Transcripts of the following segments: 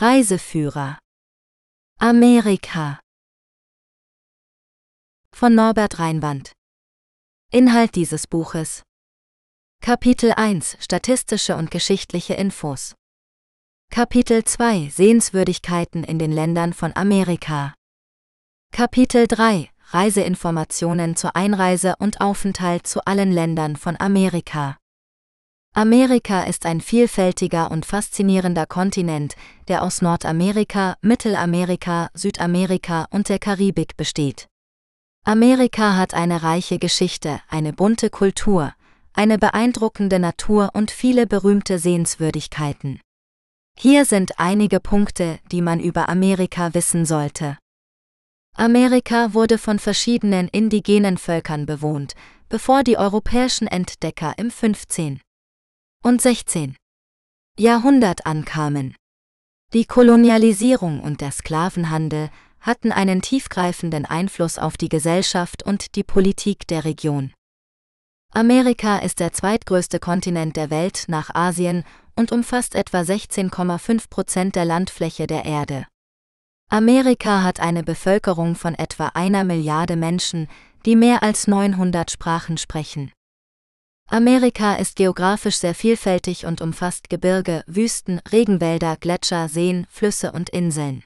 Reiseführer. Amerika. Von Norbert Reinwand. Inhalt dieses Buches. Kapitel 1 Statistische und geschichtliche Infos. Kapitel 2 Sehenswürdigkeiten in den Ländern von Amerika. Kapitel 3 Reiseinformationen zur Einreise und Aufenthalt zu allen Ländern von Amerika Amerika ist ein vielfältiger und faszinierender Kontinent, der aus Nordamerika, Mittelamerika, Südamerika und der Karibik besteht. Amerika hat eine reiche Geschichte, eine bunte Kultur, eine beeindruckende Natur und viele berühmte Sehenswürdigkeiten. Hier sind einige Punkte, die man über Amerika wissen sollte. Amerika wurde von verschiedenen indigenen Völkern bewohnt, bevor die europäischen Entdecker im 15. und 16. Jahrhundert ankamen. Die Kolonialisierung und der Sklavenhandel hatten einen tiefgreifenden Einfluss auf die Gesellschaft und die Politik der Region. Amerika ist der zweitgrößte Kontinent der Welt nach Asien und umfasst etwa 16,5 Prozent der Landfläche der Erde. Amerika hat eine Bevölkerung von etwa einer Milliarde Menschen, die mehr als 900 Sprachen sprechen. Amerika ist geografisch sehr vielfältig und umfasst Gebirge, Wüsten, Regenwälder, Gletscher, Seen, Flüsse und Inseln.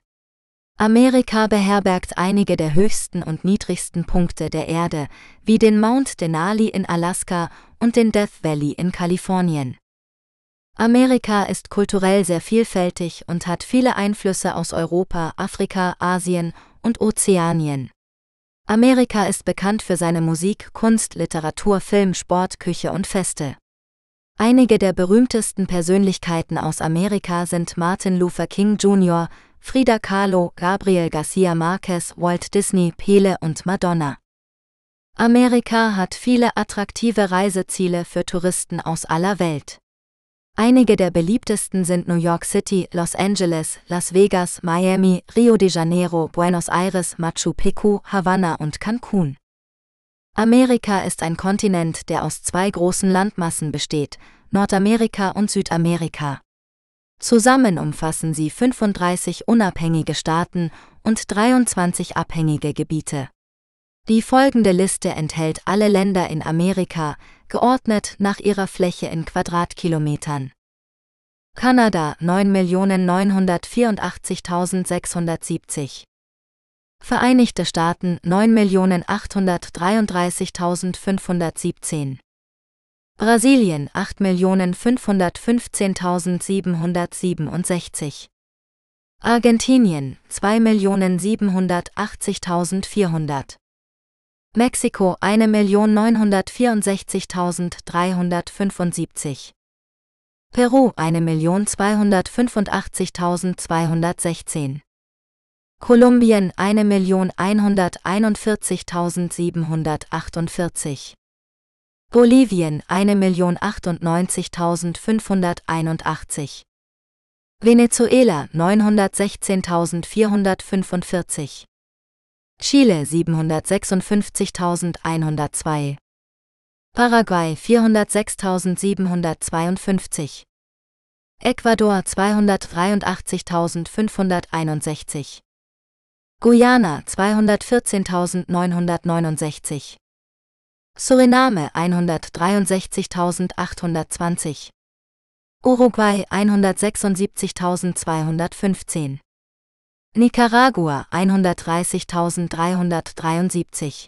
Amerika beherbergt einige der höchsten und niedrigsten Punkte der Erde, wie den Mount Denali in Alaska und den Death Valley in Kalifornien. Amerika ist kulturell sehr vielfältig und hat viele Einflüsse aus Europa, Afrika, Asien und Ozeanien. Amerika ist bekannt für seine Musik, Kunst, Literatur, Film, Sport, Küche und Feste. Einige der berühmtesten Persönlichkeiten aus Amerika sind Martin Luther King Jr., Frida Kahlo, Gabriel Garcia Marquez, Walt Disney, Pele und Madonna. Amerika hat viele attraktive Reiseziele für Touristen aus aller Welt. Einige der beliebtesten sind New York City, Los Angeles, Las Vegas, Miami, Rio de Janeiro, Buenos Aires, Machu Picchu, Havanna und Cancun. Amerika ist ein Kontinent, der aus zwei großen Landmassen besteht, Nordamerika und Südamerika. Zusammen umfassen sie 35 unabhängige Staaten und 23 abhängige Gebiete. Die folgende Liste enthält alle Länder in Amerika, geordnet nach ihrer Fläche in Quadratkilometern. Kanada 9.984.670 Vereinigte Staaten 9.833.517 Brasilien 8.515.767 Argentinien 2.780.400 Mexiko 1.964.375 Peru 1.285.216 Kolumbien 1.141.748 Bolivien 1.098.581 Venezuela 916.445 Chile 756.102 Paraguay 406.752 Ecuador 283.561 Guyana 214.969 Suriname 163.820 Uruguay 176.215 Nicaragua 130.373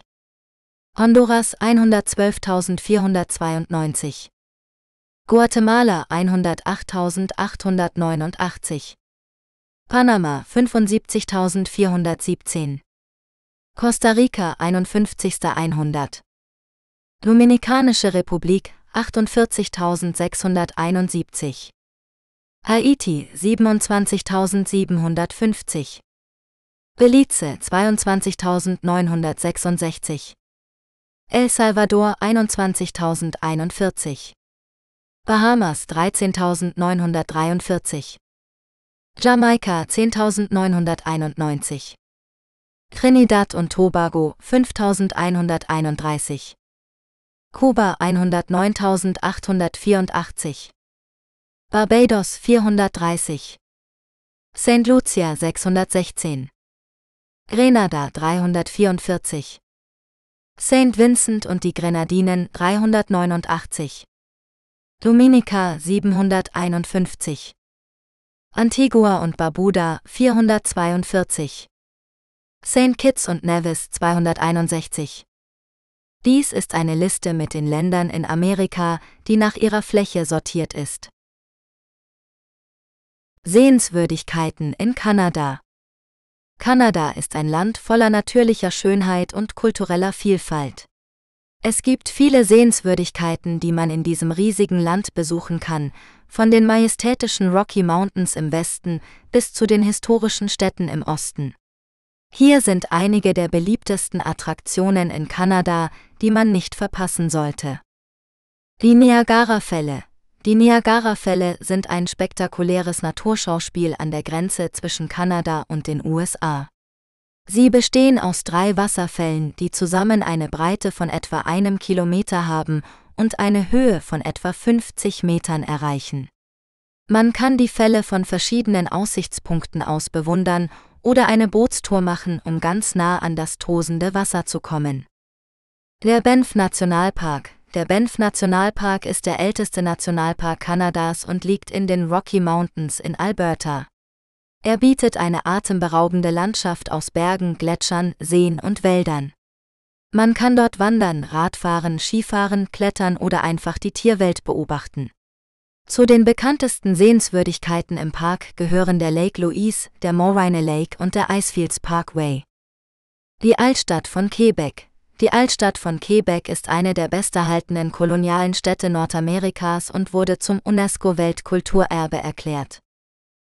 Honduras 112.492 Guatemala 108.889 Panama 75.417 Costa Rica 51. 100 Dominikanische Republik 48.671 Haiti 27.750 Belize 22.966 El Salvador 21.041 Bahamas 13.943 Jamaika 10.991 Trinidad und Tobago 5.131 Kuba 109.884 Barbados 430 St. Lucia 616. Grenada 344. St. Vincent und die Grenadinen 389. Dominica 751. Antigua und Barbuda 442. St. Kitts und Nevis 261. Dies ist eine Liste mit den Ländern in Amerika, die nach ihrer Fläche sortiert ist. Sehenswürdigkeiten in Kanada Kanada ist ein Land voller natürlicher Schönheit und kultureller Vielfalt. Es gibt viele Sehenswürdigkeiten, die man in diesem riesigen Land besuchen kann, von den majestätischen Rocky Mountains im Westen bis zu den historischen Städten im Osten. Hier sind einige der beliebtesten Attraktionen in Kanada, die man nicht verpassen sollte. Die Niagara-Fälle. Die Niagara-Fälle sind ein spektakuläres Naturschauspiel an der Grenze zwischen Kanada und den USA. Sie bestehen aus drei Wasserfällen, die zusammen eine Breite von etwa einem Kilometer haben und eine Höhe von etwa 50 Metern erreichen. Man kann die Fälle von verschiedenen Aussichtspunkten aus bewundern oder eine Bootstour machen, um ganz nah an das tosende Wasser zu kommen. Der Banff Nationalpark. Der Banff Nationalpark ist der älteste Nationalpark Kanadas und liegt in den Rocky Mountains in Alberta. Er bietet eine atemberaubende Landschaft aus Bergen, Gletschern, Seen und Wäldern. Man kann dort wandern, Radfahren, Skifahren, klettern oder einfach die Tierwelt beobachten. Zu den bekanntesten Sehenswürdigkeiten im Park gehören der Lake Louise, der Moraine Lake und der Icefields Parkway. Die Altstadt von Quebec. Die Altstadt von Quebec ist eine der besterhaltenen kolonialen Städte Nordamerikas und wurde zum UNESCO-Weltkulturerbe erklärt.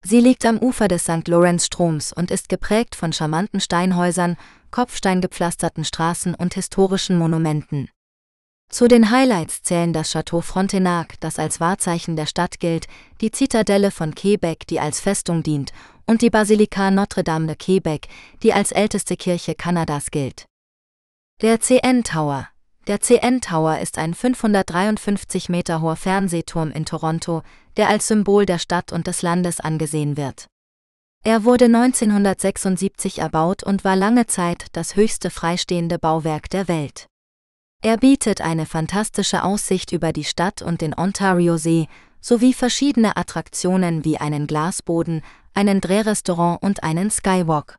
Sie liegt am Ufer des St. Lawrence-Stroms und ist geprägt von charmanten Steinhäusern, kopfsteingepflasterten Straßen und historischen Monumenten. Zu den Highlights zählen das Château Frontenac, das als Wahrzeichen der Stadt gilt, die Zitadelle von Quebec, die als Festung dient, und die Basilika Notre-Dame de Quebec, die als älteste Kirche Kanadas gilt. Der CN Tower. Der CN Tower ist ein 553 Meter hoher Fernsehturm in Toronto, der als Symbol der Stadt und des Landes angesehen wird. Er wurde 1976 erbaut und war lange Zeit das höchste freistehende Bauwerk der Welt. Er bietet eine fantastische Aussicht über die Stadt und den Ontario-See sowie verschiedene Attraktionen wie einen Glasboden, einen Drehrestaurant und einen Skywalk.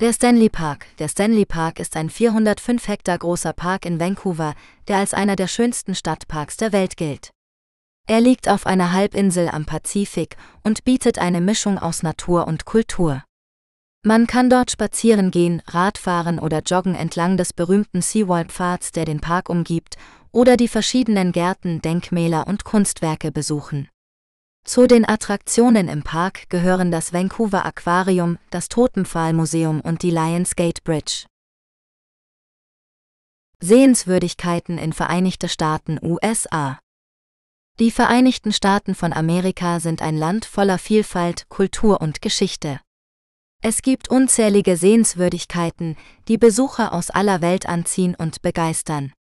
Der Stanley Park. Der Stanley Park ist ein 405 Hektar großer Park in Vancouver, der als einer der schönsten Stadtparks der Welt gilt. Er liegt auf einer Halbinsel am Pazifik und bietet eine Mischung aus Natur und Kultur. Man kann dort spazieren gehen, Radfahren oder joggen entlang des berühmten Seawall-Pfads, der den Park umgibt, oder die verschiedenen Gärten, Denkmäler und Kunstwerke besuchen. Zu den Attraktionen im Park gehören das Vancouver Aquarium, das Totenpfahlmuseum und die Lions Gate Bridge. Sehenswürdigkeiten in Vereinigte Staaten USA Die Vereinigten Staaten von Amerika sind ein Land voller Vielfalt, Kultur und Geschichte. Es gibt unzählige Sehenswürdigkeiten, die Besucher aus aller Welt anziehen und begeistern.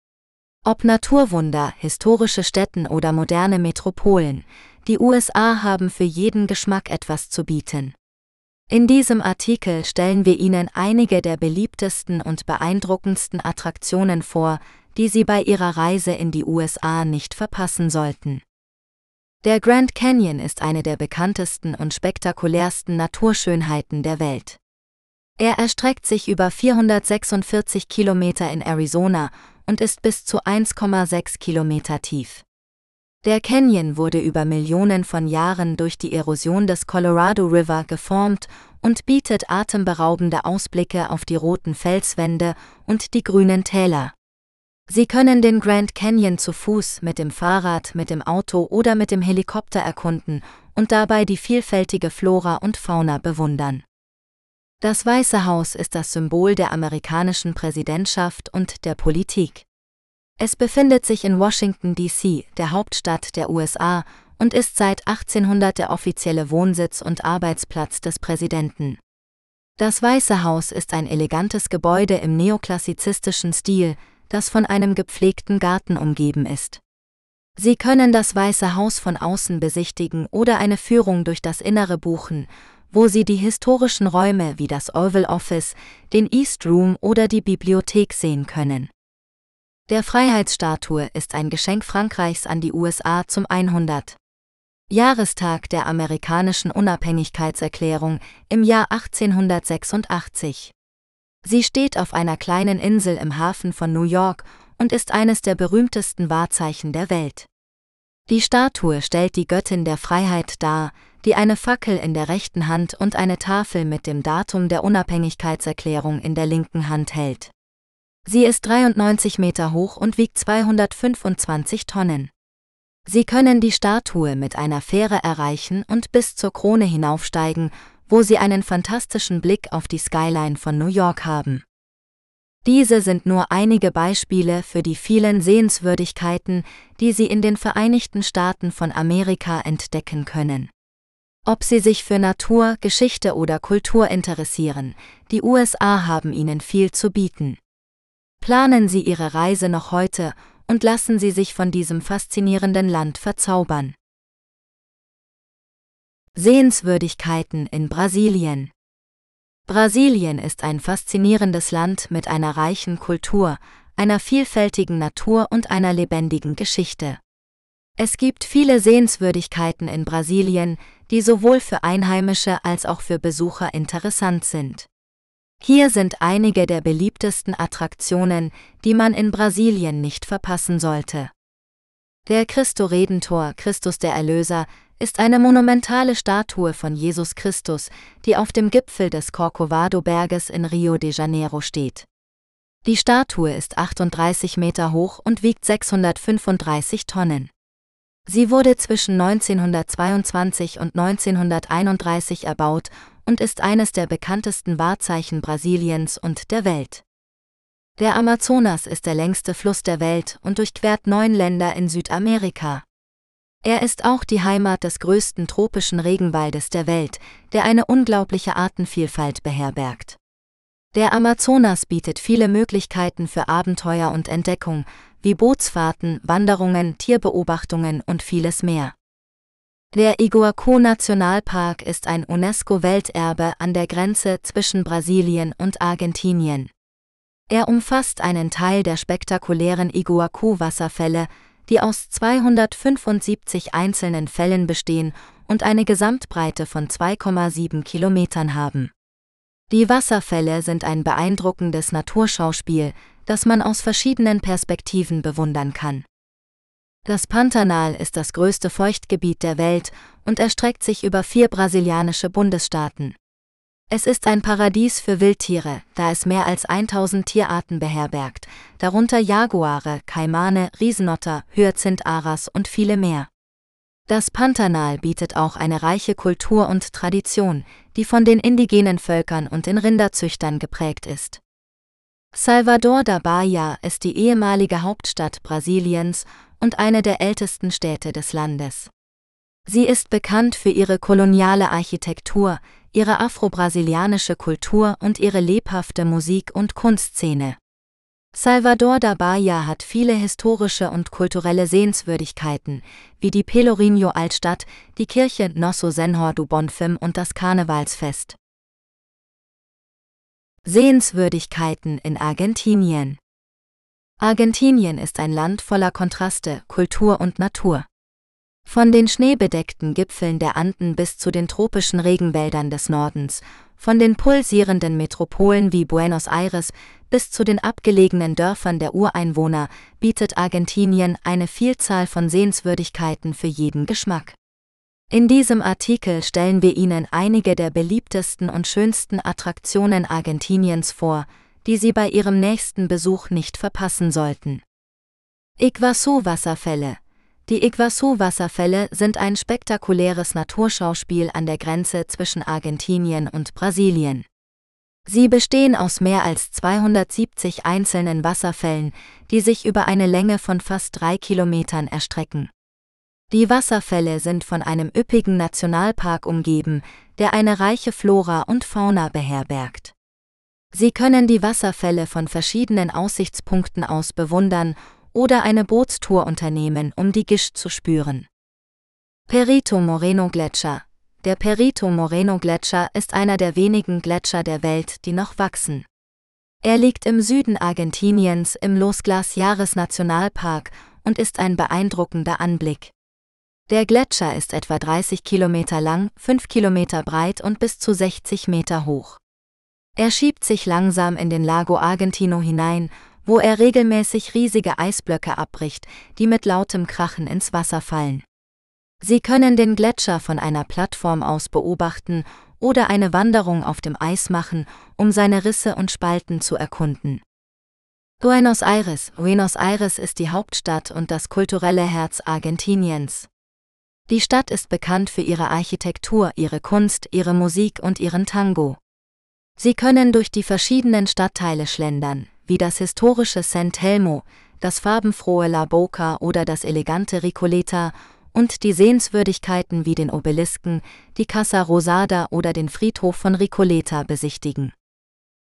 Ob Naturwunder, historische Städten oder moderne Metropolen, die USA haben für jeden Geschmack etwas zu bieten. In diesem Artikel stellen wir Ihnen einige der beliebtesten und beeindruckendsten Attraktionen vor, die Sie bei Ihrer Reise in die USA nicht verpassen sollten. Der Grand Canyon ist eine der bekanntesten und spektakulärsten Naturschönheiten der Welt. Er erstreckt sich über 446 Kilometer in Arizona und ist bis zu 1,6 Kilometer tief. Der Canyon wurde über Millionen von Jahren durch die Erosion des Colorado River geformt und bietet atemberaubende Ausblicke auf die roten Felswände und die grünen Täler. Sie können den Grand Canyon zu Fuß, mit dem Fahrrad, mit dem Auto oder mit dem Helikopter erkunden und dabei die vielfältige Flora und Fauna bewundern. Das Weiße Haus ist das Symbol der amerikanischen Präsidentschaft und der Politik. Es befindet sich in Washington, D.C., der Hauptstadt der USA, und ist seit 1800 der offizielle Wohnsitz und Arbeitsplatz des Präsidenten. Das Weiße Haus ist ein elegantes Gebäude im neoklassizistischen Stil, das von einem gepflegten Garten umgeben ist. Sie können das Weiße Haus von außen besichtigen oder eine Führung durch das Innere buchen, wo Sie die historischen Räume wie das Oval Office, den East Room oder die Bibliothek sehen können. Der Freiheitsstatue ist ein Geschenk Frankreichs an die USA zum 100. Jahrestag der amerikanischen Unabhängigkeitserklärung im Jahr 1886. Sie steht auf einer kleinen Insel im Hafen von New York und ist eines der berühmtesten Wahrzeichen der Welt. Die Statue stellt die Göttin der Freiheit dar, die eine Fackel in der rechten Hand und eine Tafel mit dem Datum der Unabhängigkeitserklärung in der linken Hand hält. Sie ist 93 Meter hoch und wiegt 225 Tonnen. Sie können die Statue mit einer Fähre erreichen und bis zur Krone hinaufsteigen, wo Sie einen fantastischen Blick auf die Skyline von New York haben. Diese sind nur einige Beispiele für die vielen Sehenswürdigkeiten, die Sie in den Vereinigten Staaten von Amerika entdecken können. Ob Sie sich für Natur, Geschichte oder Kultur interessieren, die USA haben Ihnen viel zu bieten. Planen Sie Ihre Reise noch heute und lassen Sie sich von diesem faszinierenden Land verzaubern. Sehenswürdigkeiten in Brasilien Brasilien ist ein faszinierendes Land mit einer reichen Kultur, einer vielfältigen Natur und einer lebendigen Geschichte. Es gibt viele Sehenswürdigkeiten in Brasilien, die sowohl für Einheimische als auch für Besucher interessant sind. Hier sind einige der beliebtesten Attraktionen, die man in Brasilien nicht verpassen sollte. Der Christo Redentor Christus der Erlöser ist eine monumentale Statue von Jesus Christus, die auf dem Gipfel des Corcovado-Berges in Rio de Janeiro steht. Die Statue ist 38 Meter hoch und wiegt 635 Tonnen. Sie wurde zwischen 1922 und 1931 erbaut und ist eines der bekanntesten Wahrzeichen Brasiliens und der Welt. Der Amazonas ist der längste Fluss der Welt und durchquert neun Länder in Südamerika. Er ist auch die Heimat des größten tropischen Regenwaldes der Welt, der eine unglaubliche Artenvielfalt beherbergt. Der Amazonas bietet viele Möglichkeiten für Abenteuer und Entdeckung, wie Bootsfahrten, Wanderungen, Tierbeobachtungen und vieles mehr. Der Iguacu-Nationalpark ist ein UNESCO-Welterbe an der Grenze zwischen Brasilien und Argentinien. Er umfasst einen Teil der spektakulären Iguacu-Wasserfälle, die aus 275 einzelnen Fällen bestehen und eine Gesamtbreite von 2,7 Kilometern haben. Die Wasserfälle sind ein beeindruckendes Naturschauspiel, das man aus verschiedenen Perspektiven bewundern kann. Das Pantanal ist das größte Feuchtgebiet der Welt und erstreckt sich über vier brasilianische Bundesstaaten. Es ist ein Paradies für Wildtiere, da es mehr als 1000 Tierarten beherbergt, darunter Jaguare, Kaimane, Riesenotter, Hyazintharas und viele mehr. Das Pantanal bietet auch eine reiche Kultur und Tradition, die von den indigenen Völkern und den Rinderzüchtern geprägt ist. Salvador da Bahia ist die ehemalige Hauptstadt Brasiliens und eine der ältesten Städte des Landes. Sie ist bekannt für ihre koloniale Architektur, ihre afro-brasilianische Kultur und ihre lebhafte Musik- und Kunstszene. Salvador da Bahia hat viele historische und kulturelle Sehenswürdigkeiten, wie die Pelourinho-Altstadt, die Kirche Nosso Senhor do Bonfim und das Karnevalsfest. Sehenswürdigkeiten in Argentinien Argentinien ist ein Land voller Kontraste, Kultur und Natur. Von den schneebedeckten Gipfeln der Anden bis zu den tropischen Regenwäldern des Nordens, von den pulsierenden Metropolen wie Buenos Aires bis zu den abgelegenen Dörfern der Ureinwohner bietet Argentinien eine Vielzahl von Sehenswürdigkeiten für jeden Geschmack. In diesem Artikel stellen wir Ihnen einige der beliebtesten und schönsten Attraktionen Argentiniens vor, die Sie bei Ihrem nächsten Besuch nicht verpassen sollten. Iguazu-Wasserfälle die Iguazu-Wasserfälle sind ein spektakuläres Naturschauspiel an der Grenze zwischen Argentinien und Brasilien. Sie bestehen aus mehr als 270 einzelnen Wasserfällen, die sich über eine Länge von fast drei Kilometern erstrecken. Die Wasserfälle sind von einem üppigen Nationalpark umgeben, der eine reiche Flora und Fauna beherbergt. Sie können die Wasserfälle von verschiedenen Aussichtspunkten aus bewundern oder eine Bootstour unternehmen, um die Gischt zu spüren. Perito Moreno Gletscher. Der Perito Moreno Gletscher ist einer der wenigen Gletscher der Welt, die noch wachsen. Er liegt im Süden Argentiniens im Los Glaciares Nationalpark und ist ein beeindruckender Anblick. Der Gletscher ist etwa 30 Kilometer lang, 5 Kilometer breit und bis zu 60 Meter hoch. Er schiebt sich langsam in den Lago Argentino hinein, wo er regelmäßig riesige Eisblöcke abbricht, die mit lautem Krachen ins Wasser fallen. Sie können den Gletscher von einer Plattform aus beobachten oder eine Wanderung auf dem Eis machen, um seine Risse und Spalten zu erkunden. Buenos Aires Buenos Aires ist die Hauptstadt und das kulturelle Herz Argentiniens. Die Stadt ist bekannt für ihre Architektur, ihre Kunst, ihre Musik und ihren Tango. Sie können durch die verschiedenen Stadtteile schlendern, wie das historische San Telmo, das farbenfrohe La Boca oder das elegante Ricoleta und die Sehenswürdigkeiten wie den Obelisken, die Casa Rosada oder den Friedhof von Ricoleta besichtigen.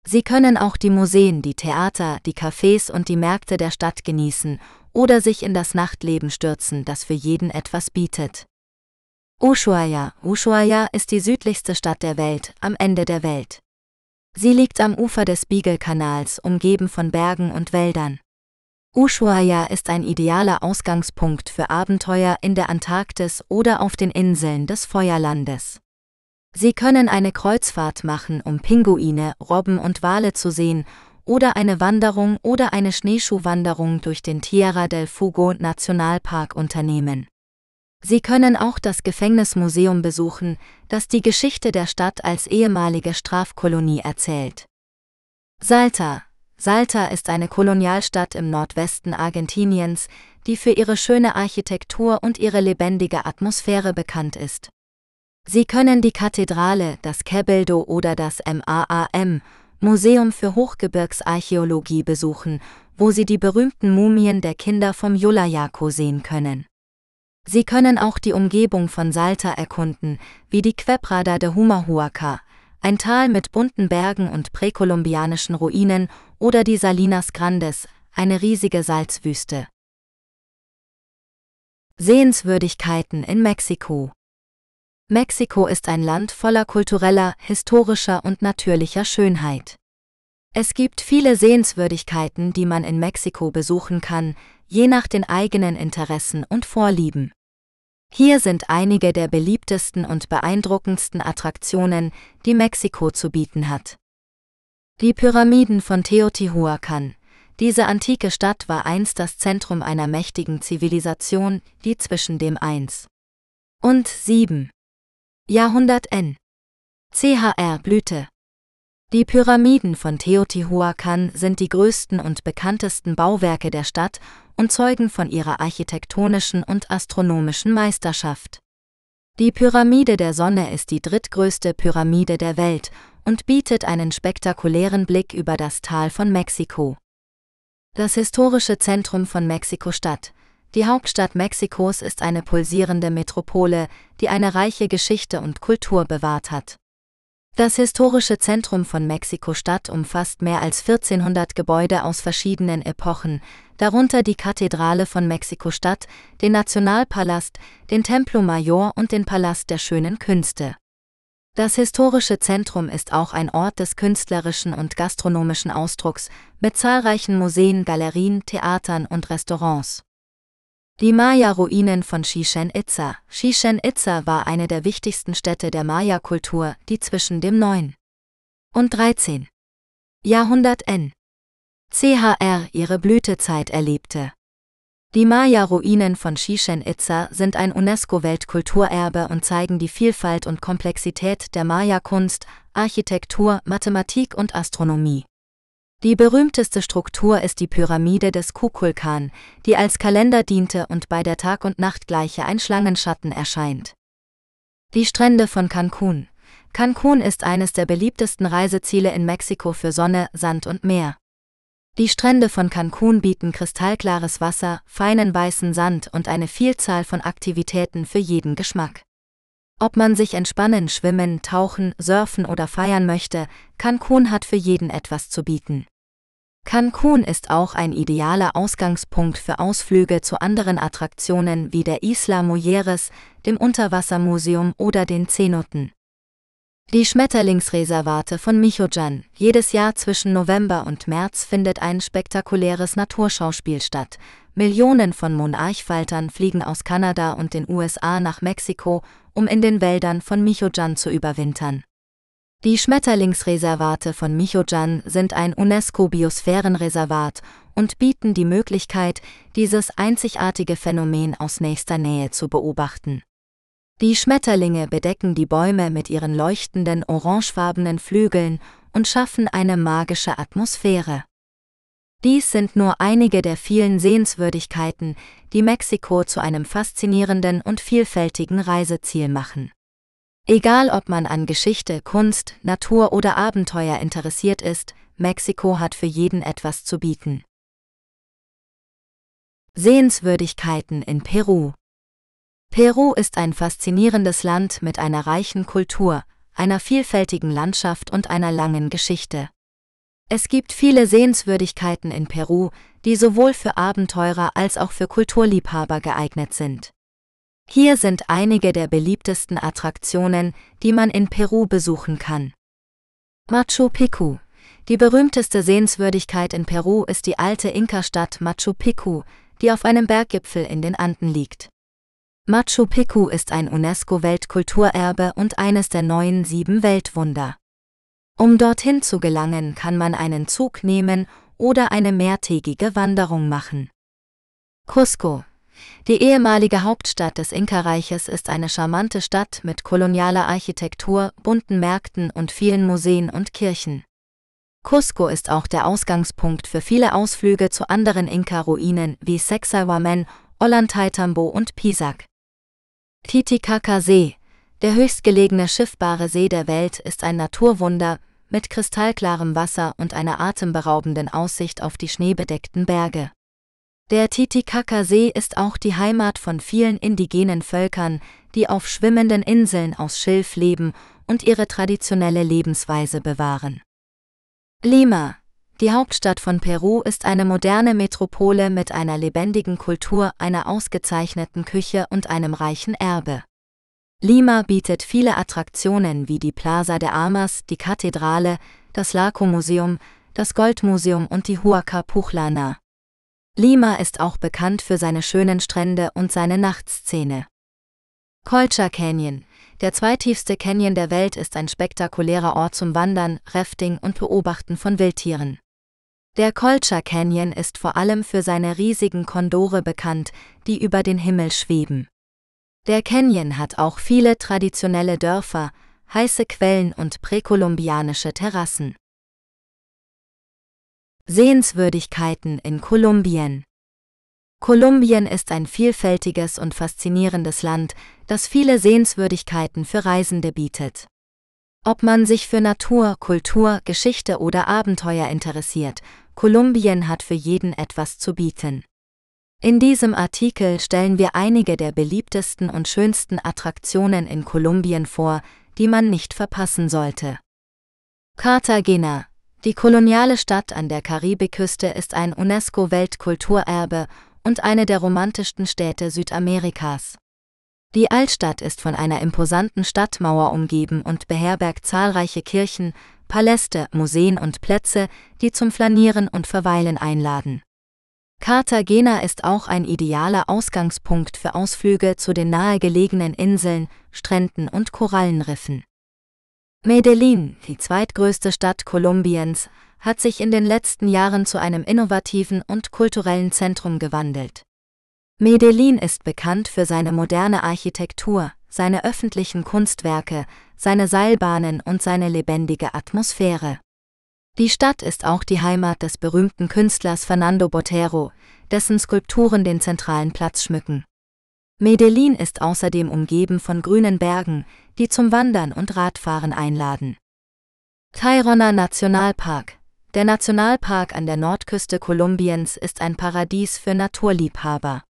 Sie können auch die Museen, die Theater, die Cafés und die Märkte der Stadt genießen oder sich in das Nachtleben stürzen, das für jeden etwas bietet. Ushuaia. Ushuaia ist die südlichste Stadt der Welt, am Ende der Welt. Sie liegt am Ufer des Beagle-Kanals, umgeben von Bergen und Wäldern. Ushuaia ist ein idealer Ausgangspunkt für Abenteuer in der Antarktis oder auf den Inseln des Feuerlandes. Sie können eine Kreuzfahrt machen, um Pinguine, Robben und Wale zu sehen, oder eine Wanderung oder eine Schneeschuhwanderung durch den Tierra del Fuego Nationalpark unternehmen. Sie können auch das Gefängnismuseum besuchen, das die Geschichte der Stadt als ehemalige Strafkolonie erzählt. Salta. Salta ist eine Kolonialstadt im Nordwesten Argentiniens, die für ihre schöne Architektur und ihre lebendige Atmosphäre bekannt ist. Sie können die Kathedrale, das Cabildo oder das MAAM, Museum für Hochgebirgsarchäologie besuchen, wo Sie die berühmten Mumien der Kinder vom Yulayaco sehen können. Sie können auch die Umgebung von Salta erkunden, wie die Quebrada de Humahuaca, ein Tal mit bunten Bergen und präkolumbianischen Ruinen, oder die Salinas Grandes, eine riesige Salzwüste. Sehenswürdigkeiten in Mexiko Mexiko ist ein Land voller kultureller, historischer und natürlicher Schönheit. Es gibt viele Sehenswürdigkeiten, die man in Mexiko besuchen kann, je nach den eigenen Interessen und Vorlieben. Hier sind einige der beliebtesten und beeindruckendsten Attraktionen, die Mexiko zu bieten hat. Die Pyramiden von Teotihuacan. Diese antike Stadt war einst das Zentrum einer mächtigen Zivilisation, die zwischen dem 1 und 7 Jahrhundert N. CHR Blüte die Pyramiden von Teotihuacan sind die größten und bekanntesten Bauwerke der Stadt und zeugen von ihrer architektonischen und astronomischen Meisterschaft. Die Pyramide der Sonne ist die drittgrößte Pyramide der Welt und bietet einen spektakulären Blick über das Tal von Mexiko. Das historische Zentrum von Mexiko-Stadt. Die Hauptstadt Mexikos ist eine pulsierende Metropole, die eine reiche Geschichte und Kultur bewahrt hat. Das historische Zentrum von Mexiko-Stadt umfasst mehr als 1400 Gebäude aus verschiedenen Epochen, darunter die Kathedrale von Mexiko-Stadt, den Nationalpalast, den Templo Mayor und den Palast der schönen Künste. Das historische Zentrum ist auch ein Ort des künstlerischen und gastronomischen Ausdrucks mit zahlreichen Museen, Galerien, Theatern und Restaurants. Die Maya-Ruinen von Chichen Itza. Chichen Itza war eine der wichtigsten Städte der Maya-Kultur, die zwischen dem 9. und 13. Jahrhundert N. CHR ihre Blütezeit erlebte. Die Maya-Ruinen von Chichen Itza sind ein UNESCO-Weltkulturerbe und zeigen die Vielfalt und Komplexität der Maya-Kunst, Architektur, Mathematik und Astronomie. Die berühmteste Struktur ist die Pyramide des Kukulkan, die als Kalender diente und bei der Tag- und Nachtgleiche ein Schlangenschatten erscheint. Die Strände von Cancun. Cancun ist eines der beliebtesten Reiseziele in Mexiko für Sonne, Sand und Meer. Die Strände von Cancun bieten kristallklares Wasser, feinen weißen Sand und eine Vielzahl von Aktivitäten für jeden Geschmack. Ob man sich entspannen, schwimmen, tauchen, surfen oder feiern möchte, Cancun hat für jeden etwas zu bieten. Cancun ist auch ein idealer Ausgangspunkt für Ausflüge zu anderen Attraktionen wie der Isla Mujeres, dem Unterwassermuseum oder den Cenoten. Die Schmetterlingsreservate von Michojan. Jedes Jahr zwischen November und März findet ein spektakuläres Naturschauspiel statt. Millionen von Monarchfaltern fliegen aus Kanada und den USA nach Mexiko, um in den Wäldern von Michojan zu überwintern. Die Schmetterlingsreservate von Michojan sind ein UNESCO-Biosphärenreservat und bieten die Möglichkeit, dieses einzigartige Phänomen aus nächster Nähe zu beobachten. Die Schmetterlinge bedecken die Bäume mit ihren leuchtenden orangefarbenen Flügeln und schaffen eine magische Atmosphäre. Dies sind nur einige der vielen Sehenswürdigkeiten, die Mexiko zu einem faszinierenden und vielfältigen Reiseziel machen. Egal ob man an Geschichte, Kunst, Natur oder Abenteuer interessiert ist, Mexiko hat für jeden etwas zu bieten. Sehenswürdigkeiten in Peru Peru ist ein faszinierendes Land mit einer reichen Kultur, einer vielfältigen Landschaft und einer langen Geschichte. Es gibt viele Sehenswürdigkeiten in Peru, die sowohl für Abenteurer als auch für Kulturliebhaber geeignet sind. Hier sind einige der beliebtesten Attraktionen, die man in Peru besuchen kann. Machu Picchu. Die berühmteste Sehenswürdigkeit in Peru ist die alte Inka-Stadt Machu Picchu, die auf einem Berggipfel in den Anden liegt. Machu Picchu ist ein UNESCO-Weltkulturerbe und eines der neuen sieben Weltwunder. Um dorthin zu gelangen, kann man einen Zug nehmen oder eine mehrtägige Wanderung machen. Cusco. Die ehemalige Hauptstadt des Inka-Reiches ist eine charmante Stadt mit kolonialer Architektur, bunten Märkten und vielen Museen und Kirchen. Cusco ist auch der Ausgangspunkt für viele Ausflüge zu anderen Inka-Ruinen wie Sexawamen, Ollantaytambo und Pisac. Titicaca-See, der höchstgelegene schiffbare See der Welt, ist ein Naturwunder mit kristallklarem Wasser und einer atemberaubenden Aussicht auf die schneebedeckten Berge. Der Titicaca-See ist auch die Heimat von vielen indigenen Völkern, die auf schwimmenden Inseln aus Schilf leben und ihre traditionelle Lebensweise bewahren. Lima, die Hauptstadt von Peru ist eine moderne Metropole mit einer lebendigen Kultur, einer ausgezeichneten Küche und einem reichen Erbe. Lima bietet viele Attraktionen wie die Plaza de Armas, die Kathedrale, das Laco-Museum, das Goldmuseum und die Huaca Puchlana. Lima ist auch bekannt für seine schönen Strände und seine Nachtszene. Colcha Canyon, der zweitiefste Canyon der Welt, ist ein spektakulärer Ort zum Wandern, Rafting und Beobachten von Wildtieren. Der Colcha Canyon ist vor allem für seine riesigen Kondore bekannt, die über den Himmel schweben. Der Canyon hat auch viele traditionelle Dörfer, heiße Quellen und präkolumbianische Terrassen. Sehenswürdigkeiten in Kolumbien Kolumbien ist ein vielfältiges und faszinierendes Land, das viele Sehenswürdigkeiten für Reisende bietet. Ob man sich für Natur, Kultur, Geschichte oder Abenteuer interessiert, Kolumbien hat für jeden etwas zu bieten. In diesem Artikel stellen wir einige der beliebtesten und schönsten Attraktionen in Kolumbien vor, die man nicht verpassen sollte. Cartagena, die koloniale Stadt an der Karibikküste, ist ein UNESCO-Weltkulturerbe und eine der romantischsten Städte Südamerikas. Die Altstadt ist von einer imposanten Stadtmauer umgeben und beherbergt zahlreiche Kirchen, Paläste, Museen und Plätze, die zum Flanieren und Verweilen einladen. Cartagena ist auch ein idealer Ausgangspunkt für Ausflüge zu den nahegelegenen Inseln, Stränden und Korallenriffen. Medellin, die zweitgrößte Stadt Kolumbiens, hat sich in den letzten Jahren zu einem innovativen und kulturellen Zentrum gewandelt. Medellin ist bekannt für seine moderne Architektur, seine öffentlichen Kunstwerke, seine Seilbahnen und seine lebendige Atmosphäre. Die Stadt ist auch die Heimat des berühmten Künstlers Fernando Botero, dessen Skulpturen den zentralen Platz schmücken. Medellin ist außerdem umgeben von grünen Bergen, die zum Wandern und Radfahren einladen. Tayrona Nationalpark Der Nationalpark an der Nordküste Kolumbiens ist ein Paradies für Naturliebhaber.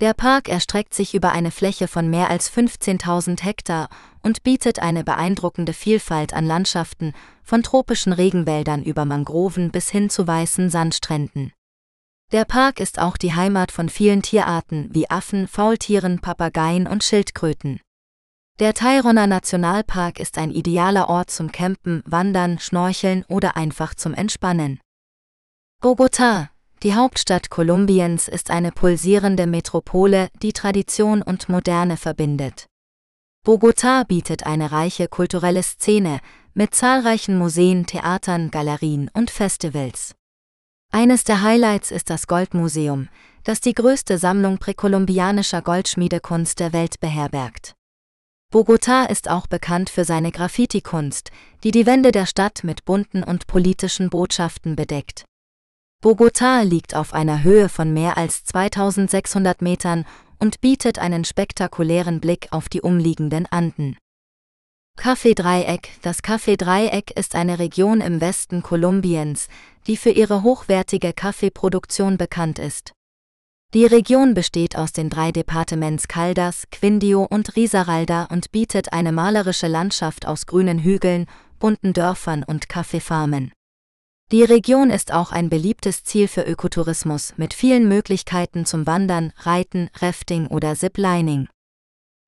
Der Park erstreckt sich über eine Fläche von mehr als 15.000 Hektar und bietet eine beeindruckende Vielfalt an Landschaften, von tropischen Regenwäldern über Mangroven bis hin zu weißen Sandstränden. Der Park ist auch die Heimat von vielen Tierarten wie Affen, Faultieren, Papageien und Schildkröten. Der Tairona Nationalpark ist ein idealer Ort zum Campen, Wandern, Schnorcheln oder einfach zum Entspannen. Bogotá, die Hauptstadt Kolumbiens ist eine pulsierende Metropole, die Tradition und Moderne verbindet. Bogotá bietet eine reiche kulturelle Szene mit zahlreichen Museen, Theatern, Galerien und Festivals. Eines der Highlights ist das Goldmuseum, das die größte Sammlung präkolumbianischer Goldschmiedekunst der Welt beherbergt. Bogotá ist auch bekannt für seine Graffiti-Kunst, die die Wände der Stadt mit bunten und politischen Botschaften bedeckt. Bogotá liegt auf einer Höhe von mehr als 2600 Metern und bietet einen spektakulären Blick auf die umliegenden Anden. Kaffeedreieck Das Kaffeedreieck ist eine Region im Westen Kolumbiens, die für ihre hochwertige Kaffeeproduktion bekannt ist. Die Region besteht aus den drei Departements Caldas, Quindio und Risaralda und bietet eine malerische Landschaft aus grünen Hügeln, bunten Dörfern und Kaffeefarmen. Die Region ist auch ein beliebtes Ziel für Ökotourismus mit vielen Möglichkeiten zum Wandern, Reiten, Rafting oder Ziplining.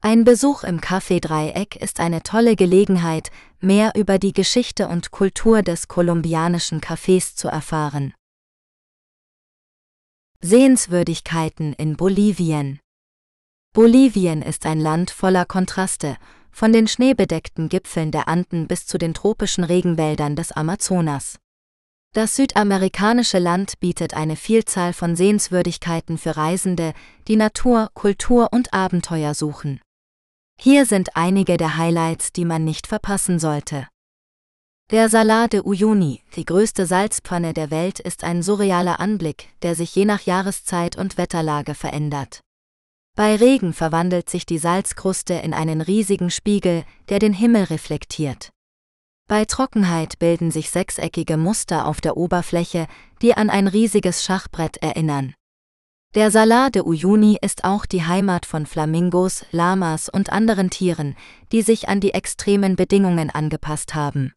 Ein Besuch im Café-Dreieck ist eine tolle Gelegenheit, mehr über die Geschichte und Kultur des kolumbianischen Cafés zu erfahren. Sehenswürdigkeiten in Bolivien Bolivien ist ein Land voller Kontraste, von den schneebedeckten Gipfeln der Anden bis zu den tropischen Regenwäldern des Amazonas. Das südamerikanische Land bietet eine Vielzahl von Sehenswürdigkeiten für Reisende, die Natur, Kultur und Abenteuer suchen. Hier sind einige der Highlights, die man nicht verpassen sollte. Der Salar de Uyuni, die größte Salzpfanne der Welt, ist ein surrealer Anblick, der sich je nach Jahreszeit und Wetterlage verändert. Bei Regen verwandelt sich die Salzkruste in einen riesigen Spiegel, der den Himmel reflektiert. Bei Trockenheit bilden sich sechseckige Muster auf der Oberfläche, die an ein riesiges Schachbrett erinnern. Der Salar de Uyuni ist auch die Heimat von Flamingos, Lamas und anderen Tieren, die sich an die extremen Bedingungen angepasst haben.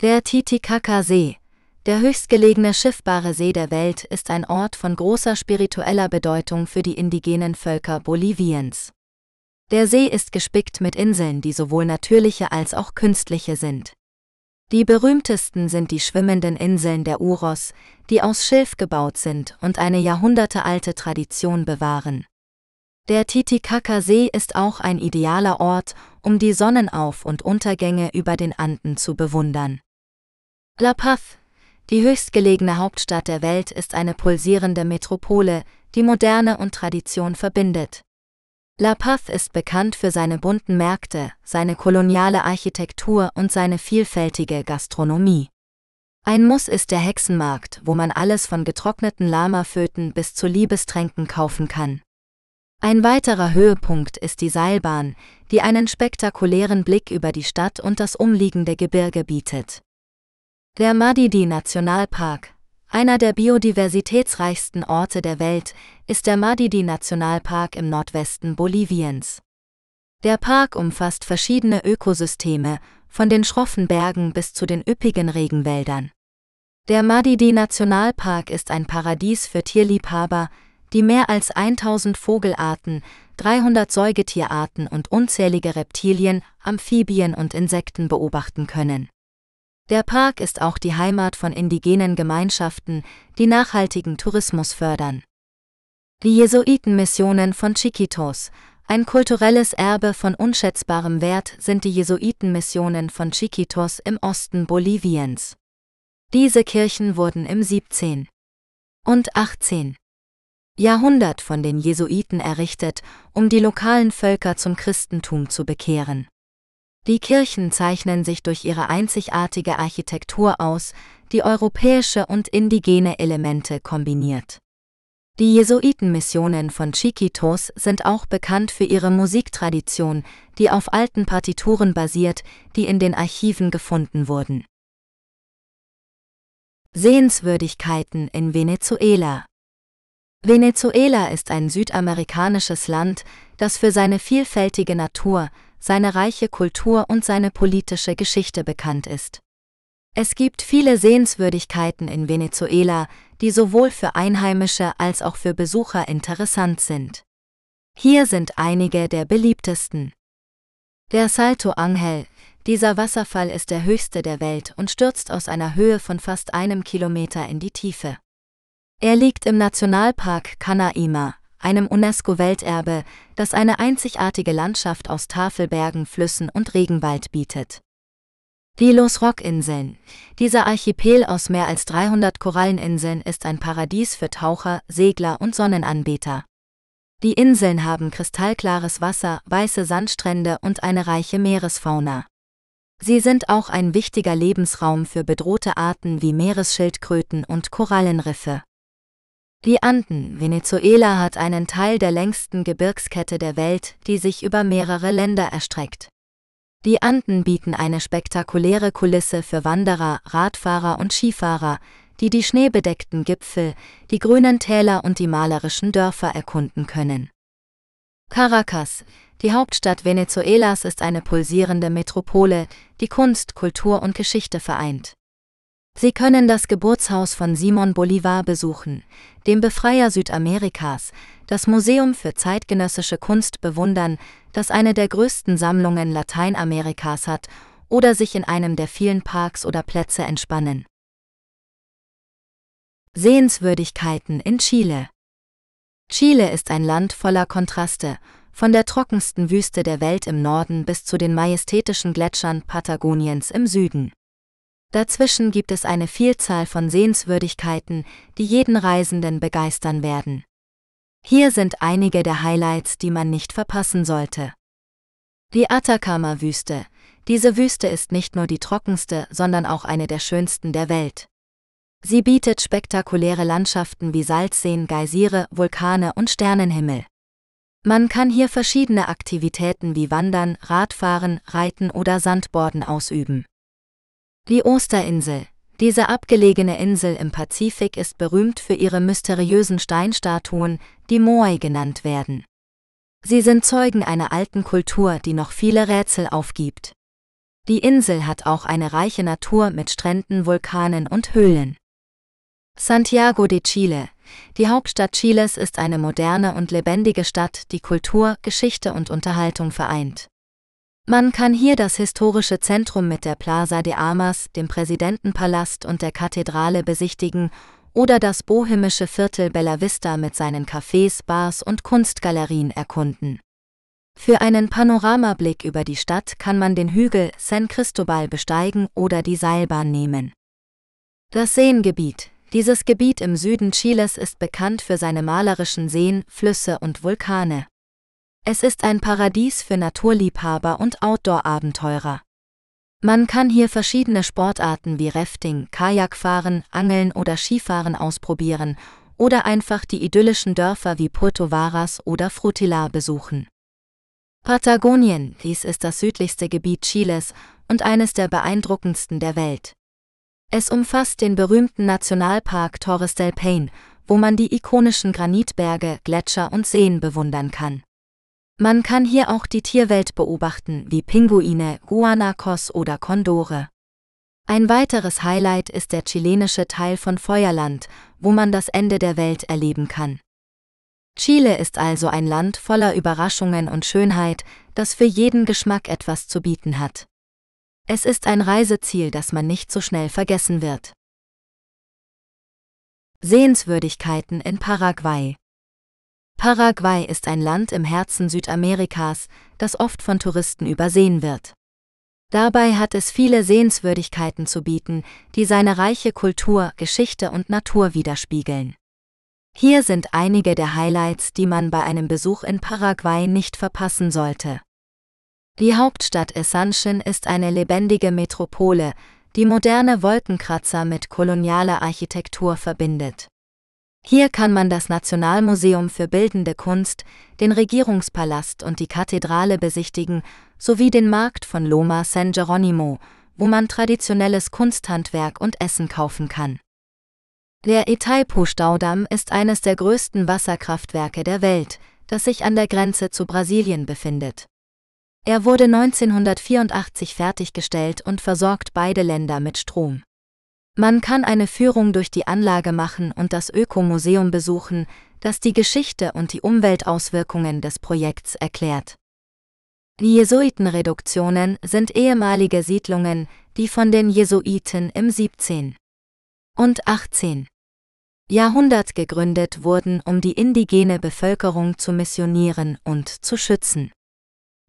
Der Titicaca-See, der höchstgelegene schiffbare See der Welt, ist ein Ort von großer spiritueller Bedeutung für die indigenen Völker Boliviens. Der See ist gespickt mit Inseln, die sowohl natürliche als auch künstliche sind. Die berühmtesten sind die schwimmenden Inseln der Uros, die aus Schilf gebaut sind und eine jahrhundertealte Tradition bewahren. Der Titicaca-See ist auch ein idealer Ort, um die Sonnenauf- und Untergänge über den Anden zu bewundern. La Paz, die höchstgelegene Hauptstadt der Welt, ist eine pulsierende Metropole, die Moderne und Tradition verbindet. La Paz ist bekannt für seine bunten Märkte, seine koloniale Architektur und seine vielfältige Gastronomie. Ein Muss ist der Hexenmarkt, wo man alles von getrockneten Lamaföten bis zu Liebestränken kaufen kann. Ein weiterer Höhepunkt ist die Seilbahn, die einen spektakulären Blick über die Stadt und das umliegende Gebirge bietet. Der Madidi Nationalpark, einer der biodiversitätsreichsten Orte der Welt ist der Madidi Nationalpark im Nordwesten Boliviens. Der Park umfasst verschiedene Ökosysteme, von den schroffen Bergen bis zu den üppigen Regenwäldern. Der Madidi Nationalpark ist ein Paradies für Tierliebhaber, die mehr als 1000 Vogelarten, 300 Säugetierarten und unzählige Reptilien, Amphibien und Insekten beobachten können. Der Park ist auch die Heimat von indigenen Gemeinschaften, die nachhaltigen Tourismus fördern. Die Jesuitenmissionen von Chiquitos, ein kulturelles Erbe von unschätzbarem Wert sind die Jesuitenmissionen von Chiquitos im Osten Boliviens. Diese Kirchen wurden im 17. und 18. Jahrhundert von den Jesuiten errichtet, um die lokalen Völker zum Christentum zu bekehren. Die Kirchen zeichnen sich durch ihre einzigartige Architektur aus, die europäische und indigene Elemente kombiniert. Die Jesuitenmissionen von Chiquitos sind auch bekannt für ihre Musiktradition, die auf alten Partituren basiert, die in den Archiven gefunden wurden. Sehenswürdigkeiten in Venezuela Venezuela ist ein südamerikanisches Land, das für seine vielfältige Natur, seine reiche Kultur und seine politische Geschichte bekannt ist. Es gibt viele Sehenswürdigkeiten in Venezuela, die sowohl für Einheimische als auch für Besucher interessant sind. Hier sind einige der beliebtesten. Der Salto Angel, dieser Wasserfall ist der höchste der Welt und stürzt aus einer Höhe von fast einem Kilometer in die Tiefe. Er liegt im Nationalpark Canaima, einem UNESCO-Welterbe, das eine einzigartige Landschaft aus Tafelbergen, Flüssen und Regenwald bietet. Die Los Rock-Inseln. Dieser Archipel aus mehr als 300 Koralleninseln ist ein Paradies für Taucher, Segler und Sonnenanbeter. Die Inseln haben kristallklares Wasser, weiße Sandstrände und eine reiche Meeresfauna. Sie sind auch ein wichtiger Lebensraum für bedrohte Arten wie Meeresschildkröten und Korallenriffe. Die Anden. Venezuela hat einen Teil der längsten Gebirgskette der Welt, die sich über mehrere Länder erstreckt. Die Anden bieten eine spektakuläre Kulisse für Wanderer, Radfahrer und Skifahrer, die die schneebedeckten Gipfel, die grünen Täler und die malerischen Dörfer erkunden können. Caracas, die Hauptstadt Venezuelas, ist eine pulsierende Metropole, die Kunst, Kultur und Geschichte vereint. Sie können das Geburtshaus von Simon Bolivar besuchen, dem Befreier Südamerikas, das Museum für zeitgenössische Kunst bewundern, das eine der größten Sammlungen Lateinamerikas hat, oder sich in einem der vielen Parks oder Plätze entspannen. Sehenswürdigkeiten in Chile Chile ist ein Land voller Kontraste, von der trockensten Wüste der Welt im Norden bis zu den majestätischen Gletschern Patagoniens im Süden. Dazwischen gibt es eine Vielzahl von Sehenswürdigkeiten, die jeden Reisenden begeistern werden. Hier sind einige der Highlights, die man nicht verpassen sollte. Die Atacama-Wüste. Diese Wüste ist nicht nur die trockenste, sondern auch eine der schönsten der Welt. Sie bietet spektakuläre Landschaften wie Salzseen, Geysire, Vulkane und Sternenhimmel. Man kann hier verschiedene Aktivitäten wie Wandern, Radfahren, Reiten oder Sandborden ausüben. Die Osterinsel. Diese abgelegene Insel im Pazifik ist berühmt für ihre mysteriösen Steinstatuen, die Moai genannt werden. Sie sind Zeugen einer alten Kultur, die noch viele Rätsel aufgibt. Die Insel hat auch eine reiche Natur mit Stränden, Vulkanen und Höhlen. Santiago de Chile. Die Hauptstadt Chiles ist eine moderne und lebendige Stadt, die Kultur, Geschichte und Unterhaltung vereint. Man kann hier das historische Zentrum mit der Plaza de Armas, dem Präsidentenpalast und der Kathedrale besichtigen oder das bohemische Viertel Bella Vista mit seinen Cafés, Bars und Kunstgalerien erkunden. Für einen Panoramablick über die Stadt kann man den Hügel San Cristobal besteigen oder die Seilbahn nehmen. Das Seengebiet. Dieses Gebiet im Süden Chiles ist bekannt für seine malerischen Seen, Flüsse und Vulkane. Es ist ein Paradies für Naturliebhaber und Outdoor-Abenteurer. Man kann hier verschiedene Sportarten wie Rafting, Kajakfahren, Angeln oder Skifahren ausprobieren oder einfach die idyllischen Dörfer wie Puerto Varas oder Frutilar besuchen. Patagonien, dies ist das südlichste Gebiet Chiles und eines der beeindruckendsten der Welt. Es umfasst den berühmten Nationalpark Torres del Paine, wo man die ikonischen Granitberge, Gletscher und Seen bewundern kann. Man kann hier auch die Tierwelt beobachten, wie Pinguine, Guanacos oder Kondore. Ein weiteres Highlight ist der chilenische Teil von Feuerland, wo man das Ende der Welt erleben kann. Chile ist also ein Land voller Überraschungen und Schönheit, das für jeden Geschmack etwas zu bieten hat. Es ist ein Reiseziel, das man nicht so schnell vergessen wird. Sehenswürdigkeiten in Paraguay Paraguay ist ein Land im Herzen Südamerikas, das oft von Touristen übersehen wird. Dabei hat es viele Sehenswürdigkeiten zu bieten, die seine reiche Kultur, Geschichte und Natur widerspiegeln. Hier sind einige der Highlights, die man bei einem Besuch in Paraguay nicht verpassen sollte. Die Hauptstadt Essanchen ist eine lebendige Metropole, die moderne Wolkenkratzer mit kolonialer Architektur verbindet. Hier kann man das Nationalmuseum für Bildende Kunst, den Regierungspalast und die Kathedrale besichtigen, sowie den Markt von Loma San Geronimo, wo man traditionelles Kunsthandwerk und Essen kaufen kann. Der Itaipu-Staudamm ist eines der größten Wasserkraftwerke der Welt, das sich an der Grenze zu Brasilien befindet. Er wurde 1984 fertiggestellt und versorgt beide Länder mit Strom. Man kann eine Führung durch die Anlage machen und das Ökomuseum besuchen, das die Geschichte und die Umweltauswirkungen des Projekts erklärt. Die Jesuitenreduktionen sind ehemalige Siedlungen, die von den Jesuiten im 17 und 18. Jahrhundert gegründet wurden, um die indigene Bevölkerung zu missionieren und zu schützen.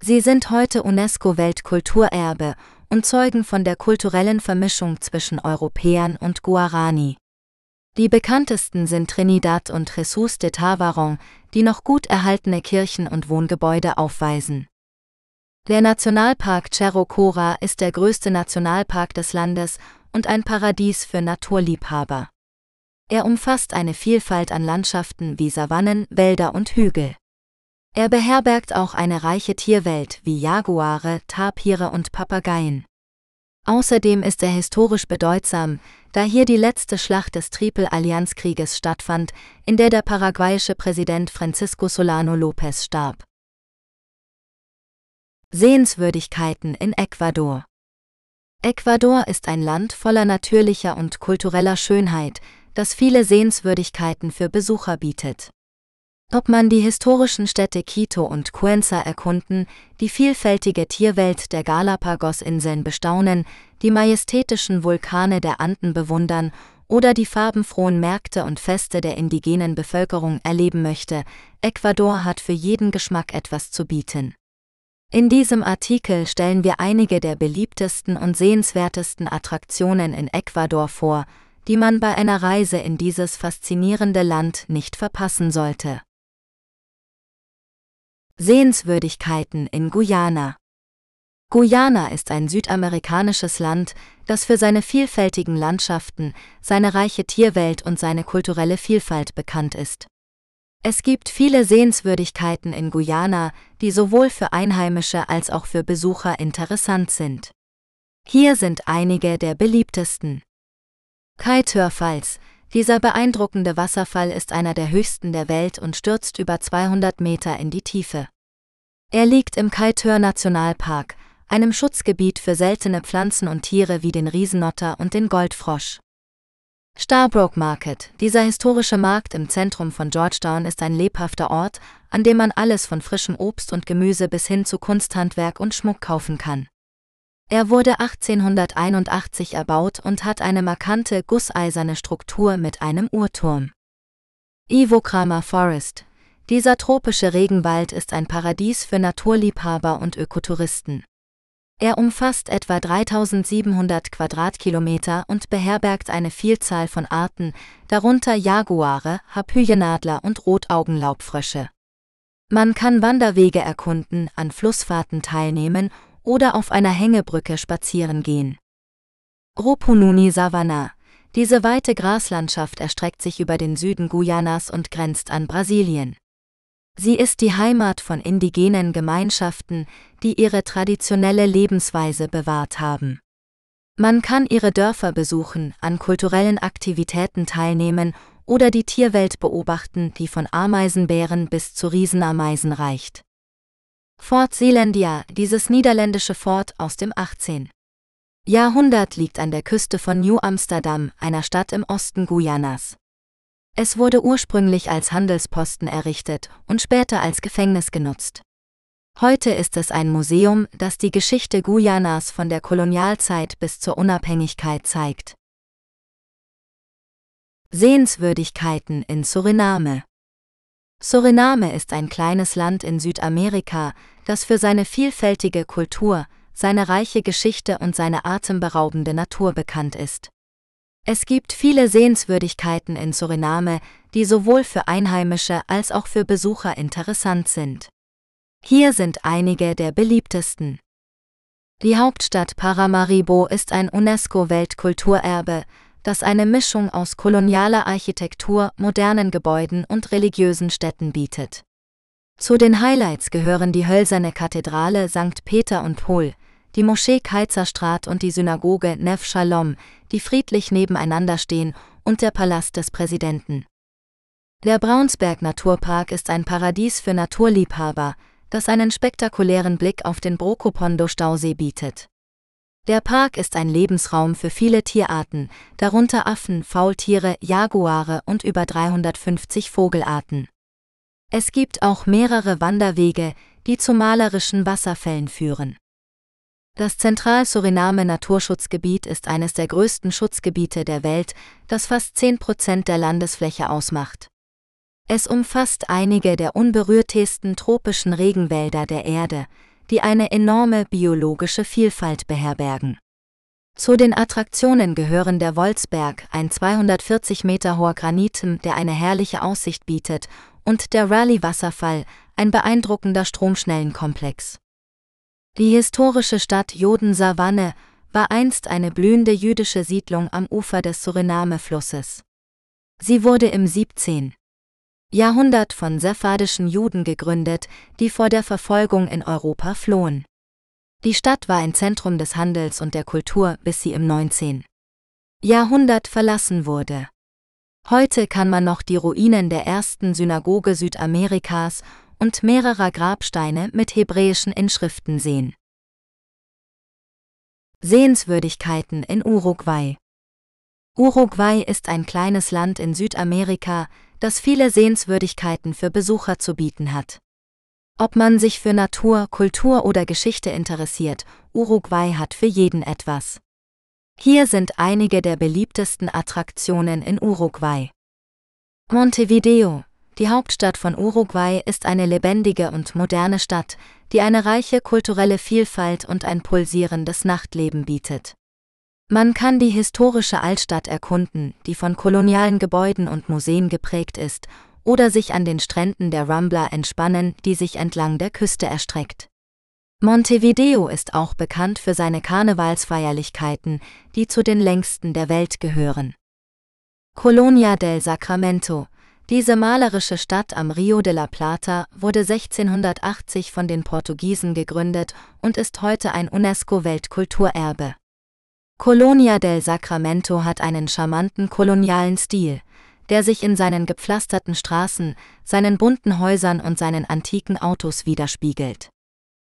Sie sind heute UNESCO-Weltkulturerbe und zeugen von der kulturellen Vermischung zwischen Europäern und Guarani. Die bekanntesten sind Trinidad und Jesus de Tavaron, die noch gut erhaltene Kirchen und Wohngebäude aufweisen. Der Nationalpark Cerro Cora ist der größte Nationalpark des Landes und ein Paradies für Naturliebhaber. Er umfasst eine Vielfalt an Landschaften wie Savannen, Wälder und Hügel. Er beherbergt auch eine reiche Tierwelt wie Jaguare, Tapire und Papageien. Außerdem ist er historisch bedeutsam, da hier die letzte Schlacht des Triple-Allianzkrieges stattfand, in der der paraguayische Präsident Francisco Solano López starb. Sehenswürdigkeiten in Ecuador Ecuador ist ein Land voller natürlicher und kultureller Schönheit, das viele Sehenswürdigkeiten für Besucher bietet. Ob man die historischen Städte Quito und Cuenca erkunden, die vielfältige Tierwelt der Galapagos-Inseln bestaunen, die majestätischen Vulkane der Anden bewundern oder die farbenfrohen Märkte und Feste der indigenen Bevölkerung erleben möchte, Ecuador hat für jeden Geschmack etwas zu bieten. In diesem Artikel stellen wir einige der beliebtesten und sehenswertesten Attraktionen in Ecuador vor, die man bei einer Reise in dieses faszinierende Land nicht verpassen sollte. Sehenswürdigkeiten in Guyana Guyana ist ein südamerikanisches Land, das für seine vielfältigen Landschaften, seine reiche Tierwelt und seine kulturelle Vielfalt bekannt ist. Es gibt viele Sehenswürdigkeiten in Guyana, die sowohl für Einheimische als auch für Besucher interessant sind. Hier sind einige der beliebtesten. Kaitör-Falls. Dieser beeindruckende Wasserfall ist einer der höchsten der Welt und stürzt über 200 Meter in die Tiefe. Er liegt im Kaitör Nationalpark, einem Schutzgebiet für seltene Pflanzen und Tiere wie den Riesenotter und den Goldfrosch. Starbroke Market, dieser historische Markt im Zentrum von Georgetown, ist ein lebhafter Ort, an dem man alles von frischem Obst und Gemüse bis hin zu Kunsthandwerk und Schmuck kaufen kann. Er wurde 1881 erbaut und hat eine markante gusseiserne Struktur mit einem Uhrturm. Ivo Kramer Forest. Dieser tropische Regenwald ist ein Paradies für Naturliebhaber und Ökotouristen. Er umfasst etwa 3700 Quadratkilometer und beherbergt eine Vielzahl von Arten, darunter Jaguare, Harpyjenadler und Rotaugenlaubfrösche. Man kann Wanderwege erkunden, an Flussfahrten teilnehmen oder auf einer Hängebrücke spazieren gehen. Rupununi Savanna. Diese weite Graslandschaft erstreckt sich über den Süden Guyanas und grenzt an Brasilien. Sie ist die Heimat von indigenen Gemeinschaften, die ihre traditionelle Lebensweise bewahrt haben. Man kann ihre Dörfer besuchen, an kulturellen Aktivitäten teilnehmen oder die Tierwelt beobachten, die von Ameisenbären bis zu Riesenameisen reicht. Fort Zeelandia, dieses niederländische Fort aus dem 18. Jahrhundert liegt an der Küste von New Amsterdam, einer Stadt im Osten Guyanas. Es wurde ursprünglich als Handelsposten errichtet und später als Gefängnis genutzt. Heute ist es ein Museum, das die Geschichte Guyanas von der Kolonialzeit bis zur Unabhängigkeit zeigt. Sehenswürdigkeiten in Suriname Suriname ist ein kleines Land in Südamerika, das für seine vielfältige Kultur, seine reiche Geschichte und seine atemberaubende Natur bekannt ist. Es gibt viele Sehenswürdigkeiten in Suriname, die sowohl für Einheimische als auch für Besucher interessant sind. Hier sind einige der beliebtesten. Die Hauptstadt Paramaribo ist ein UNESCO-Weltkulturerbe, das eine Mischung aus kolonialer Architektur, modernen Gebäuden und religiösen Städten bietet. Zu den Highlights gehören die hölzerne Kathedrale St. Peter und Paul, die Moschee Kaizerstrat und die Synagoge Nef Shalom, die friedlich nebeneinander stehen und der Palast des Präsidenten. Der Braunsberg Naturpark ist ein Paradies für Naturliebhaber, das einen spektakulären Blick auf den Brokopondo-Stausee bietet. Der Park ist ein Lebensraum für viele Tierarten, darunter Affen, Faultiere, Jaguare und über 350 Vogelarten. Es gibt auch mehrere Wanderwege, die zu malerischen Wasserfällen führen. Das Zentral-Suriname Naturschutzgebiet ist eines der größten Schutzgebiete der Welt, das fast 10 Prozent der Landesfläche ausmacht. Es umfasst einige der unberührtesten tropischen Regenwälder der Erde, die eine enorme biologische Vielfalt beherbergen. Zu den Attraktionen gehören der Wolfsberg, ein 240 Meter hoher Granitem, der eine herrliche Aussicht bietet, und der Raleigh-Wasserfall, ein beeindruckender Stromschnellenkomplex. Die historische Stadt Joden-Savanne war einst eine blühende jüdische Siedlung am Ufer des Suriname-Flusses. Sie wurde im 17. Jahrhundert von sephardischen Juden gegründet, die vor der Verfolgung in Europa flohen. Die Stadt war ein Zentrum des Handels und der Kultur, bis sie im 19. Jahrhundert verlassen wurde. Heute kann man noch die Ruinen der ersten Synagoge Südamerikas und mehrerer Grabsteine mit hebräischen Inschriften sehen. Sehenswürdigkeiten in Uruguay Uruguay ist ein kleines Land in Südamerika, das viele Sehenswürdigkeiten für Besucher zu bieten hat. Ob man sich für Natur, Kultur oder Geschichte interessiert, Uruguay hat für jeden etwas. Hier sind einige der beliebtesten Attraktionen in Uruguay. Montevideo, die Hauptstadt von Uruguay, ist eine lebendige und moderne Stadt, die eine reiche kulturelle Vielfalt und ein pulsierendes Nachtleben bietet. Man kann die historische Altstadt erkunden, die von kolonialen Gebäuden und Museen geprägt ist, oder sich an den Stränden der Rambla entspannen, die sich entlang der Küste erstreckt. Montevideo ist auch bekannt für seine Karnevalsfeierlichkeiten, die zu den längsten der Welt gehören. Colonia del Sacramento, diese malerische Stadt am Rio de la Plata wurde 1680 von den Portugiesen gegründet und ist heute ein UNESCO-Weltkulturerbe. Colonia del Sacramento hat einen charmanten kolonialen Stil, der sich in seinen gepflasterten Straßen, seinen bunten Häusern und seinen antiken Autos widerspiegelt.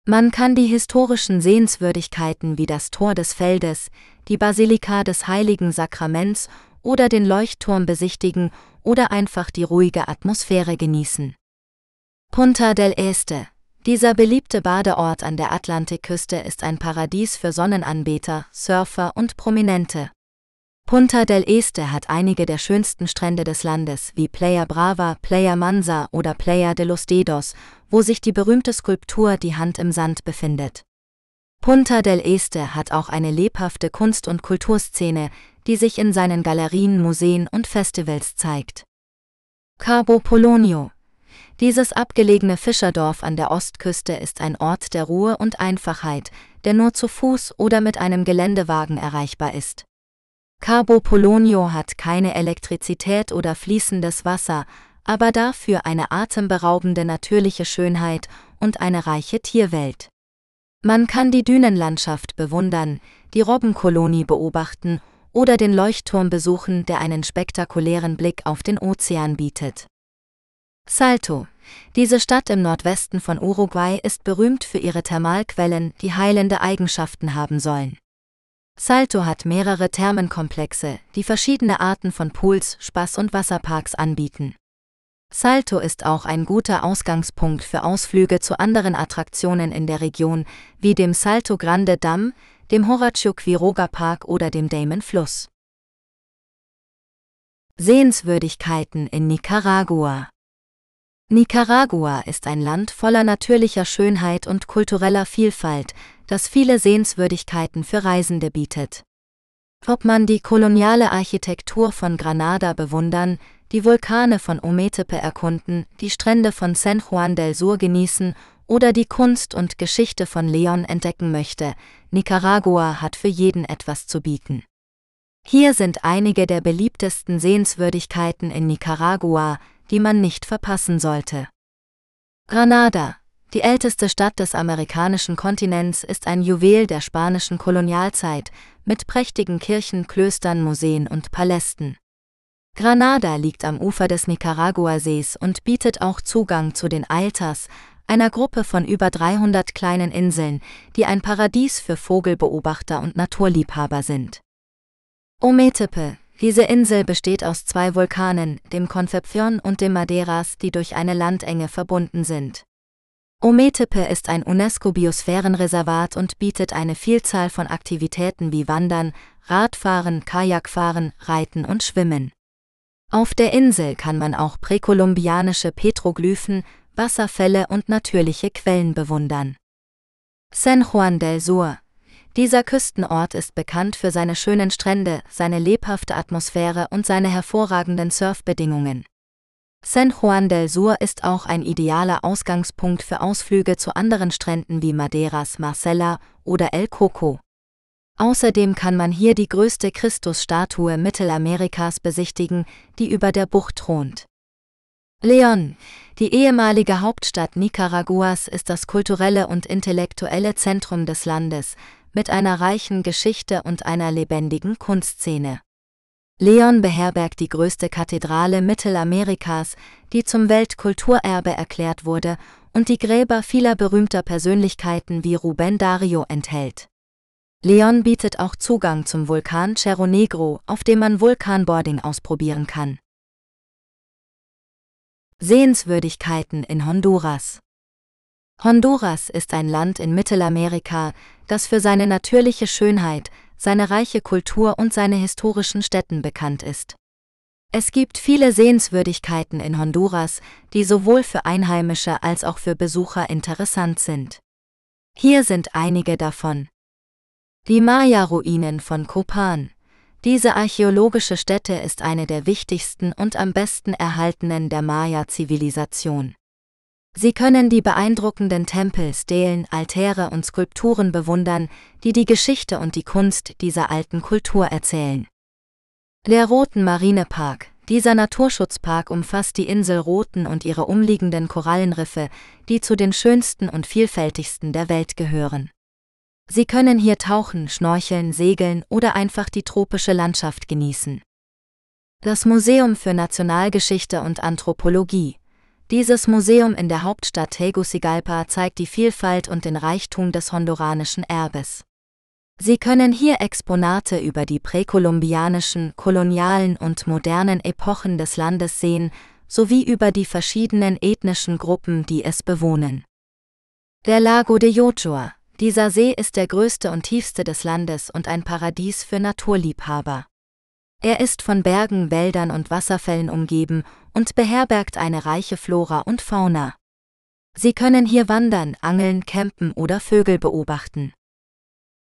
Man kann die historischen Sehenswürdigkeiten wie das Tor des Feldes, die Basilika des Heiligen Sakraments oder den Leuchtturm besichtigen oder einfach die ruhige Atmosphäre genießen. Punta del Este dieser beliebte Badeort an der Atlantikküste ist ein Paradies für Sonnenanbeter, Surfer und Prominente. Punta del Este hat einige der schönsten Strände des Landes, wie Playa Brava, Playa Mansa oder Playa de los Dedos, wo sich die berühmte Skulptur Die Hand im Sand befindet. Punta del Este hat auch eine lebhafte Kunst- und Kulturszene, die sich in seinen Galerien, Museen und Festivals zeigt. Cabo Polonio, dieses abgelegene Fischerdorf an der Ostküste ist ein Ort der Ruhe und Einfachheit, der nur zu Fuß oder mit einem Geländewagen erreichbar ist. Cabo Polonio hat keine Elektrizität oder fließendes Wasser, aber dafür eine atemberaubende natürliche Schönheit und eine reiche Tierwelt. Man kann die Dünenlandschaft bewundern, die Robbenkolonie beobachten oder den Leuchtturm besuchen, der einen spektakulären Blick auf den Ozean bietet. Salto. Diese Stadt im Nordwesten von Uruguay ist berühmt für ihre Thermalquellen, die heilende Eigenschaften haben sollen. Salto hat mehrere Thermenkomplexe, die verschiedene Arten von Pools, Spaß- und Wasserparks anbieten. Salto ist auch ein guter Ausgangspunkt für Ausflüge zu anderen Attraktionen in der Region, wie dem Salto Grande Damm, dem Horacio Quiroga Park oder dem Damon Fluss. Sehenswürdigkeiten in Nicaragua Nicaragua ist ein Land voller natürlicher Schönheit und kultureller Vielfalt, das viele Sehenswürdigkeiten für Reisende bietet. Ob man die koloniale Architektur von Granada bewundern, die Vulkane von Ometepe erkunden, die Strände von San Juan del Sur genießen oder die Kunst und Geschichte von Leon entdecken möchte, Nicaragua hat für jeden etwas zu bieten. Hier sind einige der beliebtesten Sehenswürdigkeiten in Nicaragua, die man nicht verpassen sollte. Granada, die älteste Stadt des amerikanischen Kontinents, ist ein Juwel der spanischen Kolonialzeit mit prächtigen Kirchen, Klöstern, Museen und Palästen. Granada liegt am Ufer des Nicaraguasees und bietet auch Zugang zu den Ailtas, einer Gruppe von über 300 kleinen Inseln, die ein Paradies für Vogelbeobachter und Naturliebhaber sind. Ometepe, diese Insel besteht aus zwei Vulkanen, dem Concepcion und dem Madeiras, die durch eine Landenge verbunden sind. Ometepe ist ein UNESCO-Biosphärenreservat und bietet eine Vielzahl von Aktivitäten wie Wandern, Radfahren, Kajakfahren, Reiten und Schwimmen. Auf der Insel kann man auch präkolumbianische Petroglyphen, Wasserfälle und natürliche Quellen bewundern. San Juan del Sur. Dieser Küstenort ist bekannt für seine schönen Strände, seine lebhafte Atmosphäre und seine hervorragenden Surfbedingungen. San Juan del Sur ist auch ein idealer Ausgangspunkt für Ausflüge zu anderen Stränden wie Madeiras Marcella oder El Coco. Außerdem kann man hier die größte Christusstatue Mittelamerikas besichtigen, die über der Bucht thront. Leon, die ehemalige Hauptstadt Nicaraguas, ist das kulturelle und intellektuelle Zentrum des Landes, mit einer reichen Geschichte und einer lebendigen Kunstszene. Leon beherbergt die größte Kathedrale Mittelamerikas, die zum Weltkulturerbe erklärt wurde und die Gräber vieler berühmter Persönlichkeiten wie Rubén Dario enthält. Leon bietet auch Zugang zum Vulkan Cerro Negro, auf dem man Vulkanboarding ausprobieren kann. Sehenswürdigkeiten in Honduras Honduras ist ein Land in Mittelamerika, das für seine natürliche Schönheit, seine reiche Kultur und seine historischen Städten bekannt ist. Es gibt viele Sehenswürdigkeiten in Honduras, die sowohl für Einheimische als auch für Besucher interessant sind. Hier sind einige davon. Die Maya-Ruinen von Copan. Diese archäologische Stätte ist eine der wichtigsten und am besten erhaltenen der Maya-Zivilisation. Sie können die beeindruckenden Tempel, Stelen, Altäre und Skulpturen bewundern, die die Geschichte und die Kunst dieser alten Kultur erzählen. Der Roten Marinepark. Dieser Naturschutzpark umfasst die Insel Roten und ihre umliegenden Korallenriffe, die zu den schönsten und vielfältigsten der Welt gehören. Sie können hier tauchen, schnorcheln, segeln oder einfach die tropische Landschaft genießen. Das Museum für Nationalgeschichte und Anthropologie dieses Museum in der Hauptstadt Tegucigalpa zeigt die Vielfalt und den Reichtum des honduranischen Erbes. Sie können hier Exponate über die präkolumbianischen, kolonialen und modernen Epochen des Landes sehen, sowie über die verschiedenen ethnischen Gruppen, die es bewohnen. Der Lago de Yochoa. Dieser See ist der größte und tiefste des Landes und ein Paradies für Naturliebhaber. Er ist von Bergen, Wäldern und Wasserfällen umgeben und beherbergt eine reiche Flora und Fauna. Sie können hier wandern, angeln, campen oder Vögel beobachten.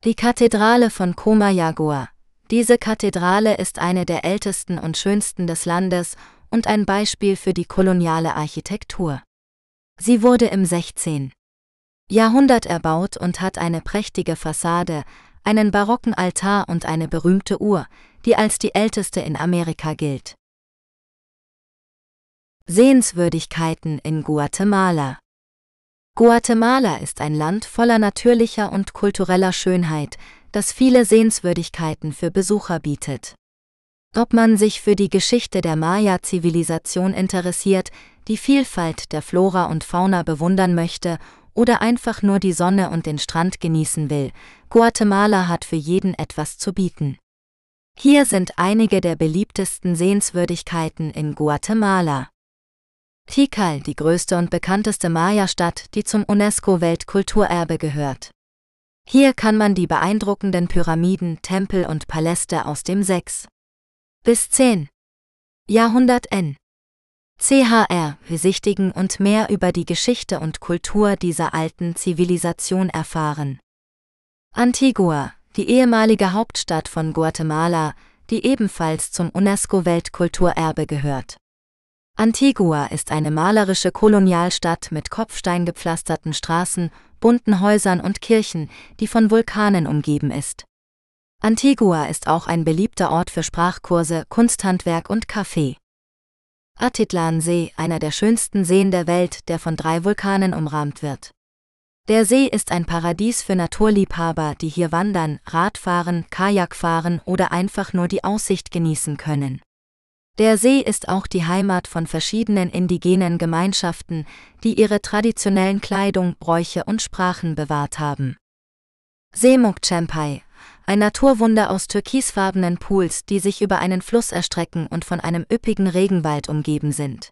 Die Kathedrale von Comayagua. Diese Kathedrale ist eine der ältesten und schönsten des Landes und ein Beispiel für die koloniale Architektur. Sie wurde im 16. Jahrhundert erbaut und hat eine prächtige Fassade, einen barocken Altar und eine berühmte Uhr, die als die älteste in Amerika gilt. Sehenswürdigkeiten in Guatemala Guatemala ist ein Land voller natürlicher und kultureller Schönheit, das viele Sehenswürdigkeiten für Besucher bietet. Ob man sich für die Geschichte der Maya-Zivilisation interessiert, die Vielfalt der Flora und Fauna bewundern möchte oder einfach nur die Sonne und den Strand genießen will, Guatemala hat für jeden etwas zu bieten. Hier sind einige der beliebtesten Sehenswürdigkeiten in Guatemala. Tikal, die größte und bekannteste Maya-Stadt, die zum UNESCO-Weltkulturerbe gehört. Hier kann man die beeindruckenden Pyramiden, Tempel und Paläste aus dem 6. bis 10. Jahrhundert N. CHR besichtigen und mehr über die Geschichte und Kultur dieser alten Zivilisation erfahren. Antigua, die ehemalige Hauptstadt von Guatemala, die ebenfalls zum UNESCO-Weltkulturerbe gehört. Antigua ist eine malerische Kolonialstadt mit kopfsteingepflasterten Straßen, bunten Häusern und Kirchen, die von Vulkanen umgeben ist. Antigua ist auch ein beliebter Ort für Sprachkurse, Kunsthandwerk und Kaffee. Atitlan-See, einer der schönsten Seen der Welt, der von drei Vulkanen umrahmt wird. Der See ist ein Paradies für Naturliebhaber, die hier wandern, Radfahren, Kajak fahren oder einfach nur die Aussicht genießen können. Der See ist auch die Heimat von verschiedenen indigenen Gemeinschaften, die ihre traditionellen Kleidung, Bräuche und Sprachen bewahrt haben. Seemuk Champai, ein Naturwunder aus türkisfarbenen Pools, die sich über einen Fluss erstrecken und von einem üppigen Regenwald umgeben sind.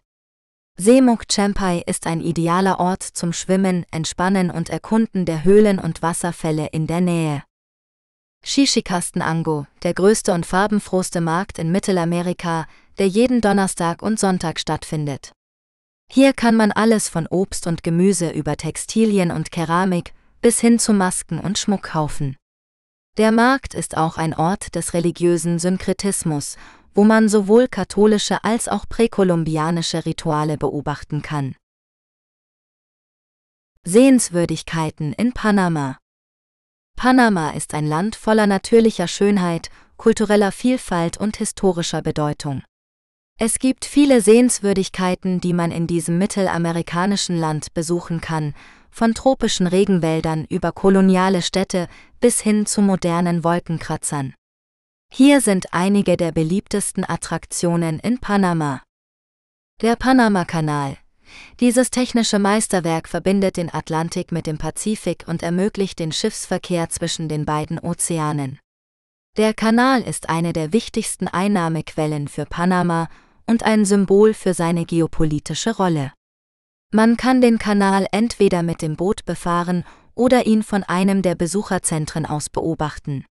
Seemuk Champai ist ein idealer Ort zum Schwimmen, Entspannen und Erkunden der Höhlen und Wasserfälle in der Nähe. Shishikasten Ango, der größte und farbenfrohste Markt in Mittelamerika, der jeden Donnerstag und Sonntag stattfindet. Hier kann man alles von Obst und Gemüse über Textilien und Keramik bis hin zu Masken und Schmuck kaufen. Der Markt ist auch ein Ort des religiösen Synkretismus, wo man sowohl katholische als auch präkolumbianische Rituale beobachten kann. Sehenswürdigkeiten in Panama Panama ist ein Land voller natürlicher Schönheit, kultureller Vielfalt und historischer Bedeutung. Es gibt viele Sehenswürdigkeiten, die man in diesem mittelamerikanischen Land besuchen kann, von tropischen Regenwäldern über koloniale Städte bis hin zu modernen Wolkenkratzern. Hier sind einige der beliebtesten Attraktionen in Panama. Der Panama-Kanal. Dieses technische Meisterwerk verbindet den Atlantik mit dem Pazifik und ermöglicht den Schiffsverkehr zwischen den beiden Ozeanen. Der Kanal ist eine der wichtigsten Einnahmequellen für Panama und ein Symbol für seine geopolitische Rolle. Man kann den Kanal entweder mit dem Boot befahren oder ihn von einem der Besucherzentren aus beobachten.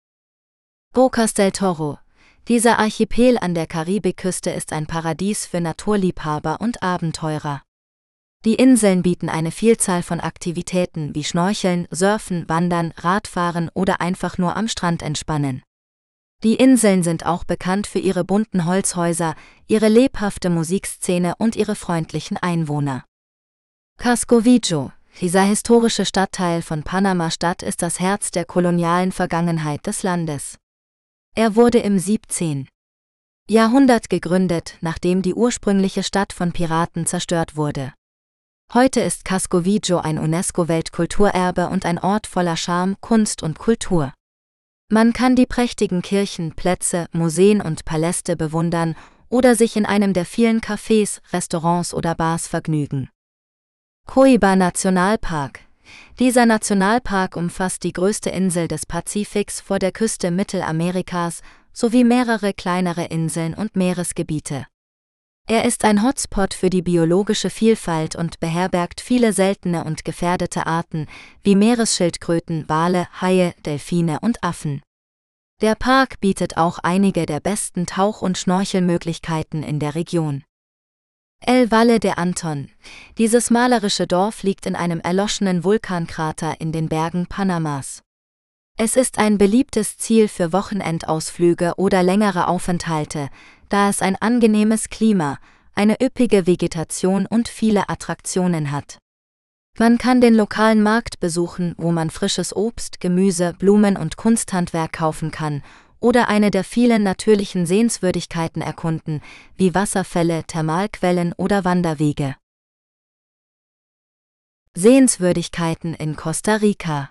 Bocas del Toro. Dieser Archipel an der Karibikküste ist ein Paradies für Naturliebhaber und Abenteurer. Die Inseln bieten eine Vielzahl von Aktivitäten wie Schnorcheln, Surfen, Wandern, Radfahren oder einfach nur am Strand entspannen. Die Inseln sind auch bekannt für ihre bunten Holzhäuser, ihre lebhafte Musikszene und ihre freundlichen Einwohner. Cascovillo, dieser historische Stadtteil von Panama-Stadt ist das Herz der kolonialen Vergangenheit des Landes. Er wurde im 17. Jahrhundert gegründet, nachdem die ursprüngliche Stadt von Piraten zerstört wurde. Heute ist Cascovillo ein UNESCO-Weltkulturerbe und ein Ort voller Charme, Kunst und Kultur. Man kann die prächtigen Kirchen, Plätze, Museen und Paläste bewundern oder sich in einem der vielen Cafés, Restaurants oder Bars vergnügen. Coiba Nationalpark. Dieser Nationalpark umfasst die größte Insel des Pazifiks vor der Küste Mittelamerikas sowie mehrere kleinere Inseln und Meeresgebiete. Er ist ein Hotspot für die biologische Vielfalt und beherbergt viele seltene und gefährdete Arten wie Meeresschildkröten, Wale, Haie, Delfine und Affen. Der Park bietet auch einige der besten Tauch- und Schnorchelmöglichkeiten in der Region. El Valle de Anton. Dieses malerische Dorf liegt in einem erloschenen Vulkankrater in den Bergen Panamas. Es ist ein beliebtes Ziel für Wochenendausflüge oder längere Aufenthalte, da es ein angenehmes Klima, eine üppige Vegetation und viele Attraktionen hat. Man kann den lokalen Markt besuchen, wo man frisches Obst, Gemüse, Blumen und Kunsthandwerk kaufen kann oder eine der vielen natürlichen Sehenswürdigkeiten erkunden, wie Wasserfälle, Thermalquellen oder Wanderwege. Sehenswürdigkeiten in Costa Rica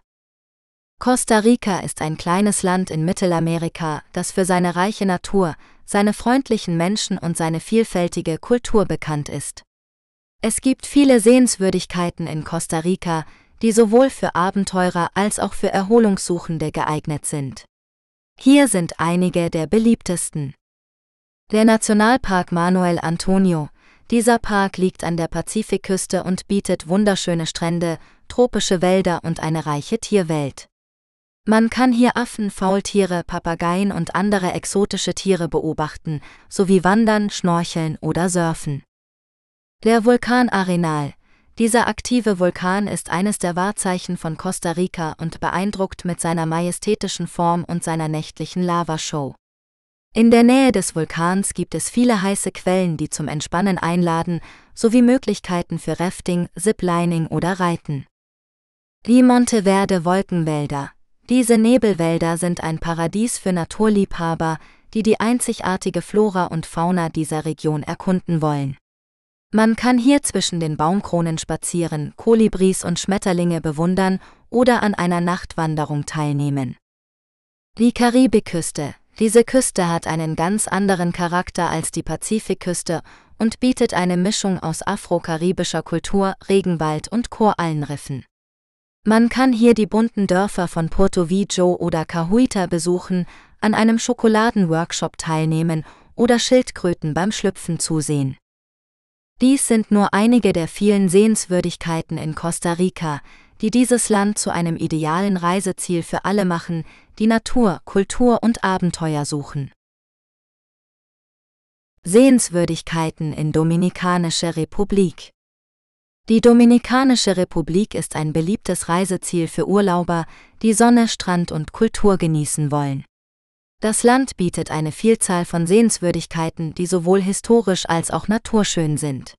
Costa Rica ist ein kleines Land in Mittelamerika, das für seine reiche Natur, seine freundlichen Menschen und seine vielfältige Kultur bekannt ist. Es gibt viele Sehenswürdigkeiten in Costa Rica, die sowohl für Abenteurer als auch für Erholungssuchende geeignet sind. Hier sind einige der beliebtesten. Der Nationalpark Manuel Antonio. Dieser Park liegt an der Pazifikküste und bietet wunderschöne Strände, tropische Wälder und eine reiche Tierwelt. Man kann hier Affen, Faultiere, Papageien und andere exotische Tiere beobachten, sowie wandern, schnorcheln oder surfen. Der Vulkan Arenal. Dieser aktive Vulkan ist eines der Wahrzeichen von Costa Rica und beeindruckt mit seiner majestätischen Form und seiner nächtlichen Lavashow. In der Nähe des Vulkans gibt es viele heiße Quellen, die zum Entspannen einladen, sowie Möglichkeiten für Rafting, Ziplining oder Reiten. Die Monteverde Wolkenwälder. Diese Nebelwälder sind ein Paradies für Naturliebhaber, die die einzigartige Flora und Fauna dieser Region erkunden wollen. Man kann hier zwischen den Baumkronen spazieren, Kolibris und Schmetterlinge bewundern oder an einer Nachtwanderung teilnehmen. Die Karibikküste. Diese Küste hat einen ganz anderen Charakter als die Pazifikküste und bietet eine Mischung aus afro-karibischer Kultur, Regenwald und Korallenriffen. Man kann hier die bunten Dörfer von Porto Vigo oder Cahuita besuchen, an einem Schokoladenworkshop teilnehmen oder Schildkröten beim Schlüpfen zusehen. Dies sind nur einige der vielen Sehenswürdigkeiten in Costa Rica, die dieses Land zu einem idealen Reiseziel für alle machen, die Natur, Kultur und Abenteuer suchen. Sehenswürdigkeiten in Dominikanische Republik Die Dominikanische Republik ist ein beliebtes Reiseziel für Urlauber, die Sonne, Strand und Kultur genießen wollen. Das Land bietet eine Vielzahl von Sehenswürdigkeiten, die sowohl historisch als auch naturschön sind.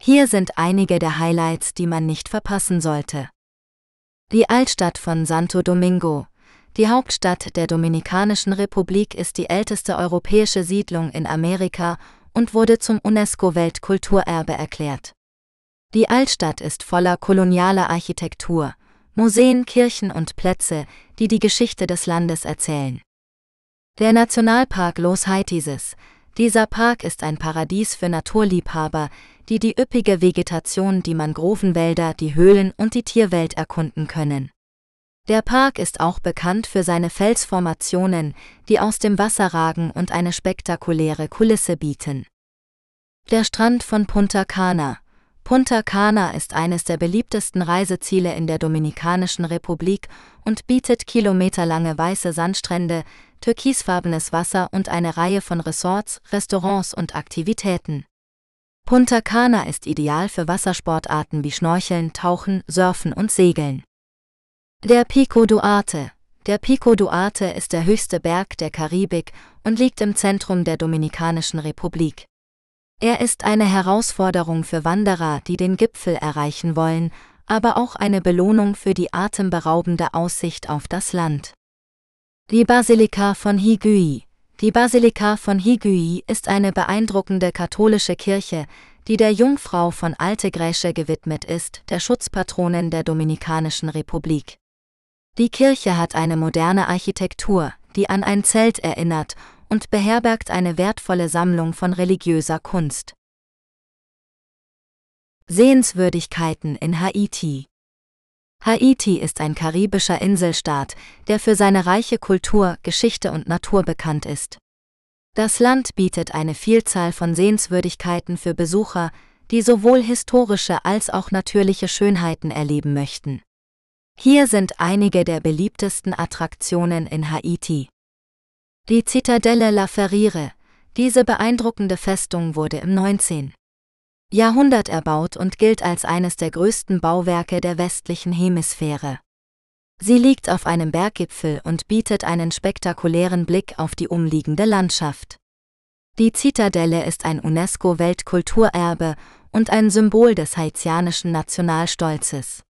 Hier sind einige der Highlights, die man nicht verpassen sollte. Die Altstadt von Santo Domingo. Die Hauptstadt der Dominikanischen Republik ist die älteste europäische Siedlung in Amerika und wurde zum UNESCO-Weltkulturerbe erklärt. Die Altstadt ist voller kolonialer Architektur, Museen, Kirchen und Plätze, die die Geschichte des Landes erzählen. Der Nationalpark Los Haitises. Dieser Park ist ein Paradies für Naturliebhaber, die die üppige Vegetation, die Mangrovenwälder, die Höhlen und die Tierwelt erkunden können. Der Park ist auch bekannt für seine Felsformationen, die aus dem Wasser ragen und eine spektakuläre Kulisse bieten. Der Strand von Punta Cana. Punta Cana ist eines der beliebtesten Reiseziele in der Dominikanischen Republik und bietet kilometerlange weiße Sandstrände, türkisfarbenes Wasser und eine Reihe von Resorts, Restaurants und Aktivitäten. Punta Cana ist ideal für Wassersportarten wie Schnorcheln, Tauchen, Surfen und Segeln. Der Pico Duarte. Der Pico Duarte ist der höchste Berg der Karibik und liegt im Zentrum der Dominikanischen Republik. Er ist eine Herausforderung für Wanderer, die den Gipfel erreichen wollen, aber auch eine Belohnung für die atemberaubende Aussicht auf das Land. Die Basilika von Higuyi Die Basilika von Higuyi ist eine beeindruckende katholische Kirche, die der Jungfrau von Alte Gräsche gewidmet ist, der Schutzpatronin der Dominikanischen Republik. Die Kirche hat eine moderne Architektur, die an ein Zelt erinnert und beherbergt eine wertvolle Sammlung von religiöser Kunst. Sehenswürdigkeiten in Haiti Haiti ist ein karibischer Inselstaat, der für seine reiche Kultur, Geschichte und Natur bekannt ist. Das Land bietet eine Vielzahl von Sehenswürdigkeiten für Besucher, die sowohl historische als auch natürliche Schönheiten erleben möchten. Hier sind einige der beliebtesten Attraktionen in Haiti. Die Zitadelle La Ferriere. Diese beeindruckende Festung wurde im 19. Jahrhundert erbaut und gilt als eines der größten Bauwerke der westlichen Hemisphäre. Sie liegt auf einem Berggipfel und bietet einen spektakulären Blick auf die umliegende Landschaft. Die Zitadelle ist ein UNESCO-Weltkulturerbe und ein Symbol des haitianischen Nationalstolzes.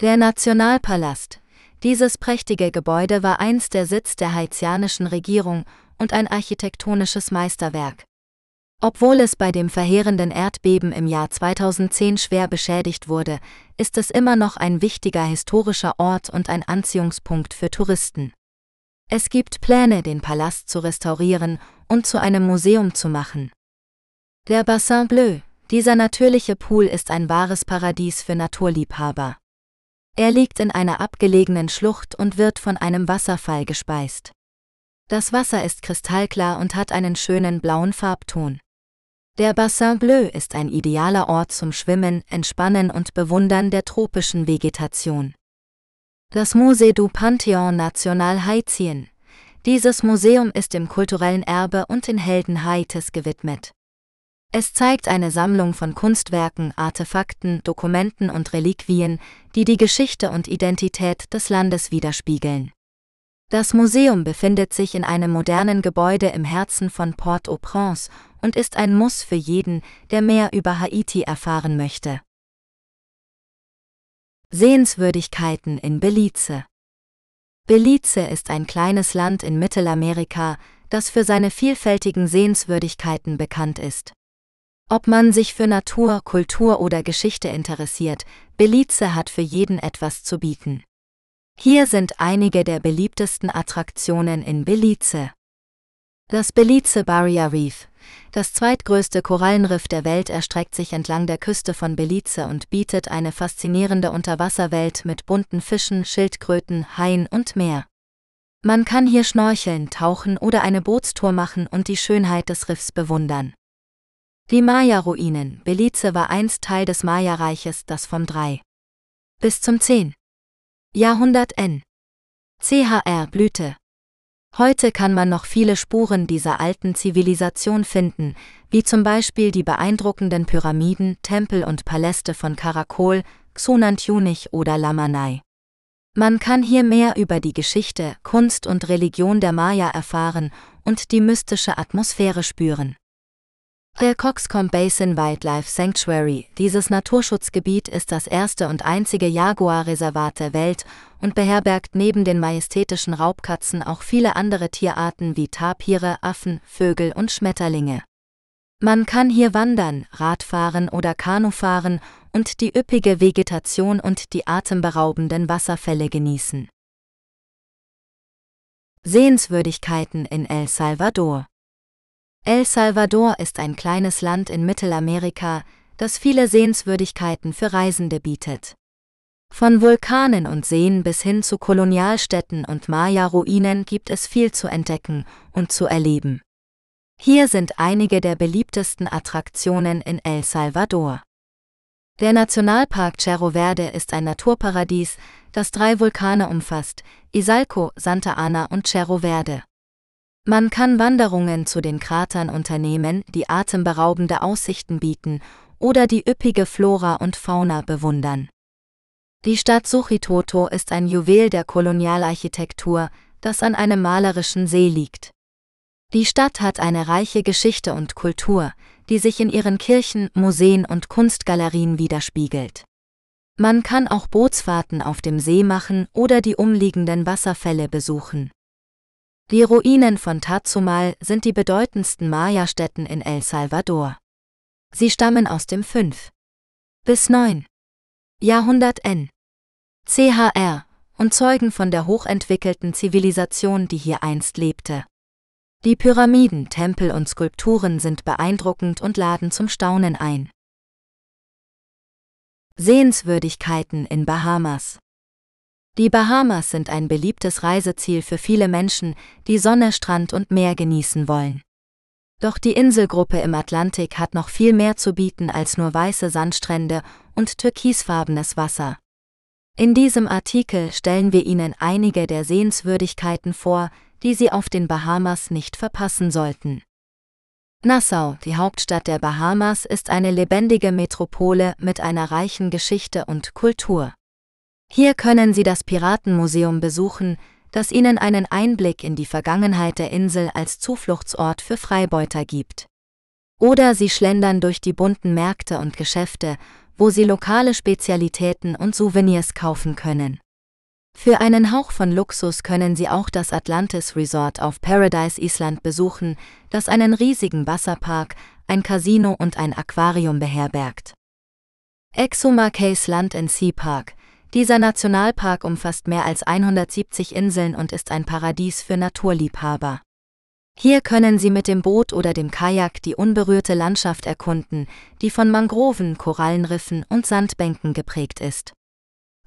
Der Nationalpalast, dieses prächtige Gebäude war einst der Sitz der haitianischen Regierung und ein architektonisches Meisterwerk. Obwohl es bei dem verheerenden Erdbeben im Jahr 2010 schwer beschädigt wurde, ist es immer noch ein wichtiger historischer Ort und ein Anziehungspunkt für Touristen. Es gibt Pläne, den Palast zu restaurieren und zu einem Museum zu machen. Der Bassin Bleu, dieser natürliche Pool ist ein wahres Paradies für Naturliebhaber. Er liegt in einer abgelegenen Schlucht und wird von einem Wasserfall gespeist. Das Wasser ist kristallklar und hat einen schönen blauen Farbton. Der Bassin Bleu ist ein idealer Ort zum Schwimmen, Entspannen und Bewundern der tropischen Vegetation. Das Musée du Panthéon National Haitien. Dieses Museum ist dem kulturellen Erbe und den Helden Haitis gewidmet. Es zeigt eine Sammlung von Kunstwerken, Artefakten, Dokumenten und Reliquien, die die Geschichte und Identität des Landes widerspiegeln. Das Museum befindet sich in einem modernen Gebäude im Herzen von Port-au-Prince und ist ein Muss für jeden, der mehr über Haiti erfahren möchte. Sehenswürdigkeiten in Belize Belize ist ein kleines Land in Mittelamerika, das für seine vielfältigen Sehenswürdigkeiten bekannt ist. Ob man sich für Natur, Kultur oder Geschichte interessiert, Belize hat für jeden etwas zu bieten. Hier sind einige der beliebtesten Attraktionen in Belize. Das Belize Barrier Reef, das zweitgrößte Korallenriff der Welt, erstreckt sich entlang der Küste von Belize und bietet eine faszinierende Unterwasserwelt mit bunten Fischen, Schildkröten, Haien und mehr. Man kann hier schnorcheln, tauchen oder eine Bootstour machen und die Schönheit des Riffs bewundern. Die Maya-Ruinen. Belize war einst Teil des Maya-Reiches, das vom 3. bis zum 10. Jahrhundert N. CHR blühte. Heute kann man noch viele Spuren dieser alten Zivilisation finden, wie zum Beispiel die beeindruckenden Pyramiden, Tempel und Paläste von Karakol, Xunantunich oder Lamanai. Man kann hier mehr über die Geschichte, Kunst und Religion der Maya erfahren und die mystische Atmosphäre spüren. Der Coxcomb Basin Wildlife Sanctuary, dieses Naturschutzgebiet ist das erste und einzige Jaguar-Reservat der Welt und beherbergt neben den majestätischen Raubkatzen auch viele andere Tierarten wie Tapire, Affen, Vögel und Schmetterlinge. Man kann hier wandern, Radfahren oder Kanu fahren und die üppige Vegetation und die atemberaubenden Wasserfälle genießen. Sehenswürdigkeiten in El Salvador El Salvador ist ein kleines Land in Mittelamerika, das viele Sehenswürdigkeiten für Reisende bietet. Von Vulkanen und Seen bis hin zu Kolonialstädten und Maya-Ruinen gibt es viel zu entdecken und zu erleben. Hier sind einige der beliebtesten Attraktionen in El Salvador. Der Nationalpark Cerro Verde ist ein Naturparadies, das drei Vulkane umfasst, Isalco, Santa Ana und Cerro Verde. Man kann Wanderungen zu den Kratern unternehmen, die atemberaubende Aussichten bieten oder die üppige Flora und Fauna bewundern. Die Stadt Suchitoto ist ein Juwel der Kolonialarchitektur, das an einem malerischen See liegt. Die Stadt hat eine reiche Geschichte und Kultur, die sich in ihren Kirchen, Museen und Kunstgalerien widerspiegelt. Man kann auch Bootsfahrten auf dem See machen oder die umliegenden Wasserfälle besuchen. Die Ruinen von Tazumal sind die bedeutendsten Maya-Stätten in El Salvador. Sie stammen aus dem 5. bis 9. Jahrhundert N. CHR und zeugen von der hochentwickelten Zivilisation, die hier einst lebte. Die Pyramiden, Tempel und Skulpturen sind beeindruckend und laden zum Staunen ein. Sehenswürdigkeiten in Bahamas die Bahamas sind ein beliebtes Reiseziel für viele Menschen, die Sonne, Strand und Meer genießen wollen. Doch die Inselgruppe im Atlantik hat noch viel mehr zu bieten als nur weiße Sandstrände und türkisfarbenes Wasser. In diesem Artikel stellen wir Ihnen einige der Sehenswürdigkeiten vor, die Sie auf den Bahamas nicht verpassen sollten. Nassau, die Hauptstadt der Bahamas, ist eine lebendige Metropole mit einer reichen Geschichte und Kultur. Hier können Sie das Piratenmuseum besuchen, das Ihnen einen Einblick in die Vergangenheit der Insel als Zufluchtsort für Freibeuter gibt. Oder Sie schlendern durch die bunten Märkte und Geschäfte, wo Sie lokale Spezialitäten und Souvenirs kaufen können. Für einen Hauch von Luxus können Sie auch das Atlantis Resort auf Paradise Island besuchen, das einen riesigen Wasserpark, ein Casino und ein Aquarium beherbergt. Exuma Case Land and Sea Park, dieser Nationalpark umfasst mehr als 170 Inseln und ist ein Paradies für Naturliebhaber. Hier können Sie mit dem Boot oder dem Kajak die unberührte Landschaft erkunden, die von Mangroven, Korallenriffen und Sandbänken geprägt ist.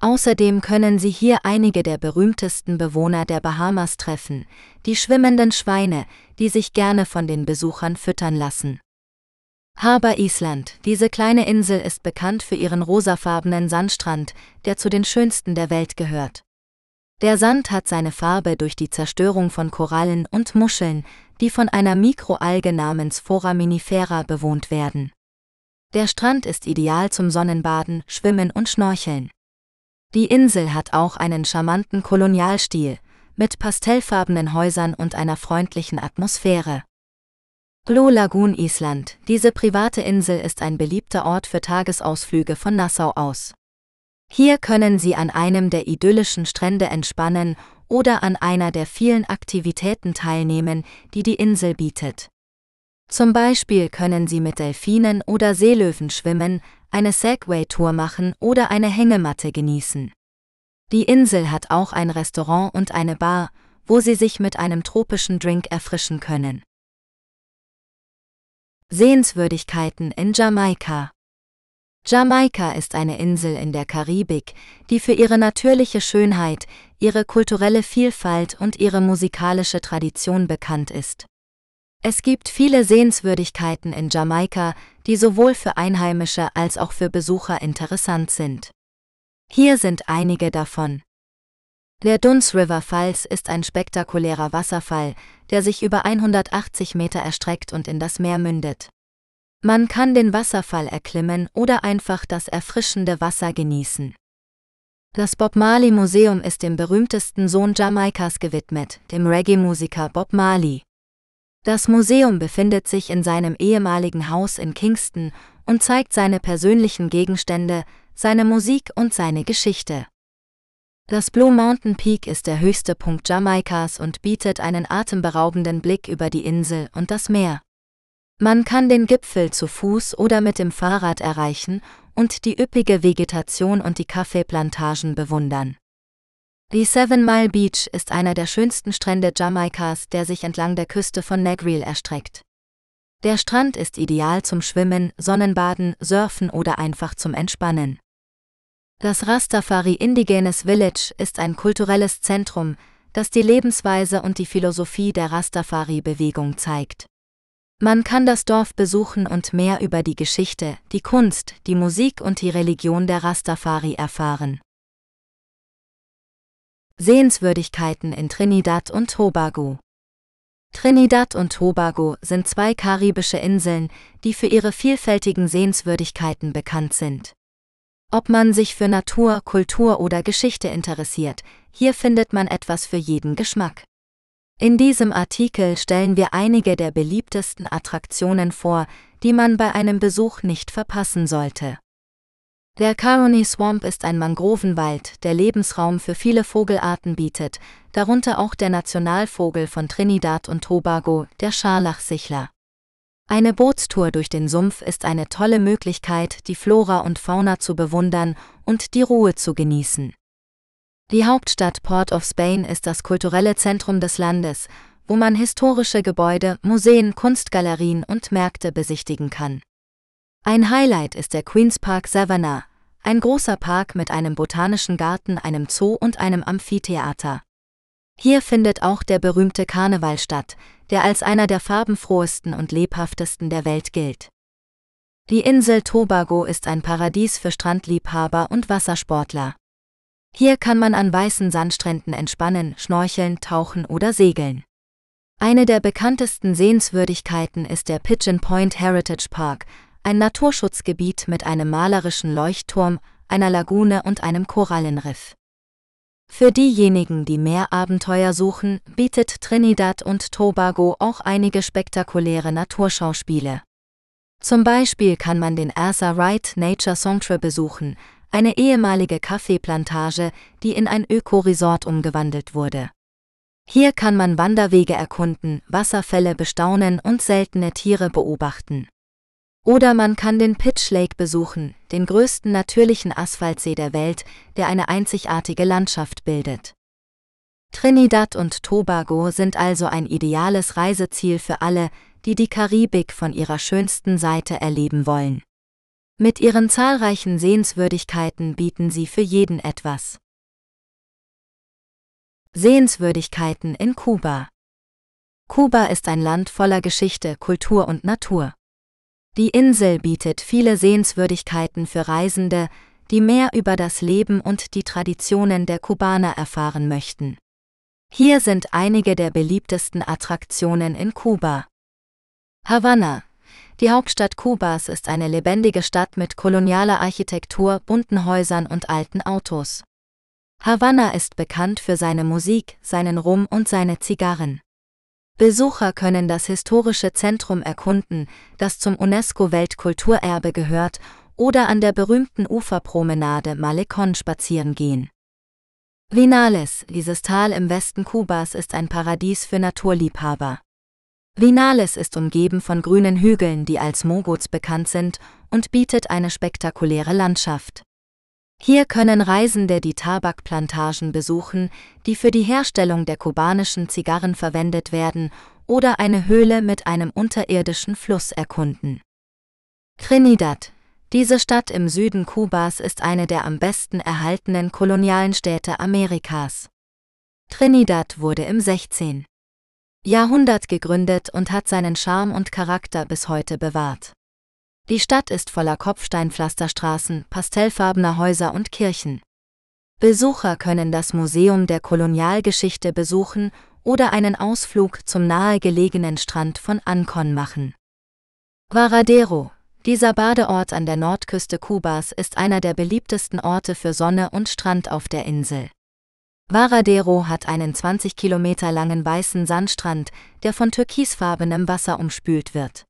Außerdem können Sie hier einige der berühmtesten Bewohner der Bahamas treffen, die schwimmenden Schweine, die sich gerne von den Besuchern füttern lassen. Harbour Island, diese kleine Insel ist bekannt für ihren rosafarbenen Sandstrand, der zu den schönsten der Welt gehört. Der Sand hat seine Farbe durch die Zerstörung von Korallen und Muscheln, die von einer Mikroalge namens Foraminifera bewohnt werden. Der Strand ist ideal zum Sonnenbaden, Schwimmen und Schnorcheln. Die Insel hat auch einen charmanten Kolonialstil, mit pastellfarbenen Häusern und einer freundlichen Atmosphäre. Blue Lagoon Island. Diese private Insel ist ein beliebter Ort für Tagesausflüge von Nassau aus. Hier können Sie an einem der idyllischen Strände entspannen oder an einer der vielen Aktivitäten teilnehmen, die die Insel bietet. Zum Beispiel können Sie mit Delfinen oder Seelöwen schwimmen, eine Segway-Tour machen oder eine Hängematte genießen. Die Insel hat auch ein Restaurant und eine Bar, wo Sie sich mit einem tropischen Drink erfrischen können. Sehenswürdigkeiten in Jamaika Jamaika ist eine Insel in der Karibik, die für ihre natürliche Schönheit, ihre kulturelle Vielfalt und ihre musikalische Tradition bekannt ist. Es gibt viele Sehenswürdigkeiten in Jamaika, die sowohl für Einheimische als auch für Besucher interessant sind. Hier sind einige davon. Der Duns River Falls ist ein spektakulärer Wasserfall, der sich über 180 Meter erstreckt und in das Meer mündet. Man kann den Wasserfall erklimmen oder einfach das erfrischende Wasser genießen. Das Bob Marley Museum ist dem berühmtesten Sohn Jamaikas gewidmet, dem Reggae-Musiker Bob Marley. Das Museum befindet sich in seinem ehemaligen Haus in Kingston und zeigt seine persönlichen Gegenstände, seine Musik und seine Geschichte. Das Blue Mountain Peak ist der höchste Punkt Jamaikas und bietet einen atemberaubenden Blick über die Insel und das Meer. Man kann den Gipfel zu Fuß oder mit dem Fahrrad erreichen und die üppige Vegetation und die Kaffeeplantagen bewundern. Die Seven Mile Beach ist einer der schönsten Strände Jamaikas, der sich entlang der Küste von Negril erstreckt. Der Strand ist ideal zum Schwimmen, Sonnenbaden, Surfen oder einfach zum Entspannen. Das Rastafari Indigenes Village ist ein kulturelles Zentrum, das die Lebensweise und die Philosophie der Rastafari-Bewegung zeigt. Man kann das Dorf besuchen und mehr über die Geschichte, die Kunst, die Musik und die Religion der Rastafari erfahren. Sehenswürdigkeiten in Trinidad und Tobago. Trinidad und Tobago sind zwei karibische Inseln, die für ihre vielfältigen Sehenswürdigkeiten bekannt sind. Ob man sich für Natur, Kultur oder Geschichte interessiert, hier findet man etwas für jeden Geschmack. In diesem Artikel stellen wir einige der beliebtesten Attraktionen vor, die man bei einem Besuch nicht verpassen sollte. Der Caroni Swamp ist ein Mangrovenwald, der Lebensraum für viele Vogelarten bietet, darunter auch der Nationalvogel von Trinidad und Tobago, der Scharlachsichler. Eine Bootstour durch den Sumpf ist eine tolle Möglichkeit, die Flora und Fauna zu bewundern und die Ruhe zu genießen. Die Hauptstadt Port of Spain ist das kulturelle Zentrum des Landes, wo man historische Gebäude, Museen, Kunstgalerien und Märkte besichtigen kann. Ein Highlight ist der Queen's Park Savannah, ein großer Park mit einem botanischen Garten, einem Zoo und einem Amphitheater. Hier findet auch der berühmte Karneval statt, der als einer der farbenfrohesten und lebhaftesten der Welt gilt. Die Insel Tobago ist ein Paradies für Strandliebhaber und Wassersportler. Hier kann man an weißen Sandstränden entspannen, schnorcheln, tauchen oder segeln. Eine der bekanntesten Sehenswürdigkeiten ist der Pigeon Point Heritage Park, ein Naturschutzgebiet mit einem malerischen Leuchtturm, einer Lagune und einem Korallenriff. Für diejenigen, die mehr Abenteuer suchen, bietet Trinidad und Tobago auch einige spektakuläre Naturschauspiele. Zum Beispiel kann man den Arthur Wright Nature Sanctuary besuchen, eine ehemalige Kaffeeplantage, die in ein Ökoresort umgewandelt wurde. Hier kann man Wanderwege erkunden, Wasserfälle bestaunen und seltene Tiere beobachten. Oder man kann den Pitch Lake besuchen, den größten natürlichen Asphaltsee der Welt, der eine einzigartige Landschaft bildet. Trinidad und Tobago sind also ein ideales Reiseziel für alle, die die Karibik von ihrer schönsten Seite erleben wollen. Mit ihren zahlreichen Sehenswürdigkeiten bieten sie für jeden etwas. Sehenswürdigkeiten in Kuba Kuba ist ein Land voller Geschichte, Kultur und Natur. Die Insel bietet viele Sehenswürdigkeiten für Reisende, die mehr über das Leben und die Traditionen der Kubaner erfahren möchten. Hier sind einige der beliebtesten Attraktionen in Kuba. Havanna. Die Hauptstadt Kubas ist eine lebendige Stadt mit kolonialer Architektur, bunten Häusern und alten Autos. Havanna ist bekannt für seine Musik, seinen Rum und seine Zigarren. Besucher können das historische Zentrum erkunden, das zum UNESCO-Weltkulturerbe gehört, oder an der berühmten Uferpromenade Malecon spazieren gehen. Vinales, dieses Tal im Westen Kubas, ist ein Paradies für Naturliebhaber. Vinales ist umgeben von grünen Hügeln, die als Mogots bekannt sind, und bietet eine spektakuläre Landschaft. Hier können Reisende die Tabakplantagen besuchen, die für die Herstellung der kubanischen Zigarren verwendet werden, oder eine Höhle mit einem unterirdischen Fluss erkunden. Trinidad. Diese Stadt im Süden Kubas ist eine der am besten erhaltenen kolonialen Städte Amerikas. Trinidad wurde im 16. Jahrhundert gegründet und hat seinen Charme und Charakter bis heute bewahrt. Die Stadt ist voller Kopfsteinpflasterstraßen, pastellfarbener Häuser und Kirchen. Besucher können das Museum der Kolonialgeschichte besuchen oder einen Ausflug zum nahegelegenen Strand von Ancon machen. Varadero, dieser Badeort an der Nordküste Kubas ist einer der beliebtesten Orte für Sonne und Strand auf der Insel. Varadero hat einen 20 Kilometer langen weißen Sandstrand, der von türkisfarbenem Wasser umspült wird.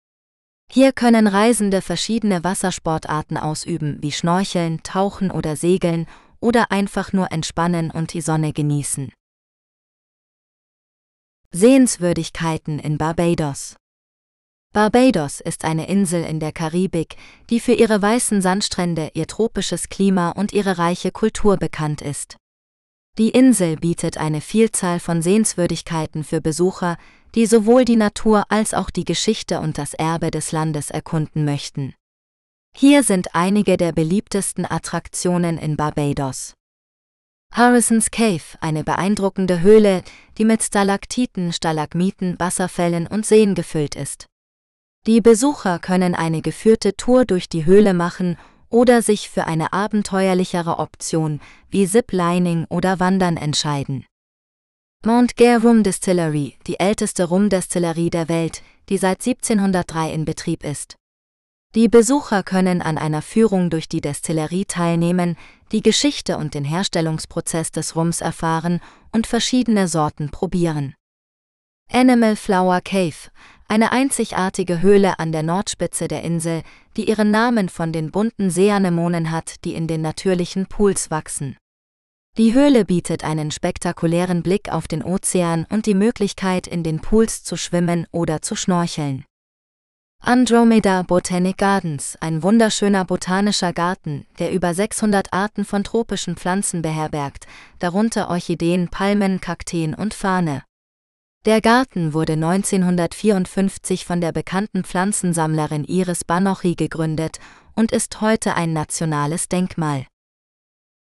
Hier können Reisende verschiedene Wassersportarten ausüben, wie Schnorcheln, Tauchen oder Segeln oder einfach nur entspannen und die Sonne genießen. Sehenswürdigkeiten in Barbados Barbados ist eine Insel in der Karibik, die für ihre weißen Sandstrände, ihr tropisches Klima und ihre reiche Kultur bekannt ist. Die Insel bietet eine Vielzahl von Sehenswürdigkeiten für Besucher, die sowohl die Natur als auch die Geschichte und das Erbe des Landes erkunden möchten. Hier sind einige der beliebtesten Attraktionen in Barbados. Harrison's Cave, eine beeindruckende Höhle, die mit Stalaktiten, Stalagmiten, Wasserfällen und Seen gefüllt ist. Die Besucher können eine geführte Tour durch die Höhle machen oder sich für eine abenteuerlichere Option wie Ziplining oder Wandern entscheiden. Mount Gare Rum Distillery, die älteste Rumdestillerie der Welt, die seit 1703 in Betrieb ist. Die Besucher können an einer Führung durch die Destillerie teilnehmen, die Geschichte und den Herstellungsprozess des Rums erfahren und verschiedene Sorten probieren. Animal Flower Cave, eine einzigartige Höhle an der Nordspitze der Insel, die ihren Namen von den bunten Seeanemonen hat, die in den natürlichen Pools wachsen. Die Höhle bietet einen spektakulären Blick auf den Ozean und die Möglichkeit, in den Pools zu schwimmen oder zu schnorcheln. Andromeda Botanic Gardens, ein wunderschöner botanischer Garten, der über 600 Arten von tropischen Pflanzen beherbergt, darunter Orchideen, Palmen, Kakteen und Fahne. Der Garten wurde 1954 von der bekannten Pflanzensammlerin Iris Banochi gegründet und ist heute ein nationales Denkmal.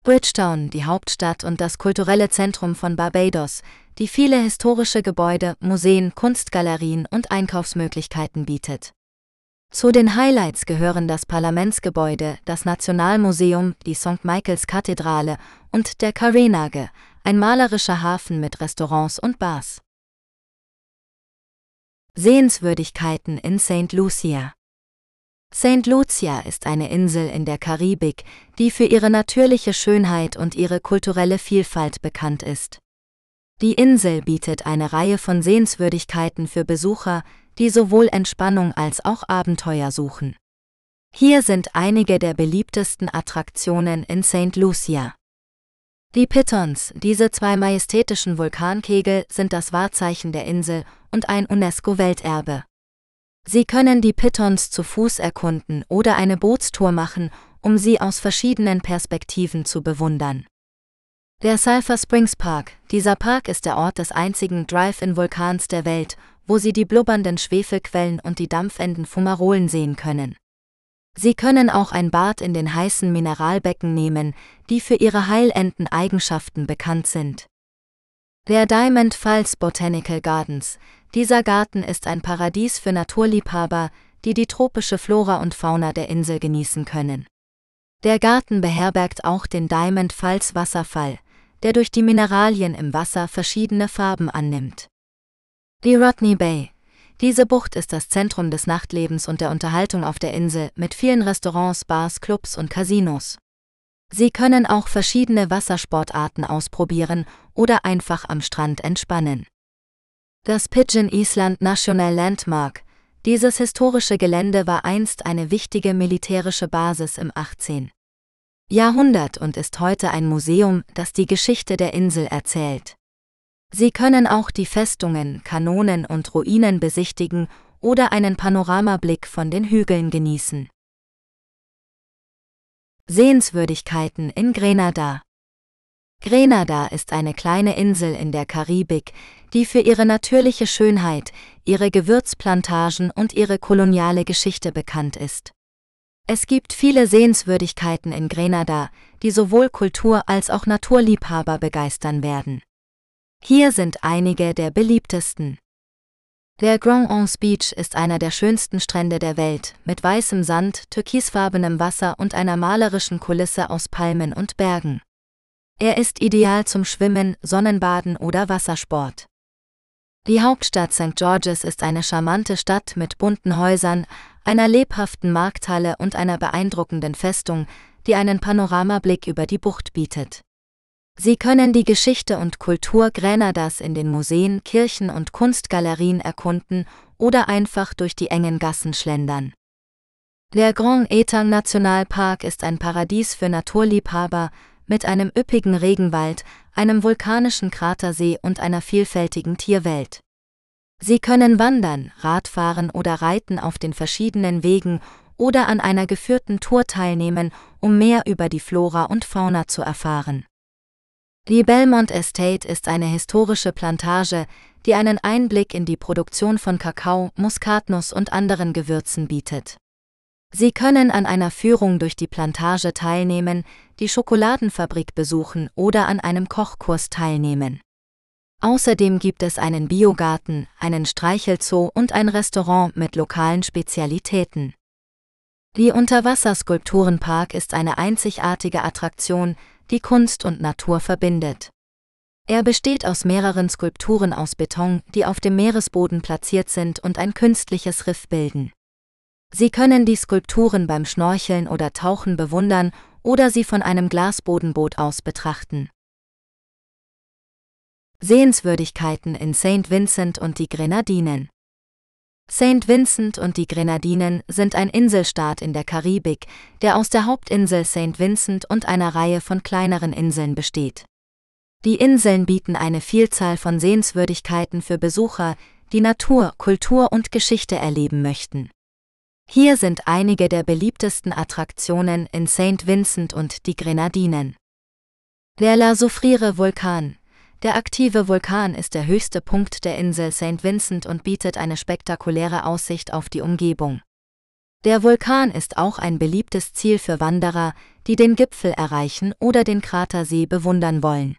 Bridgetown, die Hauptstadt und das kulturelle Zentrum von Barbados, die viele historische Gebäude, Museen, Kunstgalerien und Einkaufsmöglichkeiten bietet. Zu den Highlights gehören das Parlamentsgebäude, das Nationalmuseum, die St. Michaels Kathedrale und der Karenage, ein malerischer Hafen mit Restaurants und Bars. Sehenswürdigkeiten in St. Lucia St. Lucia ist eine Insel in der Karibik, die für ihre natürliche Schönheit und ihre kulturelle Vielfalt bekannt ist. Die Insel bietet eine Reihe von Sehenswürdigkeiten für Besucher, die sowohl Entspannung als auch Abenteuer suchen. Hier sind einige der beliebtesten Attraktionen in St. Lucia. Die Pitons, diese zwei majestätischen Vulkankegel, sind das Wahrzeichen der Insel und ein UNESCO-Welterbe. Sie können die Pitons zu Fuß erkunden oder eine Bootstour machen, um sie aus verschiedenen Perspektiven zu bewundern. Der Sulphur Springs Park. Dieser Park ist der Ort des einzigen Drive-in-Vulkans der Welt, wo Sie die blubbernden Schwefelquellen und die dampfenden Fumarolen sehen können. Sie können auch ein Bad in den heißen Mineralbecken nehmen, die für ihre heilenden Eigenschaften bekannt sind. Der Diamond Falls Botanical Gardens. Dieser Garten ist ein Paradies für Naturliebhaber, die die tropische Flora und Fauna der Insel genießen können. Der Garten beherbergt auch den Diamond Falls Wasserfall, der durch die Mineralien im Wasser verschiedene Farben annimmt. Die Rodney Bay, diese Bucht ist das Zentrum des Nachtlebens und der Unterhaltung auf der Insel mit vielen Restaurants, Bars, Clubs und Casinos. Sie können auch verschiedene Wassersportarten ausprobieren oder einfach am Strand entspannen. Das Pigeon Island National Landmark. Dieses historische Gelände war einst eine wichtige militärische Basis im 18. Jahrhundert und ist heute ein Museum, das die Geschichte der Insel erzählt. Sie können auch die Festungen, Kanonen und Ruinen besichtigen oder einen Panoramablick von den Hügeln genießen. Sehenswürdigkeiten in Grenada. Grenada ist eine kleine Insel in der Karibik, die für ihre natürliche Schönheit, ihre Gewürzplantagen und ihre koloniale Geschichte bekannt ist. Es gibt viele Sehenswürdigkeiten in Grenada, die sowohl Kultur- als auch Naturliebhaber begeistern werden. Hier sind einige der beliebtesten. Der Grand Anse Beach ist einer der schönsten Strände der Welt, mit weißem Sand, türkisfarbenem Wasser und einer malerischen Kulisse aus Palmen und Bergen. Er ist ideal zum Schwimmen, Sonnenbaden oder Wassersport. Die Hauptstadt St. George's ist eine charmante Stadt mit bunten Häusern, einer lebhaften Markthalle und einer beeindruckenden Festung, die einen Panoramablick über die Bucht bietet. Sie können die Geschichte und Kultur Grenadas in den Museen, Kirchen und Kunstgalerien erkunden oder einfach durch die engen Gassen schlendern. Der Grand Etang Nationalpark ist ein Paradies für Naturliebhaber mit einem üppigen Regenwald, einem vulkanischen Kratersee und einer vielfältigen Tierwelt. Sie können wandern, Radfahren oder reiten auf den verschiedenen Wegen oder an einer geführten Tour teilnehmen, um mehr über die Flora und Fauna zu erfahren. Die Belmont Estate ist eine historische Plantage, die einen Einblick in die Produktion von Kakao, Muskatnuss und anderen Gewürzen bietet. Sie können an einer Führung durch die Plantage teilnehmen, die Schokoladenfabrik besuchen oder an einem Kochkurs teilnehmen. Außerdem gibt es einen Biogarten, einen Streichelzoo und ein Restaurant mit lokalen Spezialitäten. Die Unterwasserskulpturenpark ist eine einzigartige Attraktion, die Kunst und Natur verbindet. Er besteht aus mehreren Skulpturen aus Beton, die auf dem Meeresboden platziert sind und ein künstliches Riff bilden. Sie können die Skulpturen beim Schnorcheln oder Tauchen bewundern oder sie von einem Glasbodenboot aus betrachten. Sehenswürdigkeiten in St. Vincent und die Grenadinen St. Vincent und die Grenadinen sind ein Inselstaat in der Karibik, der aus der Hauptinsel St. Vincent und einer Reihe von kleineren Inseln besteht. Die Inseln bieten eine Vielzahl von Sehenswürdigkeiten für Besucher, die Natur, Kultur und Geschichte erleben möchten. Hier sind einige der beliebtesten Attraktionen in St. Vincent und die Grenadinen. Der La Soufriere Vulkan, der aktive Vulkan ist der höchste Punkt der Insel St. Vincent und bietet eine spektakuläre Aussicht auf die Umgebung. Der Vulkan ist auch ein beliebtes Ziel für Wanderer, die den Gipfel erreichen oder den Kratersee bewundern wollen.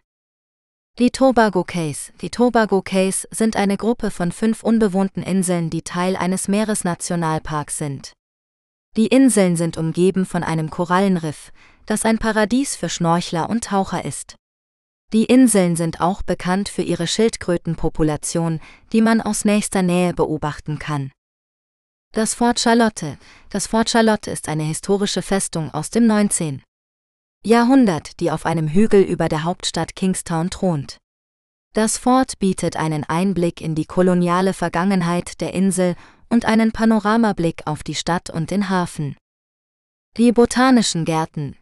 Die Tobago Cays. Die Tobago Cays sind eine Gruppe von fünf unbewohnten Inseln, die Teil eines Meeresnationalparks sind. Die Inseln sind umgeben von einem Korallenriff, das ein Paradies für Schnorchler und Taucher ist. Die Inseln sind auch bekannt für ihre Schildkrötenpopulation, die man aus nächster Nähe beobachten kann. Das Fort Charlotte. Das Fort Charlotte ist eine historische Festung aus dem 19. Jahrhundert, die auf einem Hügel über der Hauptstadt Kingstown thront. Das Fort bietet einen Einblick in die koloniale Vergangenheit der Insel und einen Panoramablick auf die Stadt und den Hafen. Die Botanischen Gärten,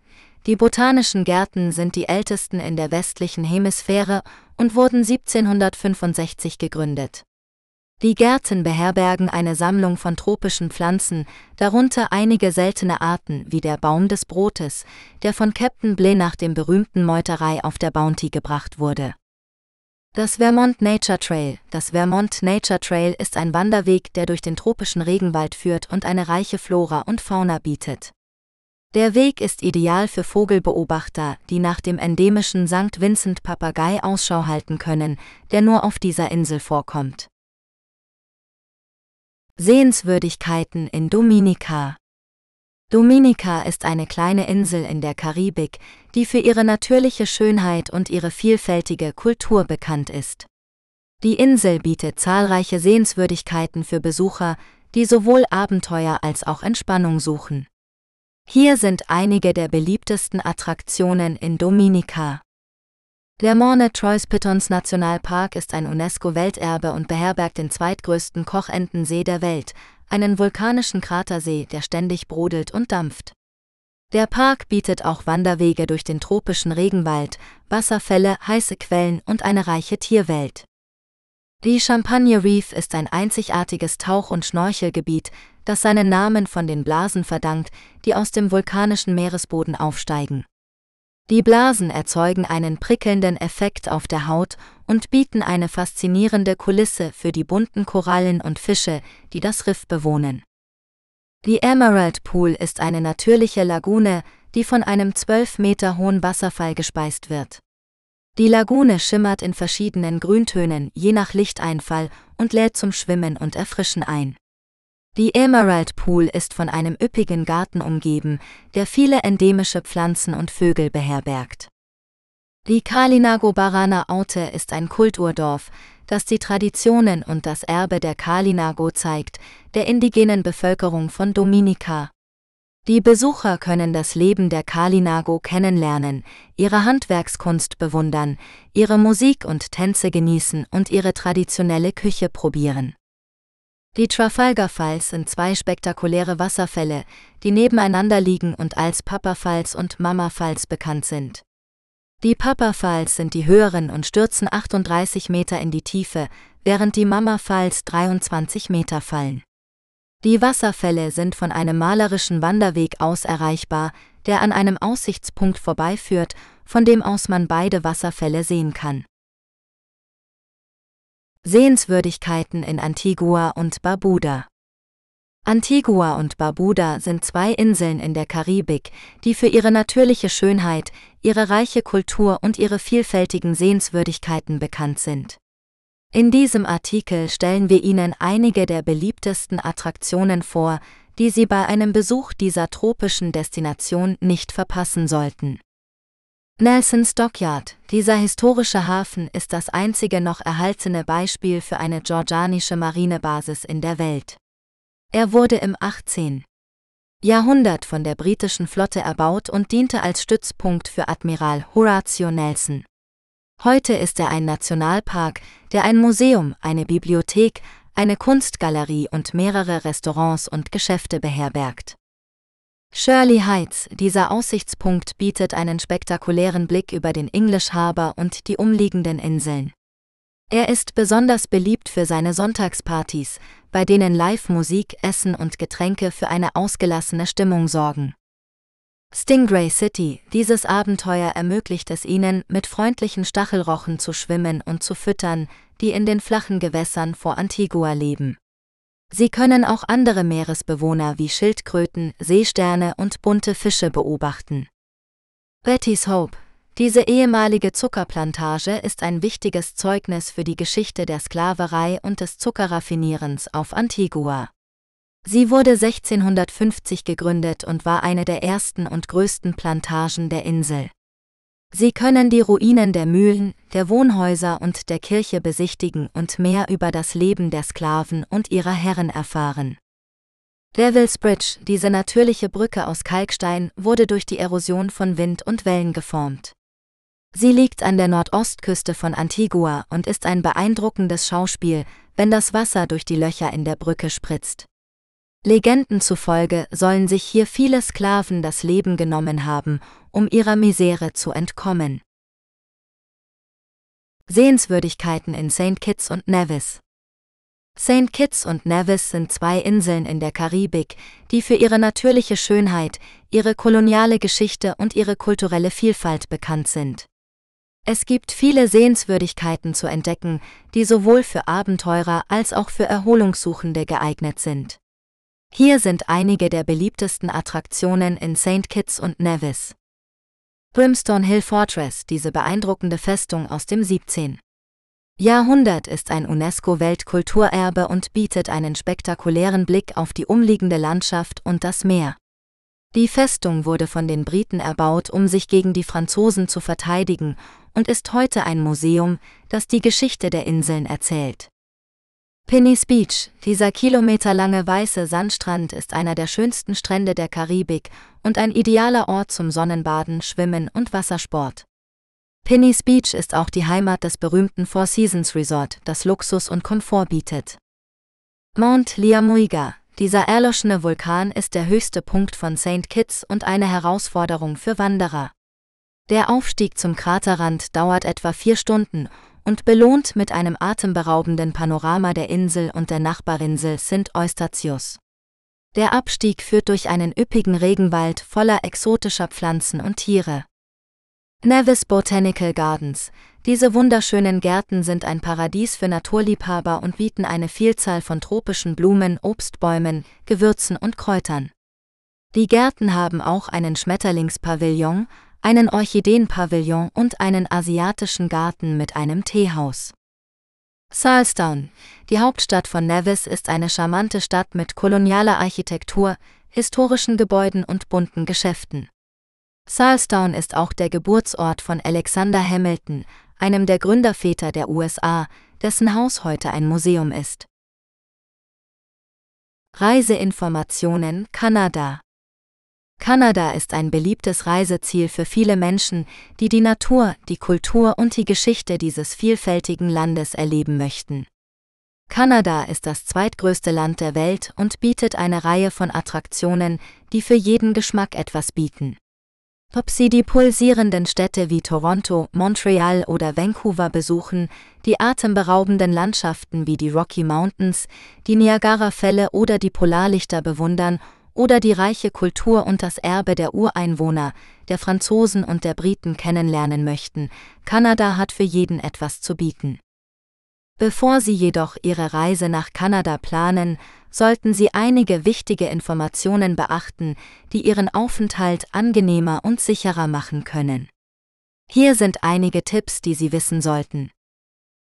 die Botanischen Gärten sind die ältesten in der westlichen Hemisphäre und wurden 1765 gegründet. Die Gärten beherbergen eine Sammlung von tropischen Pflanzen, darunter einige seltene Arten wie der Baum des Brotes, der von Captain Bligh nach dem berühmten Meuterei auf der Bounty gebracht wurde. Das Vermont Nature Trail. Das Vermont Nature Trail ist ein Wanderweg, der durch den tropischen Regenwald führt und eine reiche Flora und Fauna bietet. Der Weg ist ideal für Vogelbeobachter, die nach dem endemischen St. Vincent Papagei Ausschau halten können, der nur auf dieser Insel vorkommt. Sehenswürdigkeiten in Dominica Dominica ist eine kleine Insel in der Karibik, die für ihre natürliche Schönheit und ihre vielfältige Kultur bekannt ist. Die Insel bietet zahlreiche Sehenswürdigkeiten für Besucher, die sowohl Abenteuer als auch Entspannung suchen. Hier sind einige der beliebtesten Attraktionen in Dominica. Der Morne Trois Pitons Nationalpark ist ein UNESCO-Welterbe und beherbergt den zweitgrößten Kochentensee der Welt, einen vulkanischen Kratersee, der ständig brodelt und dampft. Der Park bietet auch Wanderwege durch den tropischen Regenwald, Wasserfälle, heiße Quellen und eine reiche Tierwelt. Die Champagne Reef ist ein einzigartiges Tauch- und Schnorchelgebiet, das seinen Namen von den Blasen verdankt, die aus dem vulkanischen Meeresboden aufsteigen. Die Blasen erzeugen einen prickelnden Effekt auf der Haut und bieten eine faszinierende Kulisse für die bunten Korallen und Fische, die das Riff bewohnen. Die Emerald Pool ist eine natürliche Lagune, die von einem 12 Meter hohen Wasserfall gespeist wird. Die Lagune schimmert in verschiedenen Grüntönen je nach Lichteinfall und lädt zum Schwimmen und Erfrischen ein. Die Emerald Pool ist von einem üppigen Garten umgeben, der viele endemische Pflanzen und Vögel beherbergt. Die Kalinago Barana Aute ist ein Kulturdorf, das die Traditionen und das Erbe der Kalinago zeigt, der indigenen Bevölkerung von Dominica. Die Besucher können das Leben der Kalinago kennenlernen, ihre Handwerkskunst bewundern, ihre Musik und Tänze genießen und ihre traditionelle Küche probieren. Die Trafalgar Falls sind zwei spektakuläre Wasserfälle, die nebeneinander liegen und als Papa Falls und Mama Falls bekannt sind. Die Papa Falls sind die höheren und stürzen 38 Meter in die Tiefe, während die Mama Falls 23 Meter fallen. Die Wasserfälle sind von einem malerischen Wanderweg aus erreichbar, der an einem Aussichtspunkt vorbeiführt, von dem aus man beide Wasserfälle sehen kann. Sehenswürdigkeiten in Antigua und Barbuda. Antigua und Barbuda sind zwei Inseln in der Karibik, die für ihre natürliche Schönheit, ihre reiche Kultur und ihre vielfältigen Sehenswürdigkeiten bekannt sind. In diesem Artikel stellen wir Ihnen einige der beliebtesten Attraktionen vor, die Sie bei einem Besuch dieser tropischen Destination nicht verpassen sollten. Nelson's Dockyard, dieser historische Hafen ist das einzige noch erhaltene Beispiel für eine georgianische Marinebasis in der Welt. Er wurde im 18. Jahrhundert von der britischen Flotte erbaut und diente als Stützpunkt für Admiral Horatio Nelson. Heute ist er ein Nationalpark, der ein Museum, eine Bibliothek, eine Kunstgalerie und mehrere Restaurants und Geschäfte beherbergt. Shirley Heights, dieser Aussichtspunkt bietet einen spektakulären Blick über den English Harbour und die umliegenden Inseln. Er ist besonders beliebt für seine Sonntagspartys, bei denen Live-Musik, Essen und Getränke für eine ausgelassene Stimmung sorgen. Stingray City, dieses Abenteuer ermöglicht es ihnen, mit freundlichen Stachelrochen zu schwimmen und zu füttern, die in den flachen Gewässern vor Antigua leben. Sie können auch andere Meeresbewohner wie Schildkröten, Seesterne und bunte Fische beobachten. Betty's Hope Diese ehemalige Zuckerplantage ist ein wichtiges Zeugnis für die Geschichte der Sklaverei und des Zuckerraffinierens auf Antigua. Sie wurde 1650 gegründet und war eine der ersten und größten Plantagen der Insel. Sie können die Ruinen der Mühlen, der Wohnhäuser und der Kirche besichtigen und mehr über das Leben der Sklaven und ihrer Herren erfahren. Devil's Bridge, diese natürliche Brücke aus Kalkstein, wurde durch die Erosion von Wind und Wellen geformt. Sie liegt an der Nordostküste von Antigua und ist ein beeindruckendes Schauspiel, wenn das Wasser durch die Löcher in der Brücke spritzt. Legenden zufolge sollen sich hier viele Sklaven das Leben genommen haben, um ihrer Misere zu entkommen. Sehenswürdigkeiten in St. Kitts und Nevis St. Kitts und Nevis sind zwei Inseln in der Karibik, die für ihre natürliche Schönheit, ihre koloniale Geschichte und ihre kulturelle Vielfalt bekannt sind. Es gibt viele Sehenswürdigkeiten zu entdecken, die sowohl für Abenteurer als auch für Erholungssuchende geeignet sind. Hier sind einige der beliebtesten Attraktionen in St. Kitts und Nevis. Brimstone Hill Fortress, diese beeindruckende Festung aus dem 17. Jahrhundert ist ein UNESCO-Weltkulturerbe und bietet einen spektakulären Blick auf die umliegende Landschaft und das Meer. Die Festung wurde von den Briten erbaut, um sich gegen die Franzosen zu verteidigen und ist heute ein Museum, das die Geschichte der Inseln erzählt. Penny's Beach, dieser kilometerlange weiße Sandstrand ist einer der schönsten Strände der Karibik und ein idealer Ort zum Sonnenbaden, Schwimmen und Wassersport. Penny's Beach ist auch die Heimat des berühmten Four Seasons Resort, das Luxus und Komfort bietet. Mount Liamuiga, dieser erloschene Vulkan ist der höchste Punkt von St. Kitts und eine Herausforderung für Wanderer. Der Aufstieg zum Kraterrand dauert etwa vier Stunden und belohnt mit einem atemberaubenden Panorama der Insel und der Nachbarinsel Sint Eustatius. Der Abstieg führt durch einen üppigen Regenwald voller exotischer Pflanzen und Tiere. Nevis Botanical Gardens. Diese wunderschönen Gärten sind ein Paradies für Naturliebhaber und bieten eine Vielzahl von tropischen Blumen, Obstbäumen, Gewürzen und Kräutern. Die Gärten haben auch einen Schmetterlingspavillon, einen Orchideenpavillon und einen asiatischen Garten mit einem Teehaus. Salstown, die Hauptstadt von Nevis, ist eine charmante Stadt mit kolonialer Architektur, historischen Gebäuden und bunten Geschäften. Salstown ist auch der Geburtsort von Alexander Hamilton, einem der Gründerväter der USA, dessen Haus heute ein Museum ist. Reiseinformationen Kanada Kanada ist ein beliebtes Reiseziel für viele Menschen, die die Natur, die Kultur und die Geschichte dieses vielfältigen Landes erleben möchten. Kanada ist das zweitgrößte Land der Welt und bietet eine Reihe von Attraktionen, die für jeden Geschmack etwas bieten. Ob Sie die pulsierenden Städte wie Toronto, Montreal oder Vancouver besuchen, die atemberaubenden Landschaften wie die Rocky Mountains, die Niagara-Fälle oder die Polarlichter bewundern oder die reiche Kultur und das Erbe der Ureinwohner, der Franzosen und der Briten kennenlernen möchten, Kanada hat für jeden etwas zu bieten. Bevor Sie jedoch Ihre Reise nach Kanada planen, sollten Sie einige wichtige Informationen beachten, die Ihren Aufenthalt angenehmer und sicherer machen können. Hier sind einige Tipps, die Sie wissen sollten.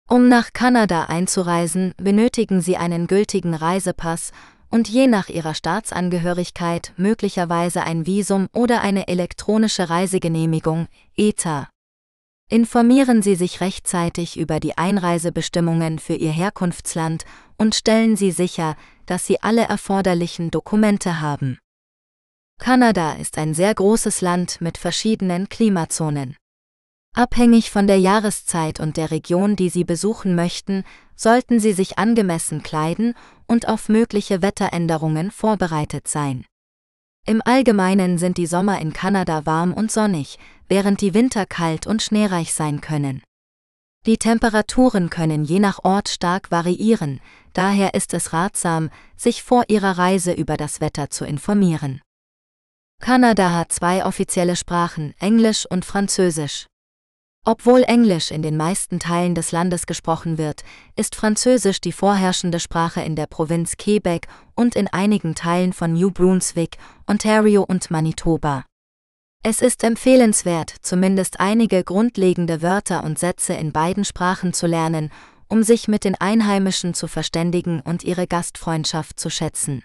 Um nach Kanada einzureisen, benötigen Sie einen gültigen Reisepass und je nach ihrer Staatsangehörigkeit möglicherweise ein Visum oder eine elektronische Reisegenehmigung, ETA. Informieren Sie sich rechtzeitig über die Einreisebestimmungen für Ihr Herkunftsland und stellen Sie sicher, dass Sie alle erforderlichen Dokumente haben. Kanada ist ein sehr großes Land mit verschiedenen Klimazonen. Abhängig von der Jahreszeit und der Region, die Sie besuchen möchten, sollten Sie sich angemessen kleiden und auf mögliche Wetteränderungen vorbereitet sein. Im Allgemeinen sind die Sommer in Kanada warm und sonnig, während die Winter kalt und schneereich sein können. Die Temperaturen können je nach Ort stark variieren, daher ist es ratsam, sich vor Ihrer Reise über das Wetter zu informieren. Kanada hat zwei offizielle Sprachen, Englisch und Französisch. Obwohl Englisch in den meisten Teilen des Landes gesprochen wird, ist Französisch die vorherrschende Sprache in der Provinz Quebec und in einigen Teilen von New Brunswick, Ontario und Manitoba. Es ist empfehlenswert, zumindest einige grundlegende Wörter und Sätze in beiden Sprachen zu lernen, um sich mit den Einheimischen zu verständigen und ihre Gastfreundschaft zu schätzen.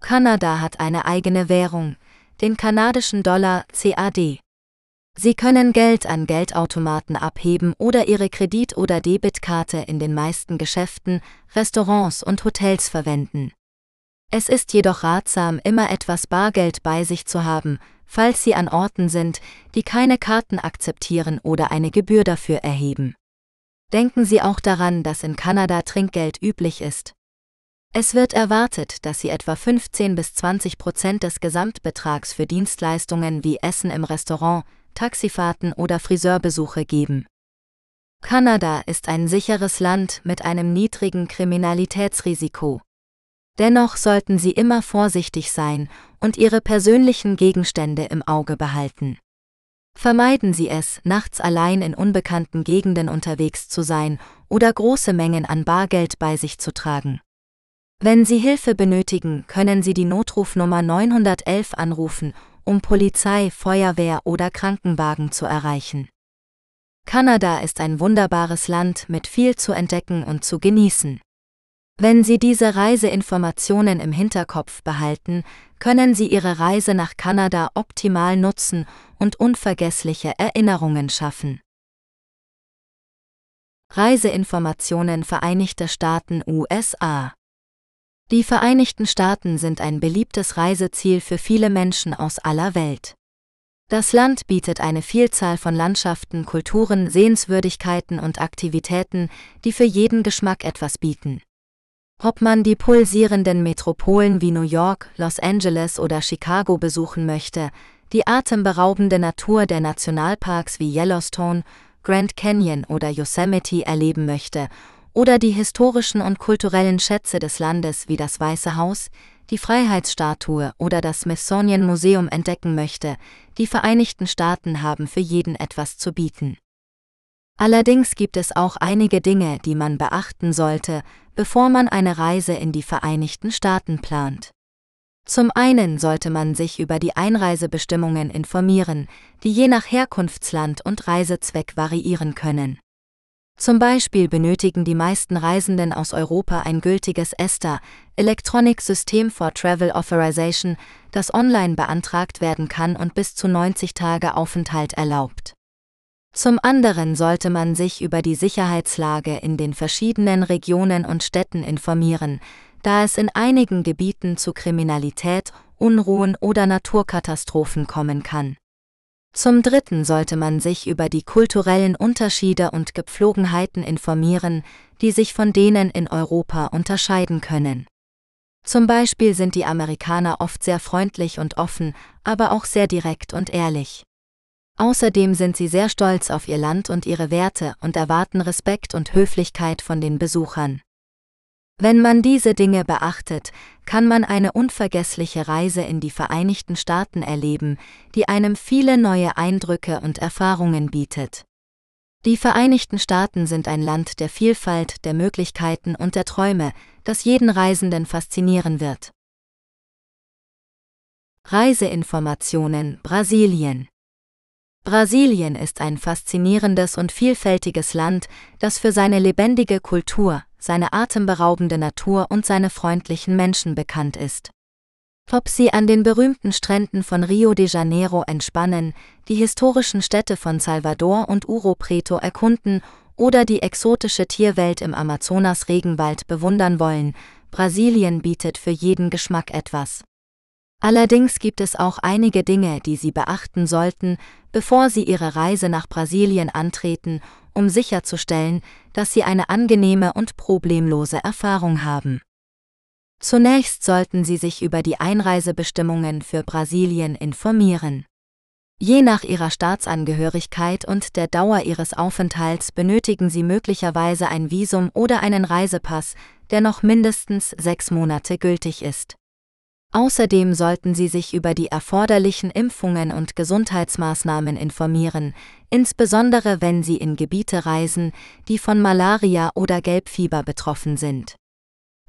Kanada hat eine eigene Währung, den kanadischen Dollar CAD. Sie können Geld an Geldautomaten abheben oder Ihre Kredit- oder Debitkarte in den meisten Geschäften, Restaurants und Hotels verwenden. Es ist jedoch ratsam, immer etwas Bargeld bei sich zu haben, falls Sie an Orten sind, die keine Karten akzeptieren oder eine Gebühr dafür erheben. Denken Sie auch daran, dass in Kanada Trinkgeld üblich ist. Es wird erwartet, dass Sie etwa 15 bis 20 Prozent des Gesamtbetrags für Dienstleistungen wie Essen im Restaurant, Taxifahrten oder Friseurbesuche geben. Kanada ist ein sicheres Land mit einem niedrigen Kriminalitätsrisiko. Dennoch sollten Sie immer vorsichtig sein und Ihre persönlichen Gegenstände im Auge behalten. Vermeiden Sie es, nachts allein in unbekannten Gegenden unterwegs zu sein oder große Mengen an Bargeld bei sich zu tragen. Wenn Sie Hilfe benötigen, können Sie die Notrufnummer 911 anrufen um Polizei, Feuerwehr oder Krankenwagen zu erreichen. Kanada ist ein wunderbares Land mit viel zu entdecken und zu genießen. Wenn Sie diese Reiseinformationen im Hinterkopf behalten, können Sie Ihre Reise nach Kanada optimal nutzen und unvergessliche Erinnerungen schaffen. Reiseinformationen Vereinigte Staaten USA die Vereinigten Staaten sind ein beliebtes Reiseziel für viele Menschen aus aller Welt. Das Land bietet eine Vielzahl von Landschaften, Kulturen, Sehenswürdigkeiten und Aktivitäten, die für jeden Geschmack etwas bieten. Ob man die pulsierenden Metropolen wie New York, Los Angeles oder Chicago besuchen möchte, die atemberaubende Natur der Nationalparks wie Yellowstone, Grand Canyon oder Yosemite erleben möchte oder die historischen und kulturellen Schätze des Landes wie das Weiße Haus, die Freiheitsstatue oder das Smithsonian Museum entdecken möchte, die Vereinigten Staaten haben für jeden etwas zu bieten. Allerdings gibt es auch einige Dinge, die man beachten sollte, bevor man eine Reise in die Vereinigten Staaten plant. Zum einen sollte man sich über die Einreisebestimmungen informieren, die je nach Herkunftsland und Reisezweck variieren können. Zum Beispiel benötigen die meisten Reisenden aus Europa ein gültiges ESTA, Electronic System for Travel Authorization, das online beantragt werden kann und bis zu 90 Tage Aufenthalt erlaubt. Zum anderen sollte man sich über die Sicherheitslage in den verschiedenen Regionen und Städten informieren, da es in einigen Gebieten zu Kriminalität, Unruhen oder Naturkatastrophen kommen kann. Zum Dritten sollte man sich über die kulturellen Unterschiede und Gepflogenheiten informieren, die sich von denen in Europa unterscheiden können. Zum Beispiel sind die Amerikaner oft sehr freundlich und offen, aber auch sehr direkt und ehrlich. Außerdem sind sie sehr stolz auf ihr Land und ihre Werte und erwarten Respekt und Höflichkeit von den Besuchern. Wenn man diese Dinge beachtet, kann man eine unvergessliche Reise in die Vereinigten Staaten erleben, die einem viele neue Eindrücke und Erfahrungen bietet. Die Vereinigten Staaten sind ein Land der Vielfalt, der Möglichkeiten und der Träume, das jeden Reisenden faszinieren wird. Reiseinformationen Brasilien Brasilien ist ein faszinierendes und vielfältiges Land, das für seine lebendige Kultur, seine atemberaubende Natur und seine freundlichen Menschen bekannt ist. Ob Sie an den berühmten Stränden von Rio de Janeiro entspannen, die historischen Städte von Salvador und Uro Preto erkunden oder die exotische Tierwelt im Amazonas-Regenwald bewundern wollen, Brasilien bietet für jeden Geschmack etwas. Allerdings gibt es auch einige Dinge, die Sie beachten sollten, bevor Sie Ihre Reise nach Brasilien antreten, um sicherzustellen, dass Sie eine angenehme und problemlose Erfahrung haben. Zunächst sollten Sie sich über die Einreisebestimmungen für Brasilien informieren. Je nach Ihrer Staatsangehörigkeit und der Dauer Ihres Aufenthalts benötigen Sie möglicherweise ein Visum oder einen Reisepass, der noch mindestens sechs Monate gültig ist. Außerdem sollten Sie sich über die erforderlichen Impfungen und Gesundheitsmaßnahmen informieren, insbesondere wenn Sie in Gebiete reisen, die von Malaria oder Gelbfieber betroffen sind.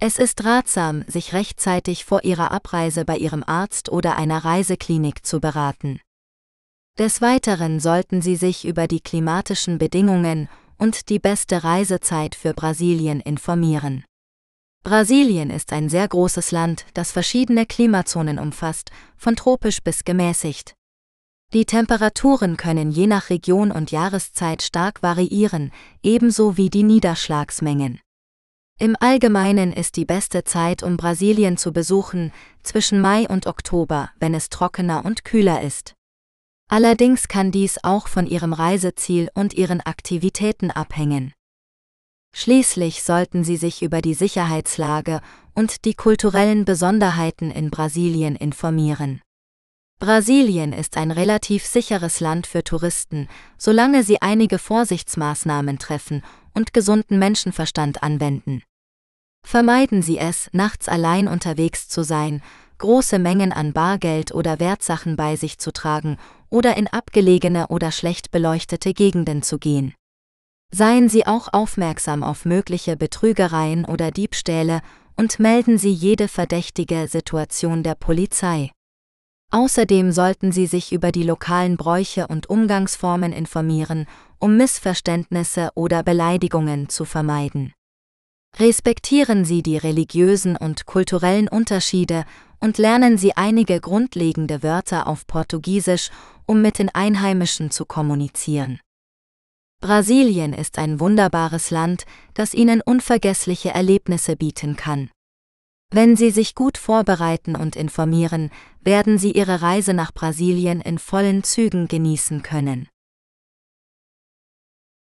Es ist ratsam, sich rechtzeitig vor Ihrer Abreise bei Ihrem Arzt oder einer Reiseklinik zu beraten. Des Weiteren sollten Sie sich über die klimatischen Bedingungen und die beste Reisezeit für Brasilien informieren. Brasilien ist ein sehr großes Land, das verschiedene Klimazonen umfasst, von tropisch bis gemäßigt. Die Temperaturen können je nach Region und Jahreszeit stark variieren, ebenso wie die Niederschlagsmengen. Im Allgemeinen ist die beste Zeit, um Brasilien zu besuchen, zwischen Mai und Oktober, wenn es trockener und kühler ist. Allerdings kann dies auch von Ihrem Reiseziel und Ihren Aktivitäten abhängen. Schließlich sollten Sie sich über die Sicherheitslage und die kulturellen Besonderheiten in Brasilien informieren. Brasilien ist ein relativ sicheres Land für Touristen, solange sie einige Vorsichtsmaßnahmen treffen und gesunden Menschenverstand anwenden. Vermeiden Sie es, nachts allein unterwegs zu sein, große Mengen an Bargeld oder Wertsachen bei sich zu tragen oder in abgelegene oder schlecht beleuchtete Gegenden zu gehen. Seien Sie auch aufmerksam auf mögliche Betrügereien oder Diebstähle und melden Sie jede verdächtige Situation der Polizei. Außerdem sollten Sie sich über die lokalen Bräuche und Umgangsformen informieren, um Missverständnisse oder Beleidigungen zu vermeiden. Respektieren Sie die religiösen und kulturellen Unterschiede und lernen Sie einige grundlegende Wörter auf Portugiesisch, um mit den Einheimischen zu kommunizieren. Brasilien ist ein wunderbares Land, das Ihnen unvergessliche Erlebnisse bieten kann. Wenn Sie sich gut vorbereiten und informieren, werden Sie Ihre Reise nach Brasilien in vollen Zügen genießen können.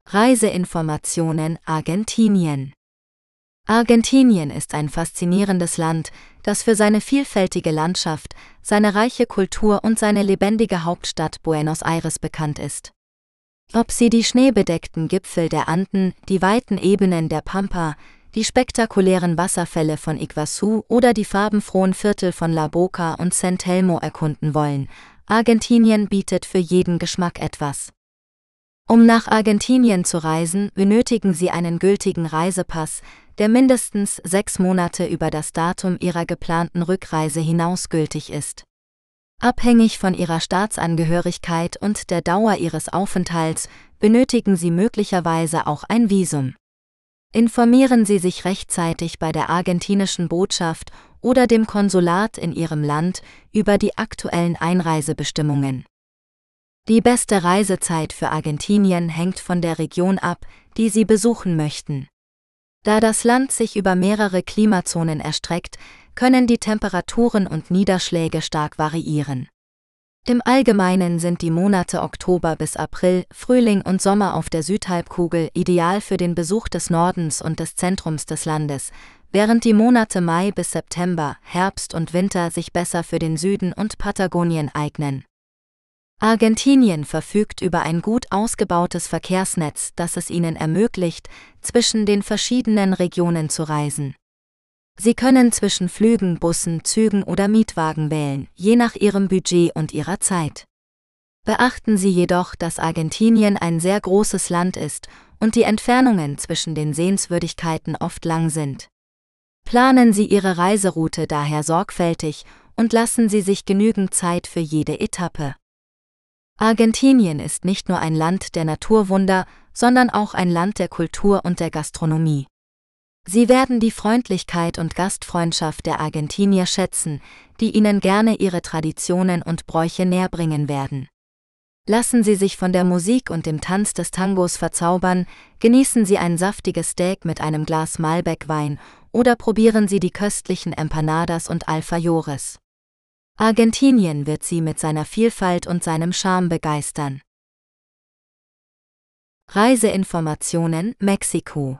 Reiseinformationen Argentinien Argentinien ist ein faszinierendes Land, das für seine vielfältige Landschaft, seine reiche Kultur und seine lebendige Hauptstadt Buenos Aires bekannt ist. Ob Sie die schneebedeckten Gipfel der Anden, die weiten Ebenen der Pampa, die spektakulären Wasserfälle von Iguazu oder die farbenfrohen Viertel von La Boca und San Telmo erkunden wollen, Argentinien bietet für jeden Geschmack etwas. Um nach Argentinien zu reisen, benötigen Sie einen gültigen Reisepass, der mindestens sechs Monate über das Datum Ihrer geplanten Rückreise hinaus gültig ist. Abhängig von Ihrer Staatsangehörigkeit und der Dauer Ihres Aufenthalts benötigen Sie möglicherweise auch ein Visum. Informieren Sie sich rechtzeitig bei der argentinischen Botschaft oder dem Konsulat in Ihrem Land über die aktuellen Einreisebestimmungen. Die beste Reisezeit für Argentinien hängt von der Region ab, die Sie besuchen möchten. Da das Land sich über mehrere Klimazonen erstreckt, können die Temperaturen und Niederschläge stark variieren. Im Allgemeinen sind die Monate Oktober bis April, Frühling und Sommer auf der Südhalbkugel ideal für den Besuch des Nordens und des Zentrums des Landes, während die Monate Mai bis September, Herbst und Winter sich besser für den Süden und Patagonien eignen. Argentinien verfügt über ein gut ausgebautes Verkehrsnetz, das es ihnen ermöglicht, zwischen den verschiedenen Regionen zu reisen. Sie können zwischen Flügen, Bussen, Zügen oder Mietwagen wählen, je nach Ihrem Budget und Ihrer Zeit. Beachten Sie jedoch, dass Argentinien ein sehr großes Land ist und die Entfernungen zwischen den Sehenswürdigkeiten oft lang sind. Planen Sie Ihre Reiseroute daher sorgfältig und lassen Sie sich genügend Zeit für jede Etappe. Argentinien ist nicht nur ein Land der Naturwunder, sondern auch ein Land der Kultur und der Gastronomie. Sie werden die Freundlichkeit und Gastfreundschaft der Argentinier schätzen, die ihnen gerne ihre Traditionen und Bräuche näherbringen werden. Lassen Sie sich von der Musik und dem Tanz des Tangos verzaubern, genießen Sie ein saftiges Steak mit einem Glas Malbec-Wein oder probieren Sie die köstlichen Empanadas und Alfajores. Argentinien wird sie mit seiner Vielfalt und seinem Charme begeistern. Reiseinformationen Mexiko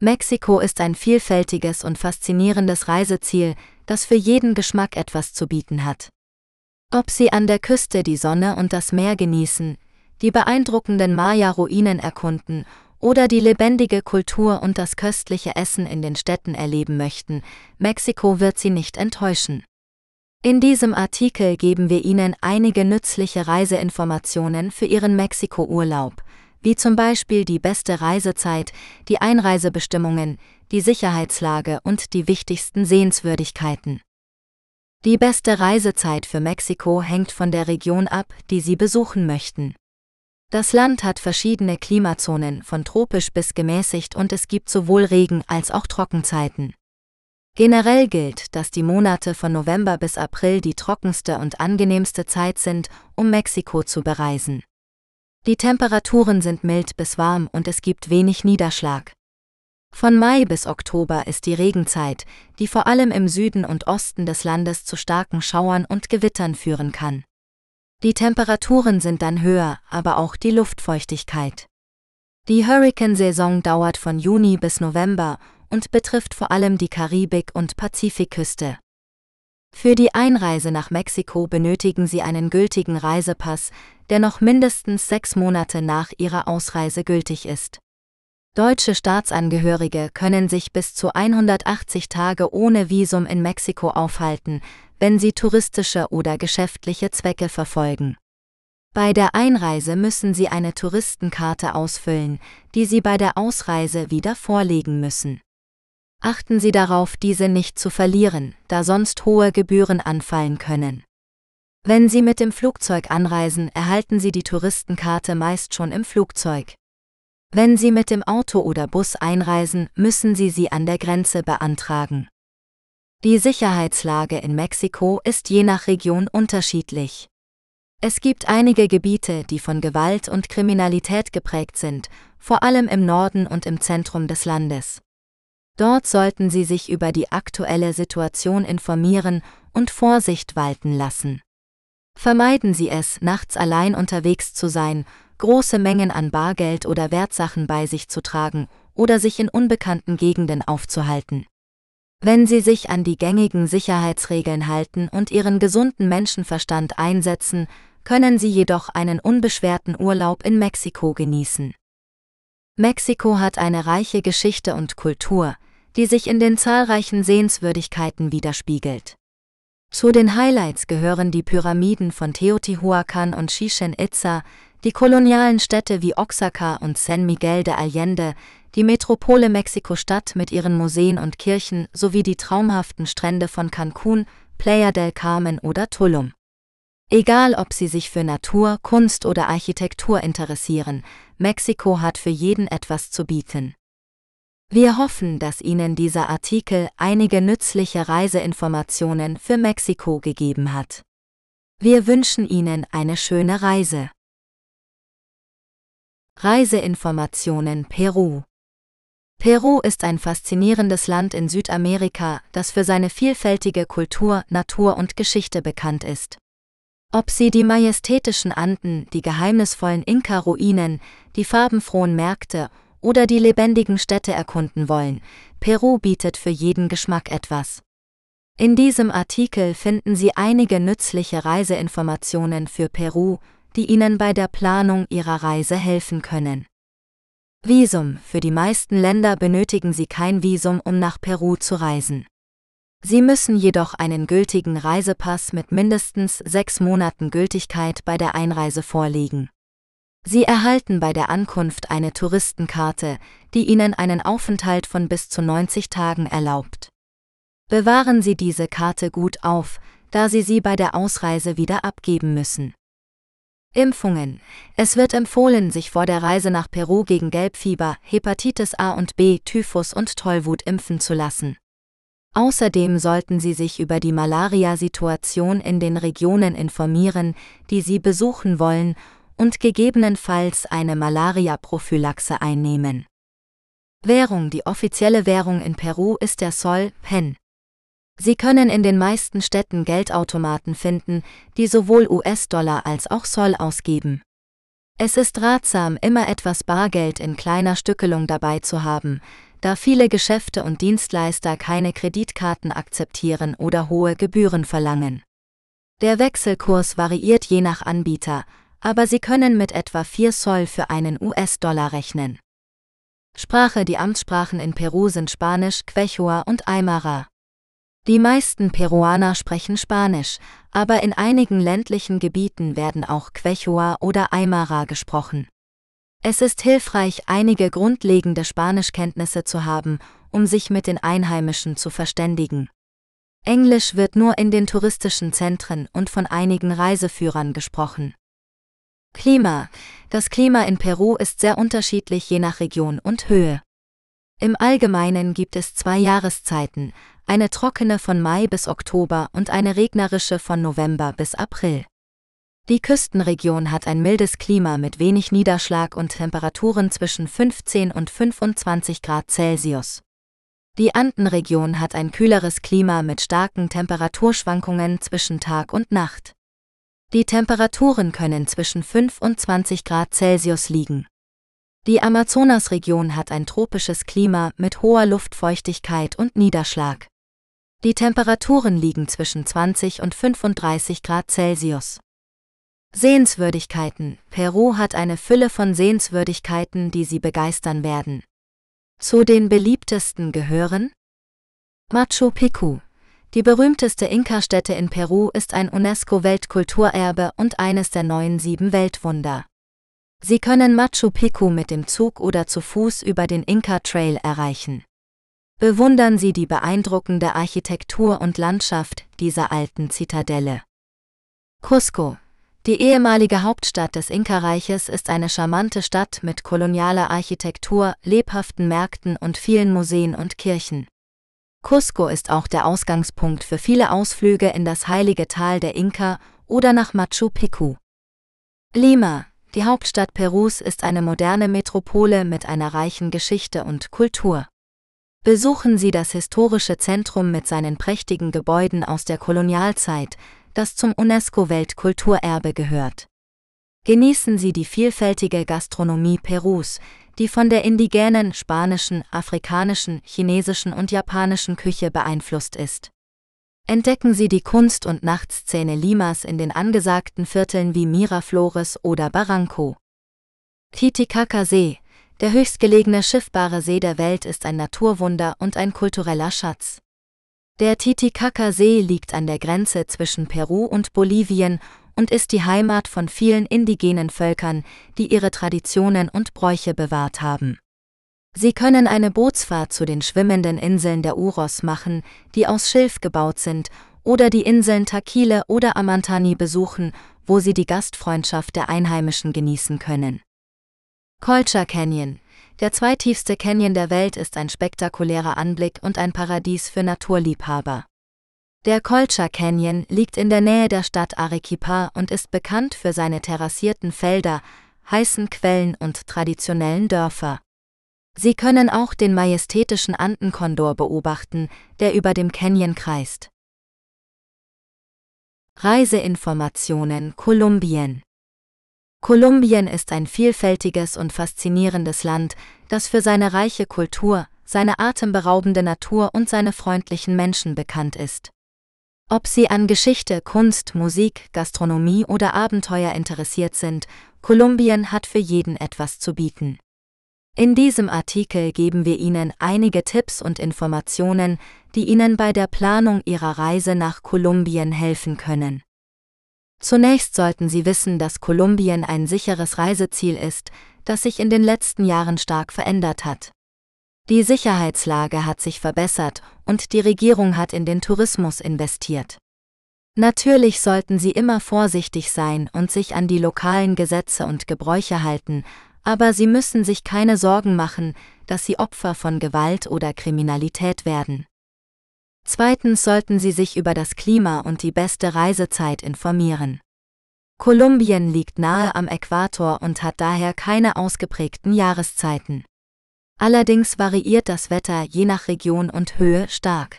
Mexiko ist ein vielfältiges und faszinierendes Reiseziel, das für jeden Geschmack etwas zu bieten hat. Ob Sie an der Küste die Sonne und das Meer genießen, die beeindruckenden Maya-Ruinen erkunden oder die lebendige Kultur und das köstliche Essen in den Städten erleben möchten, Mexiko wird Sie nicht enttäuschen. In diesem Artikel geben wir Ihnen einige nützliche Reiseinformationen für Ihren Mexiko-Urlaub, wie zum Beispiel die beste Reisezeit, die Einreisebestimmungen, die Sicherheitslage und die wichtigsten Sehenswürdigkeiten. Die beste Reisezeit für Mexiko hängt von der Region ab, die Sie besuchen möchten. Das Land hat verschiedene Klimazonen, von tropisch bis gemäßigt und es gibt sowohl Regen als auch Trockenzeiten. Generell gilt, dass die Monate von November bis April die trockenste und angenehmste Zeit sind, um Mexiko zu bereisen. Die Temperaturen sind mild bis warm und es gibt wenig Niederschlag. Von Mai bis Oktober ist die Regenzeit, die vor allem im Süden und Osten des Landes zu starken Schauern und Gewittern führen kann. Die Temperaturen sind dann höher, aber auch die Luftfeuchtigkeit. Die Hurrikansaison dauert von Juni bis November und betrifft vor allem die Karibik- und Pazifikküste. Für die Einreise nach Mexiko benötigen Sie einen gültigen Reisepass, der noch mindestens sechs Monate nach Ihrer Ausreise gültig ist. Deutsche Staatsangehörige können sich bis zu 180 Tage ohne Visum in Mexiko aufhalten, wenn sie touristische oder geschäftliche Zwecke verfolgen. Bei der Einreise müssen Sie eine Touristenkarte ausfüllen, die Sie bei der Ausreise wieder vorlegen müssen. Achten Sie darauf, diese nicht zu verlieren, da sonst hohe Gebühren anfallen können. Wenn Sie mit dem Flugzeug anreisen, erhalten Sie die Touristenkarte meist schon im Flugzeug. Wenn Sie mit dem Auto oder Bus einreisen, müssen Sie sie an der Grenze beantragen. Die Sicherheitslage in Mexiko ist je nach Region unterschiedlich. Es gibt einige Gebiete, die von Gewalt und Kriminalität geprägt sind, vor allem im Norden und im Zentrum des Landes. Dort sollten Sie sich über die aktuelle Situation informieren und Vorsicht walten lassen. Vermeiden Sie es, nachts allein unterwegs zu sein, große Mengen an Bargeld oder Wertsachen bei sich zu tragen oder sich in unbekannten Gegenden aufzuhalten. Wenn Sie sich an die gängigen Sicherheitsregeln halten und Ihren gesunden Menschenverstand einsetzen, können Sie jedoch einen unbeschwerten Urlaub in Mexiko genießen. Mexiko hat eine reiche Geschichte und Kultur, die sich in den zahlreichen Sehenswürdigkeiten widerspiegelt. Zu den Highlights gehören die Pyramiden von Teotihuacan und Chichen Itza, die kolonialen Städte wie Oaxaca und San Miguel de Allende, die Metropole Mexiko-Stadt mit ihren Museen und Kirchen sowie die traumhaften Strände von Cancun, Playa del Carmen oder Tulum. Egal ob Sie sich für Natur, Kunst oder Architektur interessieren, Mexiko hat für jeden etwas zu bieten. Wir hoffen, dass Ihnen dieser Artikel einige nützliche Reiseinformationen für Mexiko gegeben hat. Wir wünschen Ihnen eine schöne Reise. Reiseinformationen Peru Peru ist ein faszinierendes Land in Südamerika, das für seine vielfältige Kultur, Natur und Geschichte bekannt ist. Ob Sie die majestätischen Anden, die geheimnisvollen Inka-Ruinen, die farbenfrohen Märkte oder die lebendigen Städte erkunden wollen, Peru bietet für jeden Geschmack etwas. In diesem Artikel finden Sie einige nützliche Reiseinformationen für Peru, die Ihnen bei der Planung Ihrer Reise helfen können. Visum Für die meisten Länder benötigen Sie kein Visum, um nach Peru zu reisen. Sie müssen jedoch einen gültigen Reisepass mit mindestens sechs Monaten Gültigkeit bei der Einreise vorlegen. Sie erhalten bei der Ankunft eine Touristenkarte, die Ihnen einen Aufenthalt von bis zu 90 Tagen erlaubt. Bewahren Sie diese Karte gut auf, da Sie sie bei der Ausreise wieder abgeben müssen. Impfungen. Es wird empfohlen, sich vor der Reise nach Peru gegen Gelbfieber, Hepatitis A und B, Typhus und Tollwut impfen zu lassen. Außerdem sollten Sie sich über die Malaria-Situation in den Regionen informieren, die Sie besuchen wollen und gegebenenfalls eine Malaria-Prophylaxe einnehmen. Währung Die offizielle Währung in Peru ist der Sol, Pen. Sie können in den meisten Städten Geldautomaten finden, die sowohl US-Dollar als auch Sol ausgeben. Es ist ratsam, immer etwas Bargeld in kleiner Stückelung dabei zu haben, da viele Geschäfte und Dienstleister keine Kreditkarten akzeptieren oder hohe Gebühren verlangen. Der Wechselkurs variiert je nach Anbieter, aber Sie können mit etwa 4 Soll für einen US-Dollar rechnen. Sprache Die Amtssprachen in Peru sind Spanisch, Quechua und Aymara. Die meisten Peruaner sprechen Spanisch, aber in einigen ländlichen Gebieten werden auch Quechua oder Aymara gesprochen. Es ist hilfreich, einige grundlegende Spanischkenntnisse zu haben, um sich mit den Einheimischen zu verständigen. Englisch wird nur in den touristischen Zentren und von einigen Reiseführern gesprochen. Klima. Das Klima in Peru ist sehr unterschiedlich je nach Region und Höhe. Im Allgemeinen gibt es zwei Jahreszeiten, eine trockene von Mai bis Oktober und eine regnerische von November bis April. Die Küstenregion hat ein mildes Klima mit wenig Niederschlag und Temperaturen zwischen 15 und 25 Grad Celsius. Die Andenregion hat ein kühleres Klima mit starken Temperaturschwankungen zwischen Tag und Nacht. Die Temperaturen können zwischen 5 und 20 Grad Celsius liegen. Die Amazonasregion hat ein tropisches Klima mit hoher Luftfeuchtigkeit und Niederschlag. Die Temperaturen liegen zwischen 20 und 35 Grad Celsius. Sehenswürdigkeiten. Peru hat eine Fülle von Sehenswürdigkeiten, die Sie begeistern werden. Zu den beliebtesten gehören Machu Picchu. Die berühmteste Inka-Stätte in Peru ist ein UNESCO-Weltkulturerbe und eines der neuen sieben Weltwunder. Sie können Machu Picchu mit dem Zug oder zu Fuß über den Inka Trail erreichen. Bewundern Sie die beeindruckende Architektur und Landschaft dieser alten Zitadelle. Cusco. Die ehemalige Hauptstadt des Inka-Reiches ist eine charmante Stadt mit kolonialer Architektur, lebhaften Märkten und vielen Museen und Kirchen. Cusco ist auch der Ausgangspunkt für viele Ausflüge in das heilige Tal der Inka oder nach Machu Picchu. Lima, die Hauptstadt Perus, ist eine moderne Metropole mit einer reichen Geschichte und Kultur. Besuchen Sie das historische Zentrum mit seinen prächtigen Gebäuden aus der Kolonialzeit, das zum UNESCO-Weltkulturerbe gehört. Genießen Sie die vielfältige Gastronomie Perus, die von der indigenen spanischen, afrikanischen, chinesischen und japanischen Küche beeinflusst ist. Entdecken Sie die Kunst- und Nachtszene Limas in den angesagten Vierteln wie Miraflores oder Barranco. Titicaca See, der höchstgelegene schiffbare See der Welt, ist ein Naturwunder und ein kultureller Schatz. Der Titicaca-See liegt an der Grenze zwischen Peru und Bolivien und ist die Heimat von vielen indigenen Völkern, die ihre Traditionen und Bräuche bewahrt haben. Sie können eine Bootsfahrt zu den schwimmenden Inseln der Uros machen, die aus Schilf gebaut sind, oder die Inseln Takile oder Amantani besuchen, wo Sie die Gastfreundschaft der Einheimischen genießen können. Colcha Canyon, der zweitiefste Canyon der Welt, ist ein spektakulärer Anblick und ein Paradies für Naturliebhaber. Der Colcha Canyon liegt in der Nähe der Stadt Arequipa und ist bekannt für seine terrassierten Felder, heißen Quellen und traditionellen Dörfer. Sie können auch den majestätischen Andenkondor beobachten, der über dem Canyon kreist. Reiseinformationen Kolumbien Kolumbien ist ein vielfältiges und faszinierendes Land, das für seine reiche Kultur, seine atemberaubende Natur und seine freundlichen Menschen bekannt ist. Ob Sie an Geschichte, Kunst, Musik, Gastronomie oder Abenteuer interessiert sind, Kolumbien hat für jeden etwas zu bieten. In diesem Artikel geben wir Ihnen einige Tipps und Informationen, die Ihnen bei der Planung Ihrer Reise nach Kolumbien helfen können. Zunächst sollten Sie wissen, dass Kolumbien ein sicheres Reiseziel ist, das sich in den letzten Jahren stark verändert hat. Die Sicherheitslage hat sich verbessert und die Regierung hat in den Tourismus investiert. Natürlich sollten Sie immer vorsichtig sein und sich an die lokalen Gesetze und Gebräuche halten, aber Sie müssen sich keine Sorgen machen, dass Sie Opfer von Gewalt oder Kriminalität werden. Zweitens sollten Sie sich über das Klima und die beste Reisezeit informieren. Kolumbien liegt nahe am Äquator und hat daher keine ausgeprägten Jahreszeiten. Allerdings variiert das Wetter je nach Region und Höhe stark.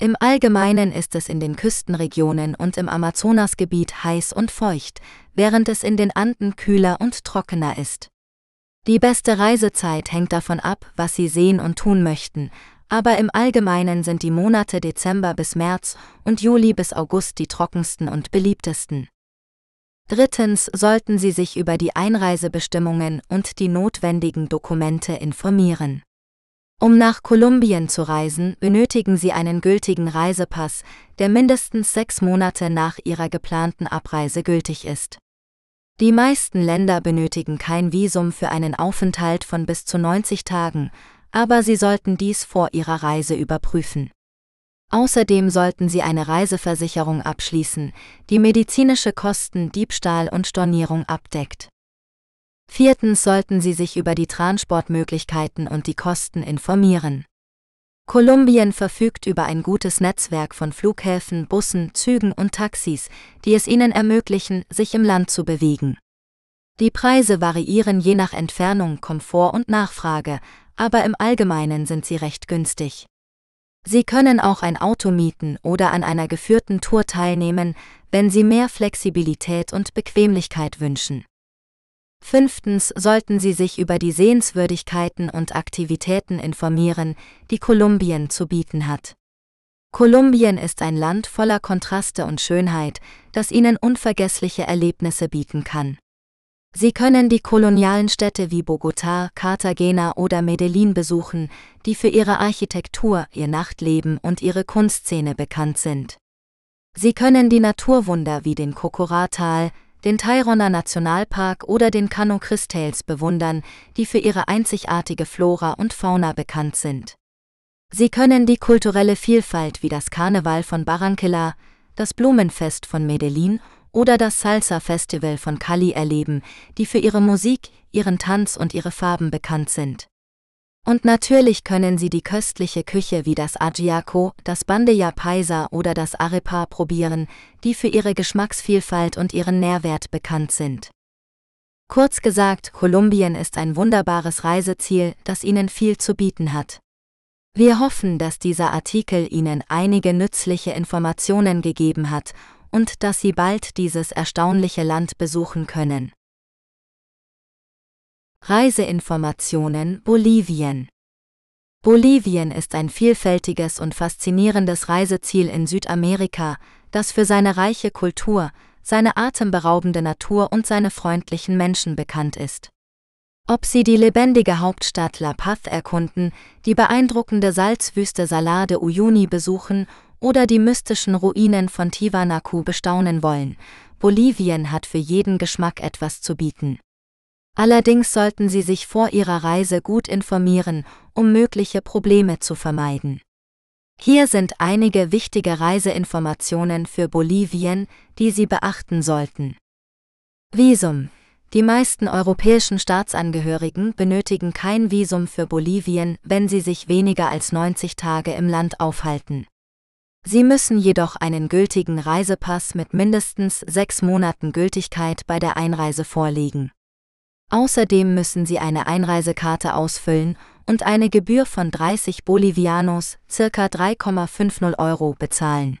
Im Allgemeinen ist es in den Küstenregionen und im Amazonasgebiet heiß und feucht, während es in den Anden kühler und trockener ist. Die beste Reisezeit hängt davon ab, was Sie sehen und tun möchten, aber im Allgemeinen sind die Monate Dezember bis März und Juli bis August die trockensten und beliebtesten. Drittens sollten Sie sich über die Einreisebestimmungen und die notwendigen Dokumente informieren. Um nach Kolumbien zu reisen, benötigen Sie einen gültigen Reisepass, der mindestens sechs Monate nach Ihrer geplanten Abreise gültig ist. Die meisten Länder benötigen kein Visum für einen Aufenthalt von bis zu 90 Tagen, aber Sie sollten dies vor Ihrer Reise überprüfen. Außerdem sollten Sie eine Reiseversicherung abschließen, die medizinische Kosten, Diebstahl und Stornierung abdeckt. Viertens sollten Sie sich über die Transportmöglichkeiten und die Kosten informieren. Kolumbien verfügt über ein gutes Netzwerk von Flughäfen, Bussen, Zügen und Taxis, die es Ihnen ermöglichen, sich im Land zu bewegen. Die Preise variieren je nach Entfernung, Komfort und Nachfrage, aber im Allgemeinen sind sie recht günstig. Sie können auch ein Auto mieten oder an einer geführten Tour teilnehmen, wenn Sie mehr Flexibilität und Bequemlichkeit wünschen. Fünftens sollten Sie sich über die Sehenswürdigkeiten und Aktivitäten informieren, die Kolumbien zu bieten hat. Kolumbien ist ein Land voller Kontraste und Schönheit, das Ihnen unvergessliche Erlebnisse bieten kann. Sie können die kolonialen Städte wie Bogotá, Cartagena oder Medellin besuchen, die für ihre Architektur, ihr Nachtleben und ihre Kunstszene bekannt sind. Sie können die Naturwunder wie den Cocoratal, den Taironer Nationalpark oder den Cano Cristales bewundern, die für ihre einzigartige Flora und Fauna bekannt sind. Sie können die kulturelle Vielfalt wie das Karneval von Barranquilla, das Blumenfest von Medellin oder das Salsa Festival von Cali erleben, die für ihre Musik, ihren Tanz und ihre Farben bekannt sind. Und natürlich können Sie die köstliche Küche wie das Ajiaco, das Bandeja Paisa oder das Arepa probieren, die für ihre Geschmacksvielfalt und ihren Nährwert bekannt sind. Kurz gesagt, Kolumbien ist ein wunderbares Reiseziel, das Ihnen viel zu bieten hat. Wir hoffen, dass dieser Artikel Ihnen einige nützliche Informationen gegeben hat und dass Sie bald dieses erstaunliche Land besuchen können. Reiseinformationen Bolivien Bolivien ist ein vielfältiges und faszinierendes Reiseziel in Südamerika, das für seine reiche Kultur, seine atemberaubende Natur und seine freundlichen Menschen bekannt ist. Ob Sie die lebendige Hauptstadt La Paz erkunden, die beeindruckende Salzwüste Salar de Uyuni besuchen oder die mystischen Ruinen von Tiwanaku bestaunen wollen, Bolivien hat für jeden Geschmack etwas zu bieten. Allerdings sollten Sie sich vor Ihrer Reise gut informieren, um mögliche Probleme zu vermeiden. Hier sind einige wichtige Reiseinformationen für Bolivien, die Sie beachten sollten. Visum. Die meisten europäischen Staatsangehörigen benötigen kein Visum für Bolivien, wenn sie sich weniger als 90 Tage im Land aufhalten. Sie müssen jedoch einen gültigen Reisepass mit mindestens sechs Monaten Gültigkeit bei der Einreise vorlegen. Außerdem müssen Sie eine Einreisekarte ausfüllen und eine Gebühr von 30 Bolivianos, circa 3,50 Euro, bezahlen.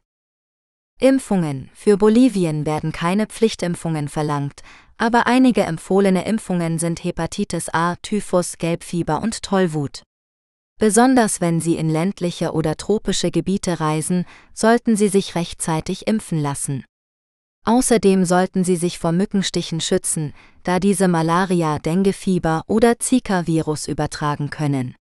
Impfungen. Für Bolivien werden keine Pflichtimpfungen verlangt, aber einige empfohlene Impfungen sind Hepatitis A, Typhus, Gelbfieber und Tollwut. Besonders wenn Sie in ländliche oder tropische Gebiete reisen, sollten Sie sich rechtzeitig impfen lassen. Außerdem sollten Sie sich vor Mückenstichen schützen, da diese Malaria, Denguefieber oder Zika-Virus übertragen können.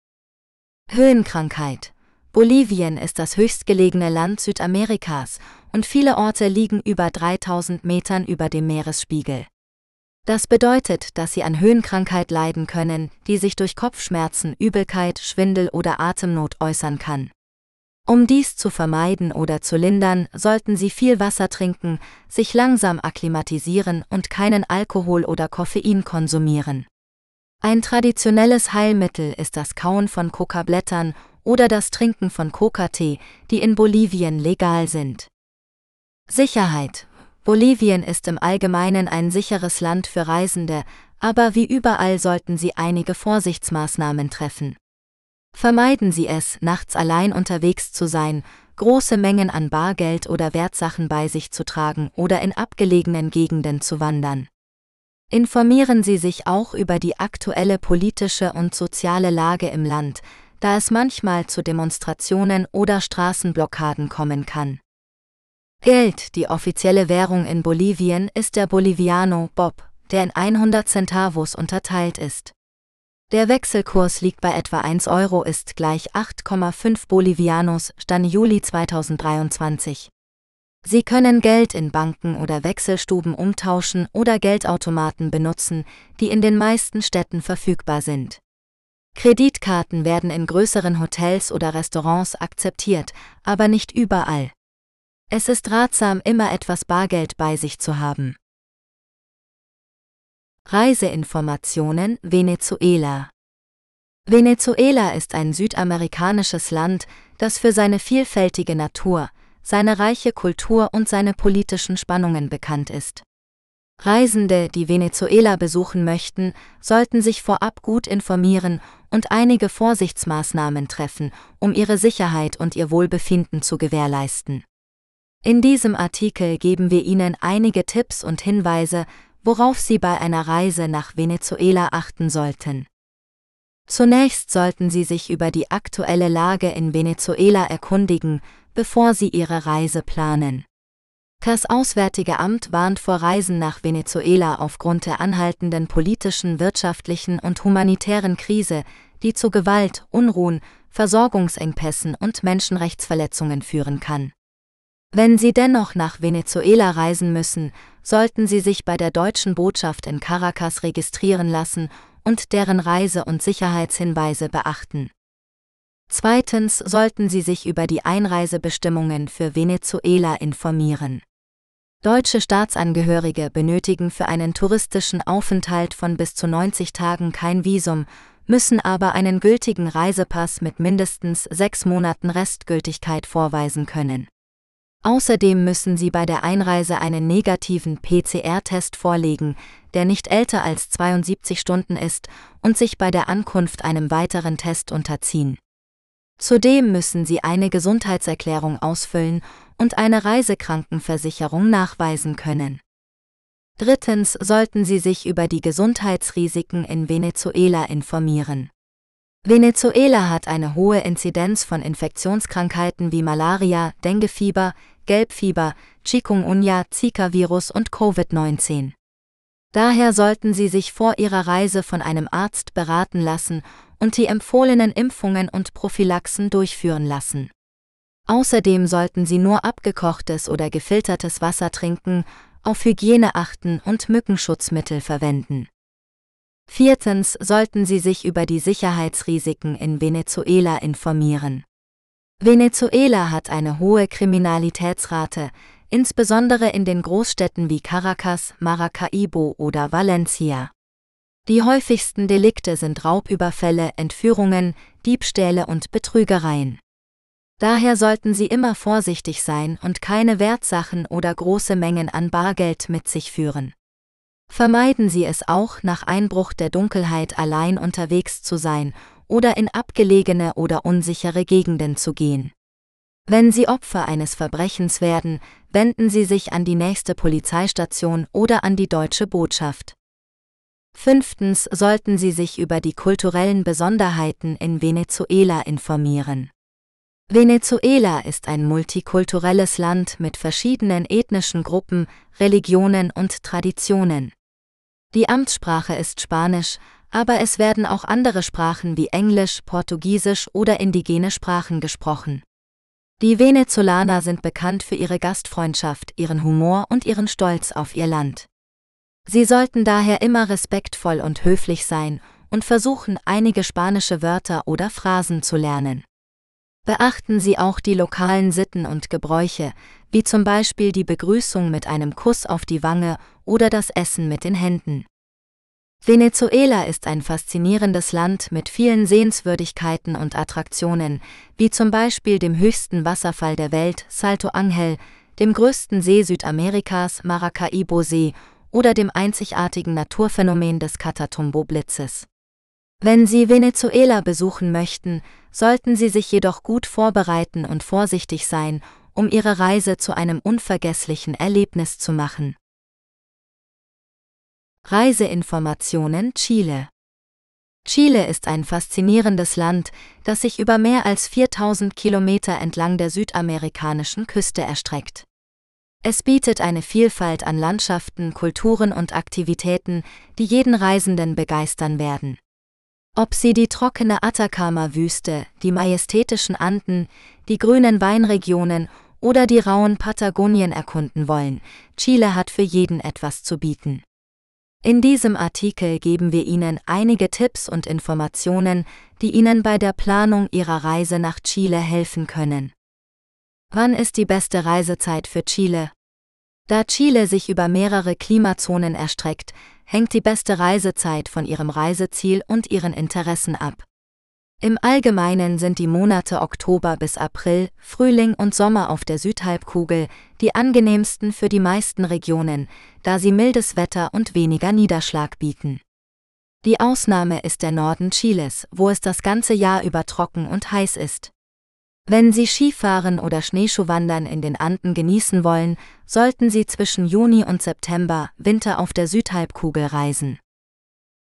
Höhenkrankheit. Bolivien ist das höchstgelegene Land Südamerikas und viele Orte liegen über 3000 Metern über dem Meeresspiegel. Das bedeutet, dass sie an Höhenkrankheit leiden können, die sich durch Kopfschmerzen, Übelkeit, Schwindel oder Atemnot äußern kann. Um dies zu vermeiden oder zu lindern, sollten Sie viel Wasser trinken, sich langsam akklimatisieren und keinen Alkohol oder Koffein konsumieren. Ein traditionelles Heilmittel ist das Kauen von Kokablättern oder das Trinken von Kokatee, die in Bolivien legal sind. Sicherheit. Bolivien ist im Allgemeinen ein sicheres Land für Reisende, aber wie überall sollten Sie einige Vorsichtsmaßnahmen treffen. Vermeiden Sie es, nachts allein unterwegs zu sein, große Mengen an Bargeld oder Wertsachen bei sich zu tragen oder in abgelegenen Gegenden zu wandern. Informieren Sie sich auch über die aktuelle politische und soziale Lage im Land, da es manchmal zu Demonstrationen oder Straßenblockaden kommen kann. Geld, die offizielle Währung in Bolivien, ist der Boliviano Bob, der in 100 Centavos unterteilt ist. Der Wechselkurs liegt bei etwa 1 Euro ist gleich 8,5 Bolivianos, Stand Juli 2023. Sie können Geld in Banken oder Wechselstuben umtauschen oder Geldautomaten benutzen, die in den meisten Städten verfügbar sind. Kreditkarten werden in größeren Hotels oder Restaurants akzeptiert, aber nicht überall. Es ist ratsam, immer etwas Bargeld bei sich zu haben. Reiseinformationen Venezuela Venezuela ist ein südamerikanisches Land, das für seine vielfältige Natur, seine reiche Kultur und seine politischen Spannungen bekannt ist. Reisende, die Venezuela besuchen möchten, sollten sich vorab gut informieren und einige Vorsichtsmaßnahmen treffen, um ihre Sicherheit und ihr Wohlbefinden zu gewährleisten. In diesem Artikel geben wir Ihnen einige Tipps und Hinweise, worauf Sie bei einer Reise nach Venezuela achten sollten. Zunächst sollten Sie sich über die aktuelle Lage in Venezuela erkundigen, bevor Sie Ihre Reise planen. Das Auswärtige Amt warnt vor Reisen nach Venezuela aufgrund der anhaltenden politischen, wirtschaftlichen und humanitären Krise, die zu Gewalt, Unruhen, Versorgungsengpässen und Menschenrechtsverletzungen führen kann. Wenn Sie dennoch nach Venezuela reisen müssen, sollten Sie sich bei der deutschen Botschaft in Caracas registrieren lassen und deren Reise- und Sicherheitshinweise beachten. Zweitens sollten Sie sich über die Einreisebestimmungen für Venezuela informieren. Deutsche Staatsangehörige benötigen für einen touristischen Aufenthalt von bis zu 90 Tagen kein Visum, müssen aber einen gültigen Reisepass mit mindestens sechs Monaten Restgültigkeit vorweisen können. Außerdem müssen Sie bei der Einreise einen negativen PCR-Test vorlegen, der nicht älter als 72 Stunden ist, und sich bei der Ankunft einem weiteren Test unterziehen. Zudem müssen Sie eine Gesundheitserklärung ausfüllen und eine Reisekrankenversicherung nachweisen können. Drittens sollten Sie sich über die Gesundheitsrisiken in Venezuela informieren. Venezuela hat eine hohe Inzidenz von Infektionskrankheiten wie Malaria, Denguefieber, Gelbfieber, Chikungunya, Zika-Virus und Covid-19. Daher sollten Sie sich vor Ihrer Reise von einem Arzt beraten lassen und die empfohlenen Impfungen und Prophylaxen durchführen lassen. Außerdem sollten Sie nur abgekochtes oder gefiltertes Wasser trinken, auf Hygiene achten und Mückenschutzmittel verwenden. Viertens sollten Sie sich über die Sicherheitsrisiken in Venezuela informieren. Venezuela hat eine hohe Kriminalitätsrate, insbesondere in den Großstädten wie Caracas, Maracaibo oder Valencia. Die häufigsten Delikte sind Raubüberfälle, Entführungen, Diebstähle und Betrügereien. Daher sollten Sie immer vorsichtig sein und keine Wertsachen oder große Mengen an Bargeld mit sich führen. Vermeiden Sie es auch, nach Einbruch der Dunkelheit allein unterwegs zu sein oder in abgelegene oder unsichere Gegenden zu gehen. Wenn Sie Opfer eines Verbrechens werden, wenden Sie sich an die nächste Polizeistation oder an die deutsche Botschaft. Fünftens sollten Sie sich über die kulturellen Besonderheiten in Venezuela informieren. Venezuela ist ein multikulturelles Land mit verschiedenen ethnischen Gruppen, Religionen und Traditionen. Die Amtssprache ist Spanisch, aber es werden auch andere Sprachen wie Englisch, Portugiesisch oder indigene Sprachen gesprochen. Die Venezolaner sind bekannt für ihre Gastfreundschaft, ihren Humor und ihren Stolz auf ihr Land. Sie sollten daher immer respektvoll und höflich sein und versuchen, einige spanische Wörter oder Phrasen zu lernen. Beachten Sie auch die lokalen Sitten und Gebräuche, wie zum Beispiel die Begrüßung mit einem Kuss auf die Wange oder das Essen mit den Händen. Venezuela ist ein faszinierendes Land mit vielen Sehenswürdigkeiten und Attraktionen, wie zum Beispiel dem höchsten Wasserfall der Welt, Salto Angel, dem größten See Südamerikas, Maracaibo-See oder dem einzigartigen Naturphänomen des Catatumbo-Blitzes. Wenn Sie Venezuela besuchen möchten, sollten Sie sich jedoch gut vorbereiten und vorsichtig sein, um Ihre Reise zu einem unvergesslichen Erlebnis zu machen. Reiseinformationen Chile Chile ist ein faszinierendes Land, das sich über mehr als 4000 Kilometer entlang der südamerikanischen Küste erstreckt. Es bietet eine Vielfalt an Landschaften, Kulturen und Aktivitäten, die jeden Reisenden begeistern werden. Ob Sie die trockene Atacama-Wüste, die majestätischen Anden, die grünen Weinregionen oder die rauen Patagonien erkunden wollen, Chile hat für jeden etwas zu bieten. In diesem Artikel geben wir Ihnen einige Tipps und Informationen, die Ihnen bei der Planung Ihrer Reise nach Chile helfen können. Wann ist die beste Reisezeit für Chile? Da Chile sich über mehrere Klimazonen erstreckt, hängt die beste Reisezeit von Ihrem Reiseziel und Ihren Interessen ab. Im Allgemeinen sind die Monate Oktober bis April, Frühling und Sommer auf der Südhalbkugel die angenehmsten für die meisten Regionen, da sie mildes Wetter und weniger Niederschlag bieten. Die Ausnahme ist der Norden Chiles, wo es das ganze Jahr über trocken und heiß ist. Wenn Sie Skifahren oder Schneeschuhwandern in den Anden genießen wollen, sollten Sie zwischen Juni und September Winter auf der Südhalbkugel reisen.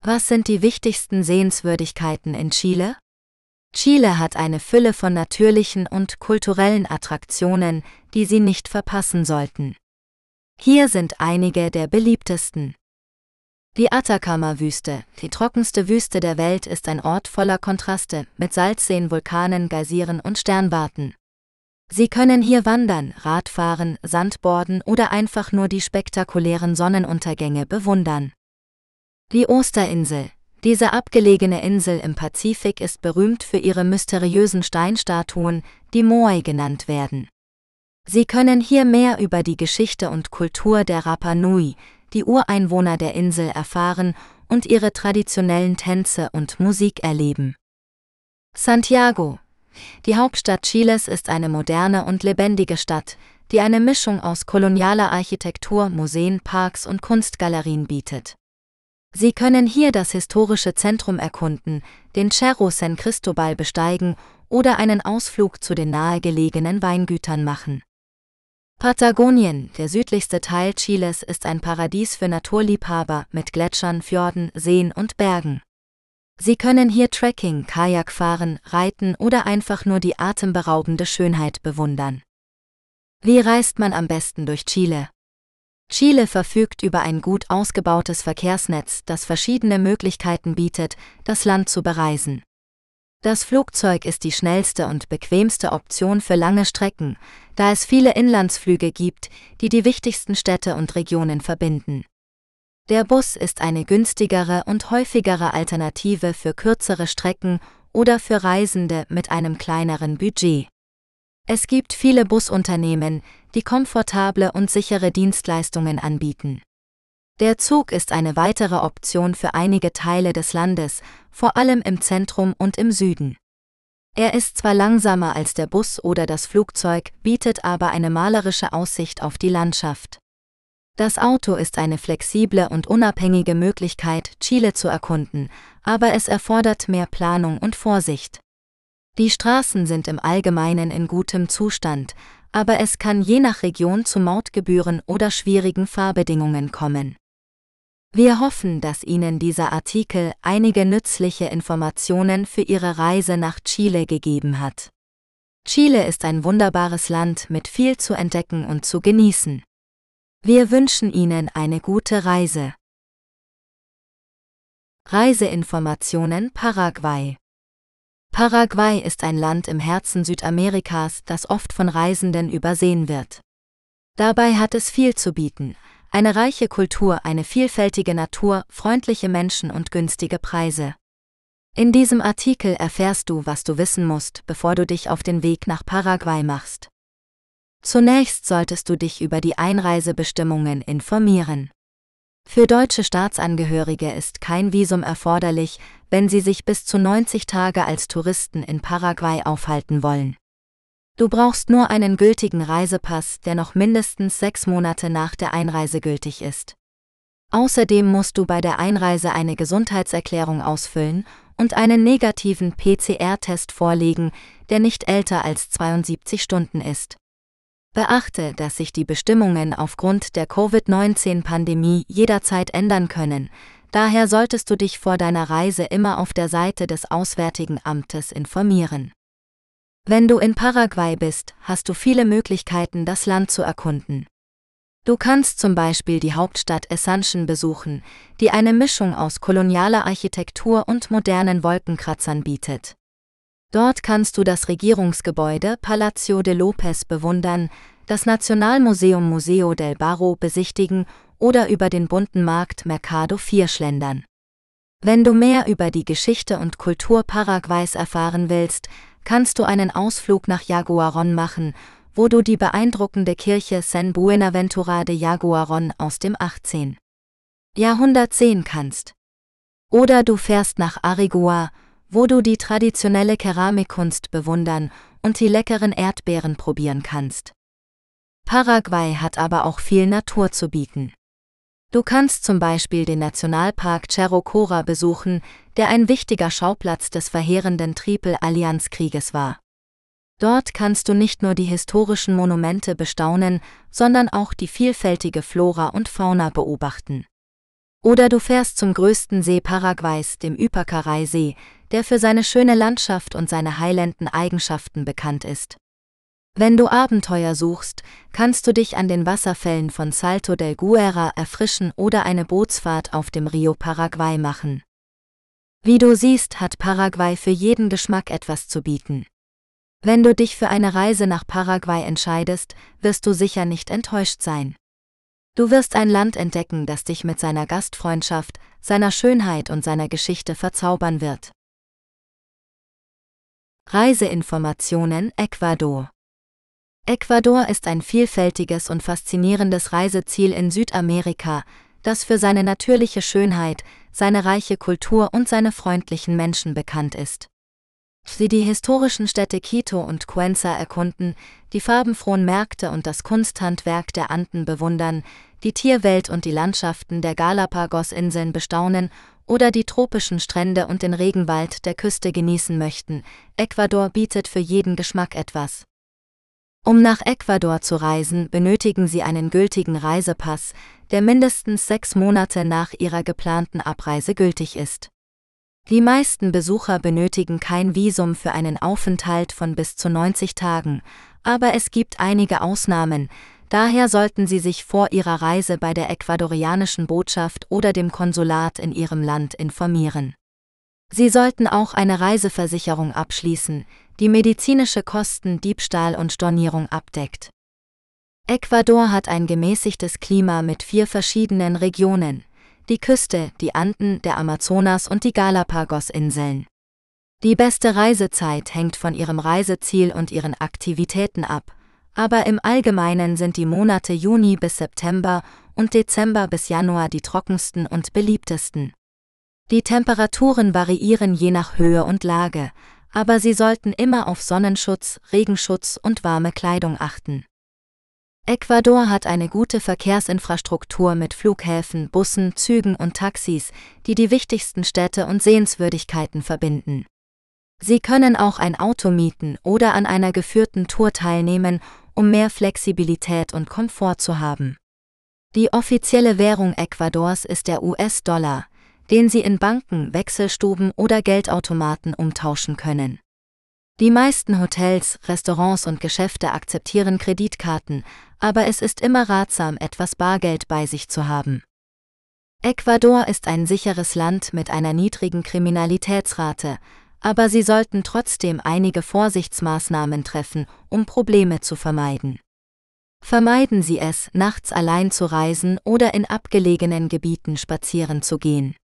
Was sind die wichtigsten Sehenswürdigkeiten in Chile? Chile hat eine Fülle von natürlichen und kulturellen Attraktionen, die Sie nicht verpassen sollten. Hier sind einige der beliebtesten. Die Atacama-Wüste, die trockenste Wüste der Welt, ist ein Ort voller Kontraste mit Salzseen, Vulkanen, Geysiren und Sternwarten. Sie können hier wandern, Radfahren, Sandborden oder einfach nur die spektakulären Sonnenuntergänge bewundern. Die Osterinsel, diese abgelegene Insel im Pazifik ist berühmt für ihre mysteriösen Steinstatuen, die Moai genannt werden. Sie können hier mehr über die Geschichte und Kultur der Rapa Nui, die Ureinwohner der Insel, erfahren und ihre traditionellen Tänze und Musik erleben. Santiago. Die Hauptstadt Chiles ist eine moderne und lebendige Stadt, die eine Mischung aus kolonialer Architektur, Museen, Parks und Kunstgalerien bietet. Sie können hier das historische Zentrum erkunden, den Cerro San Cristobal besteigen oder einen Ausflug zu den nahegelegenen Weingütern machen. Patagonien, der südlichste Teil Chiles, ist ein Paradies für Naturliebhaber mit Gletschern, Fjorden, Seen und Bergen. Sie können hier Trekking, Kajak fahren, reiten oder einfach nur die atemberaubende Schönheit bewundern. Wie reist man am besten durch Chile? Chile verfügt über ein gut ausgebautes Verkehrsnetz, das verschiedene Möglichkeiten bietet, das Land zu bereisen. Das Flugzeug ist die schnellste und bequemste Option für lange Strecken, da es viele Inlandsflüge gibt, die die wichtigsten Städte und Regionen verbinden. Der Bus ist eine günstigere und häufigere Alternative für kürzere Strecken oder für Reisende mit einem kleineren Budget. Es gibt viele Busunternehmen, die komfortable und sichere Dienstleistungen anbieten. Der Zug ist eine weitere Option für einige Teile des Landes, vor allem im Zentrum und im Süden. Er ist zwar langsamer als der Bus oder das Flugzeug, bietet aber eine malerische Aussicht auf die Landschaft. Das Auto ist eine flexible und unabhängige Möglichkeit, Chile zu erkunden, aber es erfordert mehr Planung und Vorsicht. Die Straßen sind im Allgemeinen in gutem Zustand, aber es kann je nach Region zu Mautgebühren oder schwierigen Fahrbedingungen kommen. Wir hoffen, dass Ihnen dieser Artikel einige nützliche Informationen für Ihre Reise nach Chile gegeben hat. Chile ist ein wunderbares Land mit viel zu entdecken und zu genießen. Wir wünschen Ihnen eine gute Reise. Reiseinformationen Paraguay Paraguay ist ein Land im Herzen Südamerikas, das oft von Reisenden übersehen wird. Dabei hat es viel zu bieten, eine reiche Kultur, eine vielfältige Natur, freundliche Menschen und günstige Preise. In diesem Artikel erfährst du, was du wissen musst, bevor du dich auf den Weg nach Paraguay machst. Zunächst solltest du dich über die Einreisebestimmungen informieren. Für deutsche Staatsangehörige ist kein Visum erforderlich, wenn sie sich bis zu 90 Tage als Touristen in Paraguay aufhalten wollen. Du brauchst nur einen gültigen Reisepass, der noch mindestens sechs Monate nach der Einreise gültig ist. Außerdem musst du bei der Einreise eine Gesundheitserklärung ausfüllen und einen negativen PCR-Test vorlegen, der nicht älter als 72 Stunden ist. Beachte, dass sich die Bestimmungen aufgrund der Covid-19-Pandemie jederzeit ändern können, daher solltest du dich vor deiner Reise immer auf der Seite des Auswärtigen Amtes informieren. Wenn du in Paraguay bist, hast du viele Möglichkeiten, das Land zu erkunden. Du kannst zum Beispiel die Hauptstadt Essanchin besuchen, die eine Mischung aus kolonialer Architektur und modernen Wolkenkratzern bietet. Dort kannst du das Regierungsgebäude Palacio de López bewundern, das Nationalmuseum Museo del Barro besichtigen oder über den bunten Markt Mercado 4 schlendern. Wenn du mehr über die Geschichte und Kultur Paraguays erfahren willst, kannst du einen Ausflug nach Jaguaron machen, wo du die beeindruckende Kirche San Buenaventura de Jaguaron aus dem 18. Jahrhundert sehen kannst. Oder du fährst nach Arigua, wo du die traditionelle Keramikkunst bewundern und die leckeren Erdbeeren probieren kannst. Paraguay hat aber auch viel Natur zu bieten. Du kannst zum Beispiel den Nationalpark Cerro Cora besuchen, der ein wichtiger Schauplatz des verheerenden Triple-Allianz-Krieges war. Dort kannst du nicht nur die historischen Monumente bestaunen, sondern auch die vielfältige Flora und Fauna beobachten. Oder du fährst zum größten See Paraguays, dem Ypacaraí-See, der für seine schöne Landschaft und seine heilenden Eigenschaften bekannt ist. Wenn du Abenteuer suchst, kannst du dich an den Wasserfällen von Salto del Guerra erfrischen oder eine Bootsfahrt auf dem Rio Paraguay machen. Wie du siehst, hat Paraguay für jeden Geschmack etwas zu bieten. Wenn du dich für eine Reise nach Paraguay entscheidest, wirst du sicher nicht enttäuscht sein. Du wirst ein Land entdecken, das dich mit seiner Gastfreundschaft, seiner Schönheit und seiner Geschichte verzaubern wird. Reiseinformationen Ecuador. Ecuador ist ein vielfältiges und faszinierendes Reiseziel in Südamerika, das für seine natürliche Schönheit, seine reiche Kultur und seine freundlichen Menschen bekannt ist. Sie die historischen Städte Quito und Cuenca erkunden, die farbenfrohen Märkte und das Kunsthandwerk der Anden bewundern, die Tierwelt und die Landschaften der Galapagos-Inseln bestaunen oder die tropischen Strände und den Regenwald der Küste genießen möchten, Ecuador bietet für jeden Geschmack etwas. Um nach Ecuador zu reisen, benötigen Sie einen gültigen Reisepass, der mindestens sechs Monate nach Ihrer geplanten Abreise gültig ist. Die meisten Besucher benötigen kein Visum für einen Aufenthalt von bis zu 90 Tagen, aber es gibt einige Ausnahmen, daher sollten Sie sich vor Ihrer Reise bei der ecuadorianischen Botschaft oder dem Konsulat in Ihrem Land informieren. Sie sollten auch eine Reiseversicherung abschließen, die medizinische Kosten, Diebstahl und Stornierung abdeckt. Ecuador hat ein gemäßigtes Klima mit vier verschiedenen Regionen, die Küste, die Anden, der Amazonas und die Galapagos-Inseln. Die beste Reisezeit hängt von Ihrem Reiseziel und Ihren Aktivitäten ab, aber im Allgemeinen sind die Monate Juni bis September und Dezember bis Januar die trockensten und beliebtesten. Die Temperaturen variieren je nach Höhe und Lage, aber Sie sollten immer auf Sonnenschutz, Regenschutz und warme Kleidung achten. Ecuador hat eine gute Verkehrsinfrastruktur mit Flughäfen, Bussen, Zügen und Taxis, die die wichtigsten Städte und Sehenswürdigkeiten verbinden. Sie können auch ein Auto mieten oder an einer geführten Tour teilnehmen, um mehr Flexibilität und Komfort zu haben. Die offizielle Währung Ecuadors ist der US-Dollar, den Sie in Banken, Wechselstuben oder Geldautomaten umtauschen können. Die meisten Hotels, Restaurants und Geschäfte akzeptieren Kreditkarten, aber es ist immer ratsam, etwas Bargeld bei sich zu haben. Ecuador ist ein sicheres Land mit einer niedrigen Kriminalitätsrate, aber Sie sollten trotzdem einige Vorsichtsmaßnahmen treffen, um Probleme zu vermeiden. Vermeiden Sie es, nachts allein zu reisen oder in abgelegenen Gebieten spazieren zu gehen.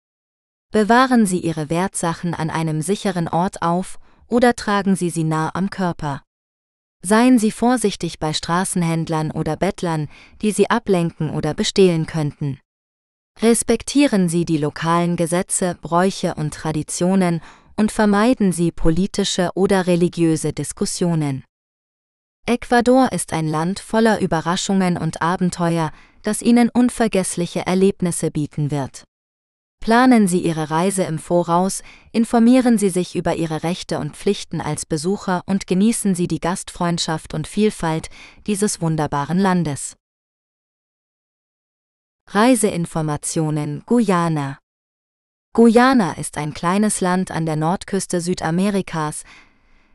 Bewahren Sie Ihre Wertsachen an einem sicheren Ort auf oder tragen Sie sie nah am Körper. Seien Sie vorsichtig bei Straßenhändlern oder Bettlern, die Sie ablenken oder bestehlen könnten. Respektieren Sie die lokalen Gesetze, Bräuche und Traditionen und vermeiden Sie politische oder religiöse Diskussionen. Ecuador ist ein Land voller Überraschungen und Abenteuer, das Ihnen unvergessliche Erlebnisse bieten wird. Planen Sie Ihre Reise im Voraus, informieren Sie sich über Ihre Rechte und Pflichten als Besucher und genießen Sie die Gastfreundschaft und Vielfalt dieses wunderbaren Landes. Reiseinformationen Guyana Guyana ist ein kleines Land an der Nordküste Südamerikas,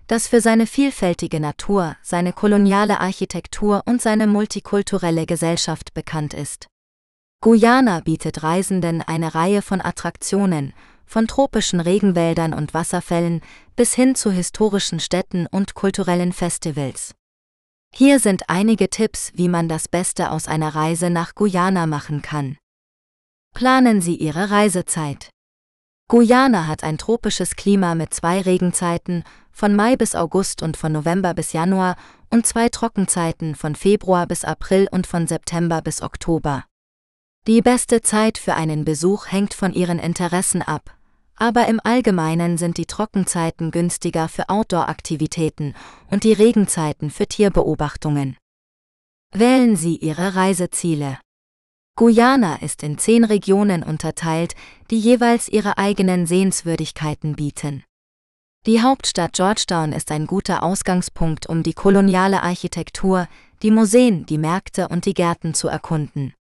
das für seine vielfältige Natur, seine koloniale Architektur und seine multikulturelle Gesellschaft bekannt ist. Guyana bietet Reisenden eine Reihe von Attraktionen, von tropischen Regenwäldern und Wasserfällen bis hin zu historischen Städten und kulturellen Festivals. Hier sind einige Tipps, wie man das Beste aus einer Reise nach Guyana machen kann. Planen Sie Ihre Reisezeit. Guyana hat ein tropisches Klima mit zwei Regenzeiten von Mai bis August und von November bis Januar und zwei Trockenzeiten von Februar bis April und von September bis Oktober. Die beste Zeit für einen Besuch hängt von ihren Interessen ab, aber im Allgemeinen sind die Trockenzeiten günstiger für Outdoor-Aktivitäten und die Regenzeiten für Tierbeobachtungen. Wählen Sie Ihre Reiseziele. Guyana ist in zehn Regionen unterteilt, die jeweils ihre eigenen Sehenswürdigkeiten bieten. Die Hauptstadt Georgetown ist ein guter Ausgangspunkt, um die koloniale Architektur, die Museen, die Märkte und die Gärten zu erkunden.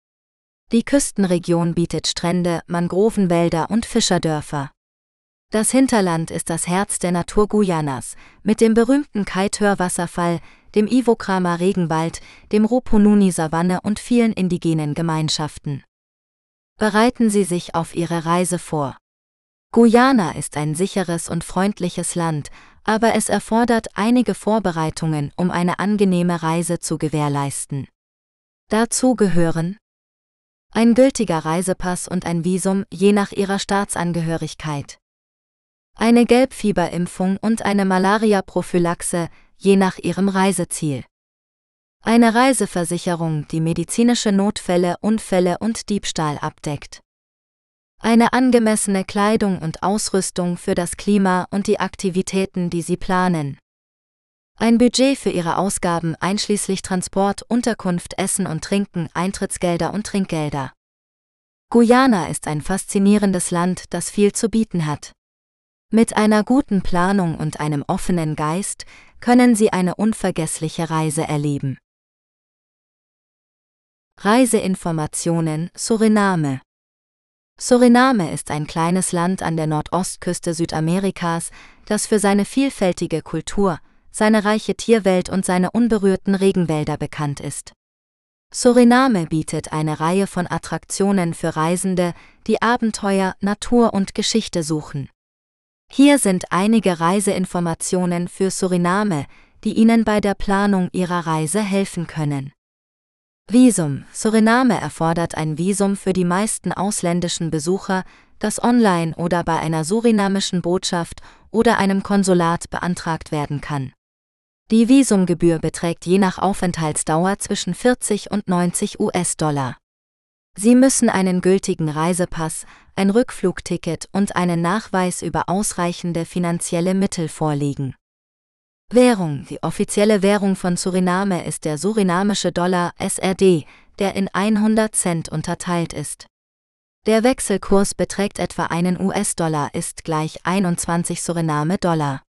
Die Küstenregion bietet Strände, Mangrovenwälder und Fischerdörfer. Das Hinterland ist das Herz der Natur Guyanas, mit dem berühmten Kaithör-Wasserfall, dem Ivokrama Regenwald, dem Rupununi-Savanne und vielen indigenen Gemeinschaften. Bereiten Sie sich auf Ihre Reise vor. Guyana ist ein sicheres und freundliches Land, aber es erfordert einige Vorbereitungen, um eine angenehme Reise zu gewährleisten. Dazu gehören ein gültiger Reisepass und ein Visum je nach ihrer Staatsangehörigkeit. Eine Gelbfieberimpfung und eine Malaria-Prophylaxe je nach ihrem Reiseziel. Eine Reiseversicherung, die medizinische Notfälle, Unfälle und Diebstahl abdeckt. Eine angemessene Kleidung und Ausrüstung für das Klima und die Aktivitäten, die Sie planen. Ein Budget für ihre Ausgaben einschließlich Transport, Unterkunft, Essen und Trinken, Eintrittsgelder und Trinkgelder. Guyana ist ein faszinierendes Land, das viel zu bieten hat. Mit einer guten Planung und einem offenen Geist können Sie eine unvergessliche Reise erleben. Reiseinformationen Suriname Suriname ist ein kleines Land an der Nordostküste Südamerikas, das für seine vielfältige Kultur, seine reiche Tierwelt und seine unberührten Regenwälder bekannt ist. Suriname bietet eine Reihe von Attraktionen für Reisende, die Abenteuer, Natur und Geschichte suchen. Hier sind einige Reiseinformationen für Suriname, die Ihnen bei der Planung Ihrer Reise helfen können. Visum Suriname erfordert ein Visum für die meisten ausländischen Besucher, das online oder bei einer surinamischen Botschaft oder einem Konsulat beantragt werden kann. Die Visumgebühr beträgt je nach Aufenthaltsdauer zwischen 40 und 90 US-Dollar. Sie müssen einen gültigen Reisepass, ein Rückflugticket und einen Nachweis über ausreichende finanzielle Mittel vorlegen. Währung Die offizielle Währung von Suriname ist der surinamische Dollar SRD, der in 100 Cent unterteilt ist. Der Wechselkurs beträgt etwa einen US-Dollar ist gleich 21 Suriname-Dollar.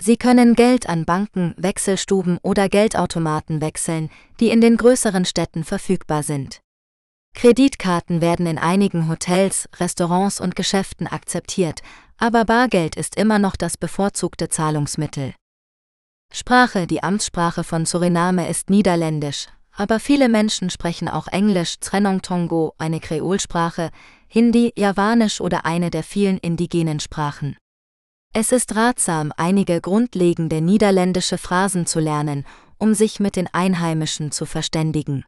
Sie können Geld an Banken, Wechselstuben oder Geldautomaten wechseln, die in den größeren Städten verfügbar sind. Kreditkarten werden in einigen Hotels, Restaurants und Geschäften akzeptiert, aber Bargeld ist immer noch das bevorzugte Zahlungsmittel. Sprache Die Amtssprache von Suriname ist Niederländisch, aber viele Menschen sprechen auch Englisch, Trennung Tongo, eine Kreolsprache, Hindi, Javanisch oder eine der vielen indigenen Sprachen. Es ist ratsam, einige grundlegende niederländische Phrasen zu lernen, um sich mit den Einheimischen zu verständigen.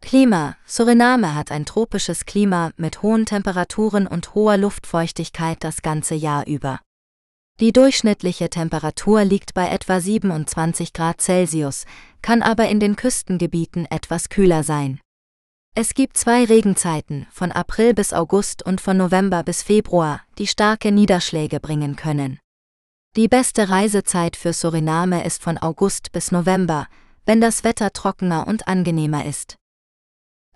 Klima Suriname hat ein tropisches Klima mit hohen Temperaturen und hoher Luftfeuchtigkeit das ganze Jahr über. Die durchschnittliche Temperatur liegt bei etwa 27 Grad Celsius, kann aber in den Küstengebieten etwas kühler sein. Es gibt zwei Regenzeiten, von April bis August und von November bis Februar, die starke Niederschläge bringen können. Die beste Reisezeit für Suriname ist von August bis November, wenn das Wetter trockener und angenehmer ist.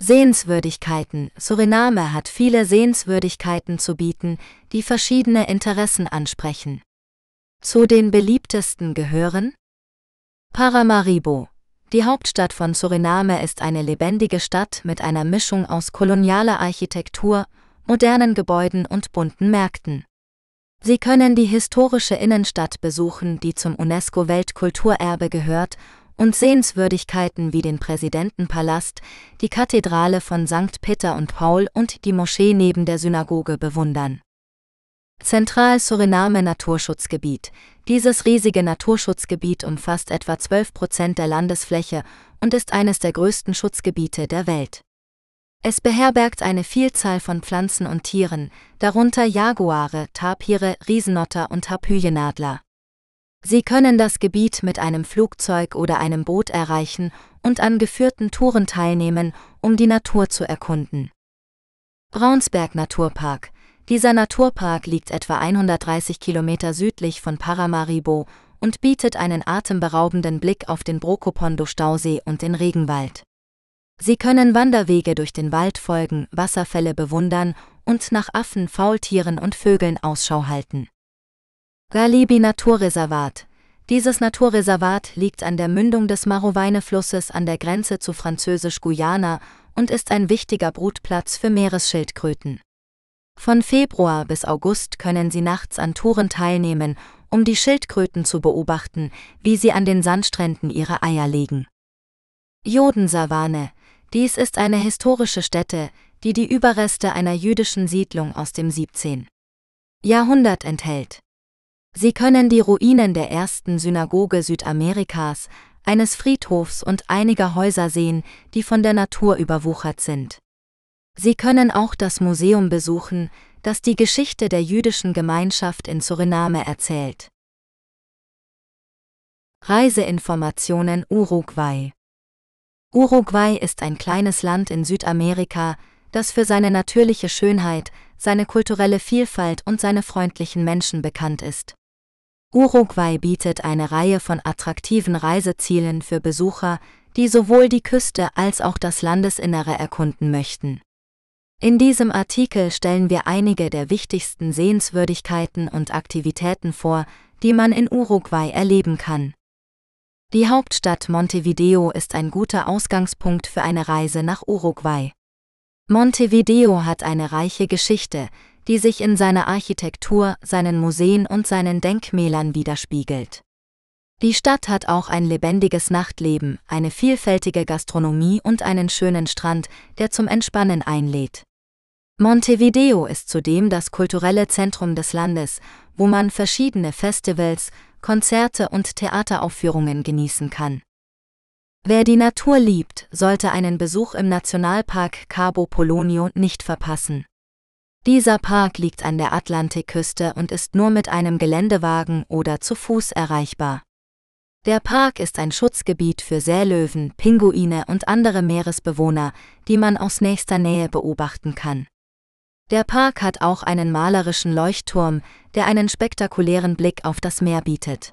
Sehenswürdigkeiten Suriname hat viele Sehenswürdigkeiten zu bieten, die verschiedene Interessen ansprechen. Zu den beliebtesten gehören Paramaribo, die Hauptstadt von Suriname ist eine lebendige Stadt mit einer Mischung aus kolonialer Architektur, modernen Gebäuden und bunten Märkten. Sie können die historische Innenstadt besuchen, die zum UNESCO-Weltkulturerbe gehört, und Sehenswürdigkeiten wie den Präsidentenpalast, die Kathedrale von St. Peter und Paul und die Moschee neben der Synagoge bewundern. Zentral-Suriname Naturschutzgebiet. Dieses riesige Naturschutzgebiet umfasst etwa 12 Prozent der Landesfläche und ist eines der größten Schutzgebiete der Welt. Es beherbergt eine Vielzahl von Pflanzen und Tieren, darunter Jaguare, Tapire, Riesenotter und Harpyjenadler. Sie können das Gebiet mit einem Flugzeug oder einem Boot erreichen und an geführten Touren teilnehmen, um die Natur zu erkunden. Braunsberg Naturpark dieser Naturpark liegt etwa 130 Kilometer südlich von Paramaribo und bietet einen atemberaubenden Blick auf den Brokopondo-Stausee und den Regenwald. Sie können Wanderwege durch den Wald folgen, Wasserfälle bewundern und nach Affen, Faultieren und Vögeln Ausschau halten. Galibi Naturreservat Dieses Naturreservat liegt an der Mündung des Maroweine-Flusses an der Grenze zu Französisch-Guyana und ist ein wichtiger Brutplatz für Meeresschildkröten. Von Februar bis August können Sie nachts an Touren teilnehmen, um die Schildkröten zu beobachten, wie sie an den Sandstränden ihre Eier legen. Jodensavanne. Dies ist eine historische Stätte, die die Überreste einer jüdischen Siedlung aus dem 17. Jahrhundert enthält. Sie können die Ruinen der ersten Synagoge Südamerikas, eines Friedhofs und einiger Häuser sehen, die von der Natur überwuchert sind. Sie können auch das Museum besuchen, das die Geschichte der jüdischen Gemeinschaft in Suriname erzählt. Reiseinformationen Uruguay Uruguay ist ein kleines Land in Südamerika, das für seine natürliche Schönheit, seine kulturelle Vielfalt und seine freundlichen Menschen bekannt ist. Uruguay bietet eine Reihe von attraktiven Reisezielen für Besucher, die sowohl die Küste als auch das Landesinnere erkunden möchten. In diesem Artikel stellen wir einige der wichtigsten Sehenswürdigkeiten und Aktivitäten vor, die man in Uruguay erleben kann. Die Hauptstadt Montevideo ist ein guter Ausgangspunkt für eine Reise nach Uruguay. Montevideo hat eine reiche Geschichte, die sich in seiner Architektur, seinen Museen und seinen Denkmälern widerspiegelt. Die Stadt hat auch ein lebendiges Nachtleben, eine vielfältige Gastronomie und einen schönen Strand, der zum Entspannen einlädt. Montevideo ist zudem das kulturelle Zentrum des Landes, wo man verschiedene Festivals, Konzerte und Theateraufführungen genießen kann. Wer die Natur liebt, sollte einen Besuch im Nationalpark Cabo Polonio nicht verpassen. Dieser Park liegt an der Atlantikküste und ist nur mit einem Geländewagen oder zu Fuß erreichbar. Der Park ist ein Schutzgebiet für Seelöwen, Pinguine und andere Meeresbewohner, die man aus nächster Nähe beobachten kann. Der Park hat auch einen malerischen Leuchtturm, der einen spektakulären Blick auf das Meer bietet.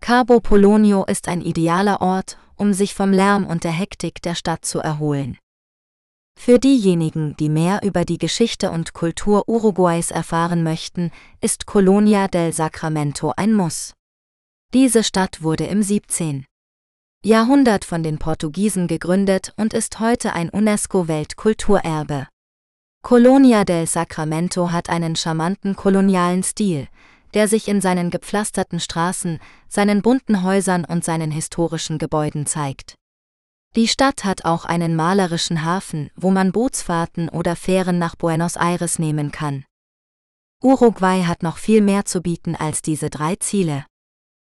Cabo Polonio ist ein idealer Ort, um sich vom Lärm und der Hektik der Stadt zu erholen. Für diejenigen, die mehr über die Geschichte und Kultur Uruguays erfahren möchten, ist Colonia del Sacramento ein Muss. Diese Stadt wurde im 17. Jahrhundert von den Portugiesen gegründet und ist heute ein UNESCO-Weltkulturerbe. Colonia del Sacramento hat einen charmanten kolonialen Stil, der sich in seinen gepflasterten Straßen, seinen bunten Häusern und seinen historischen Gebäuden zeigt. Die Stadt hat auch einen malerischen Hafen, wo man Bootsfahrten oder Fähren nach Buenos Aires nehmen kann. Uruguay hat noch viel mehr zu bieten als diese drei Ziele.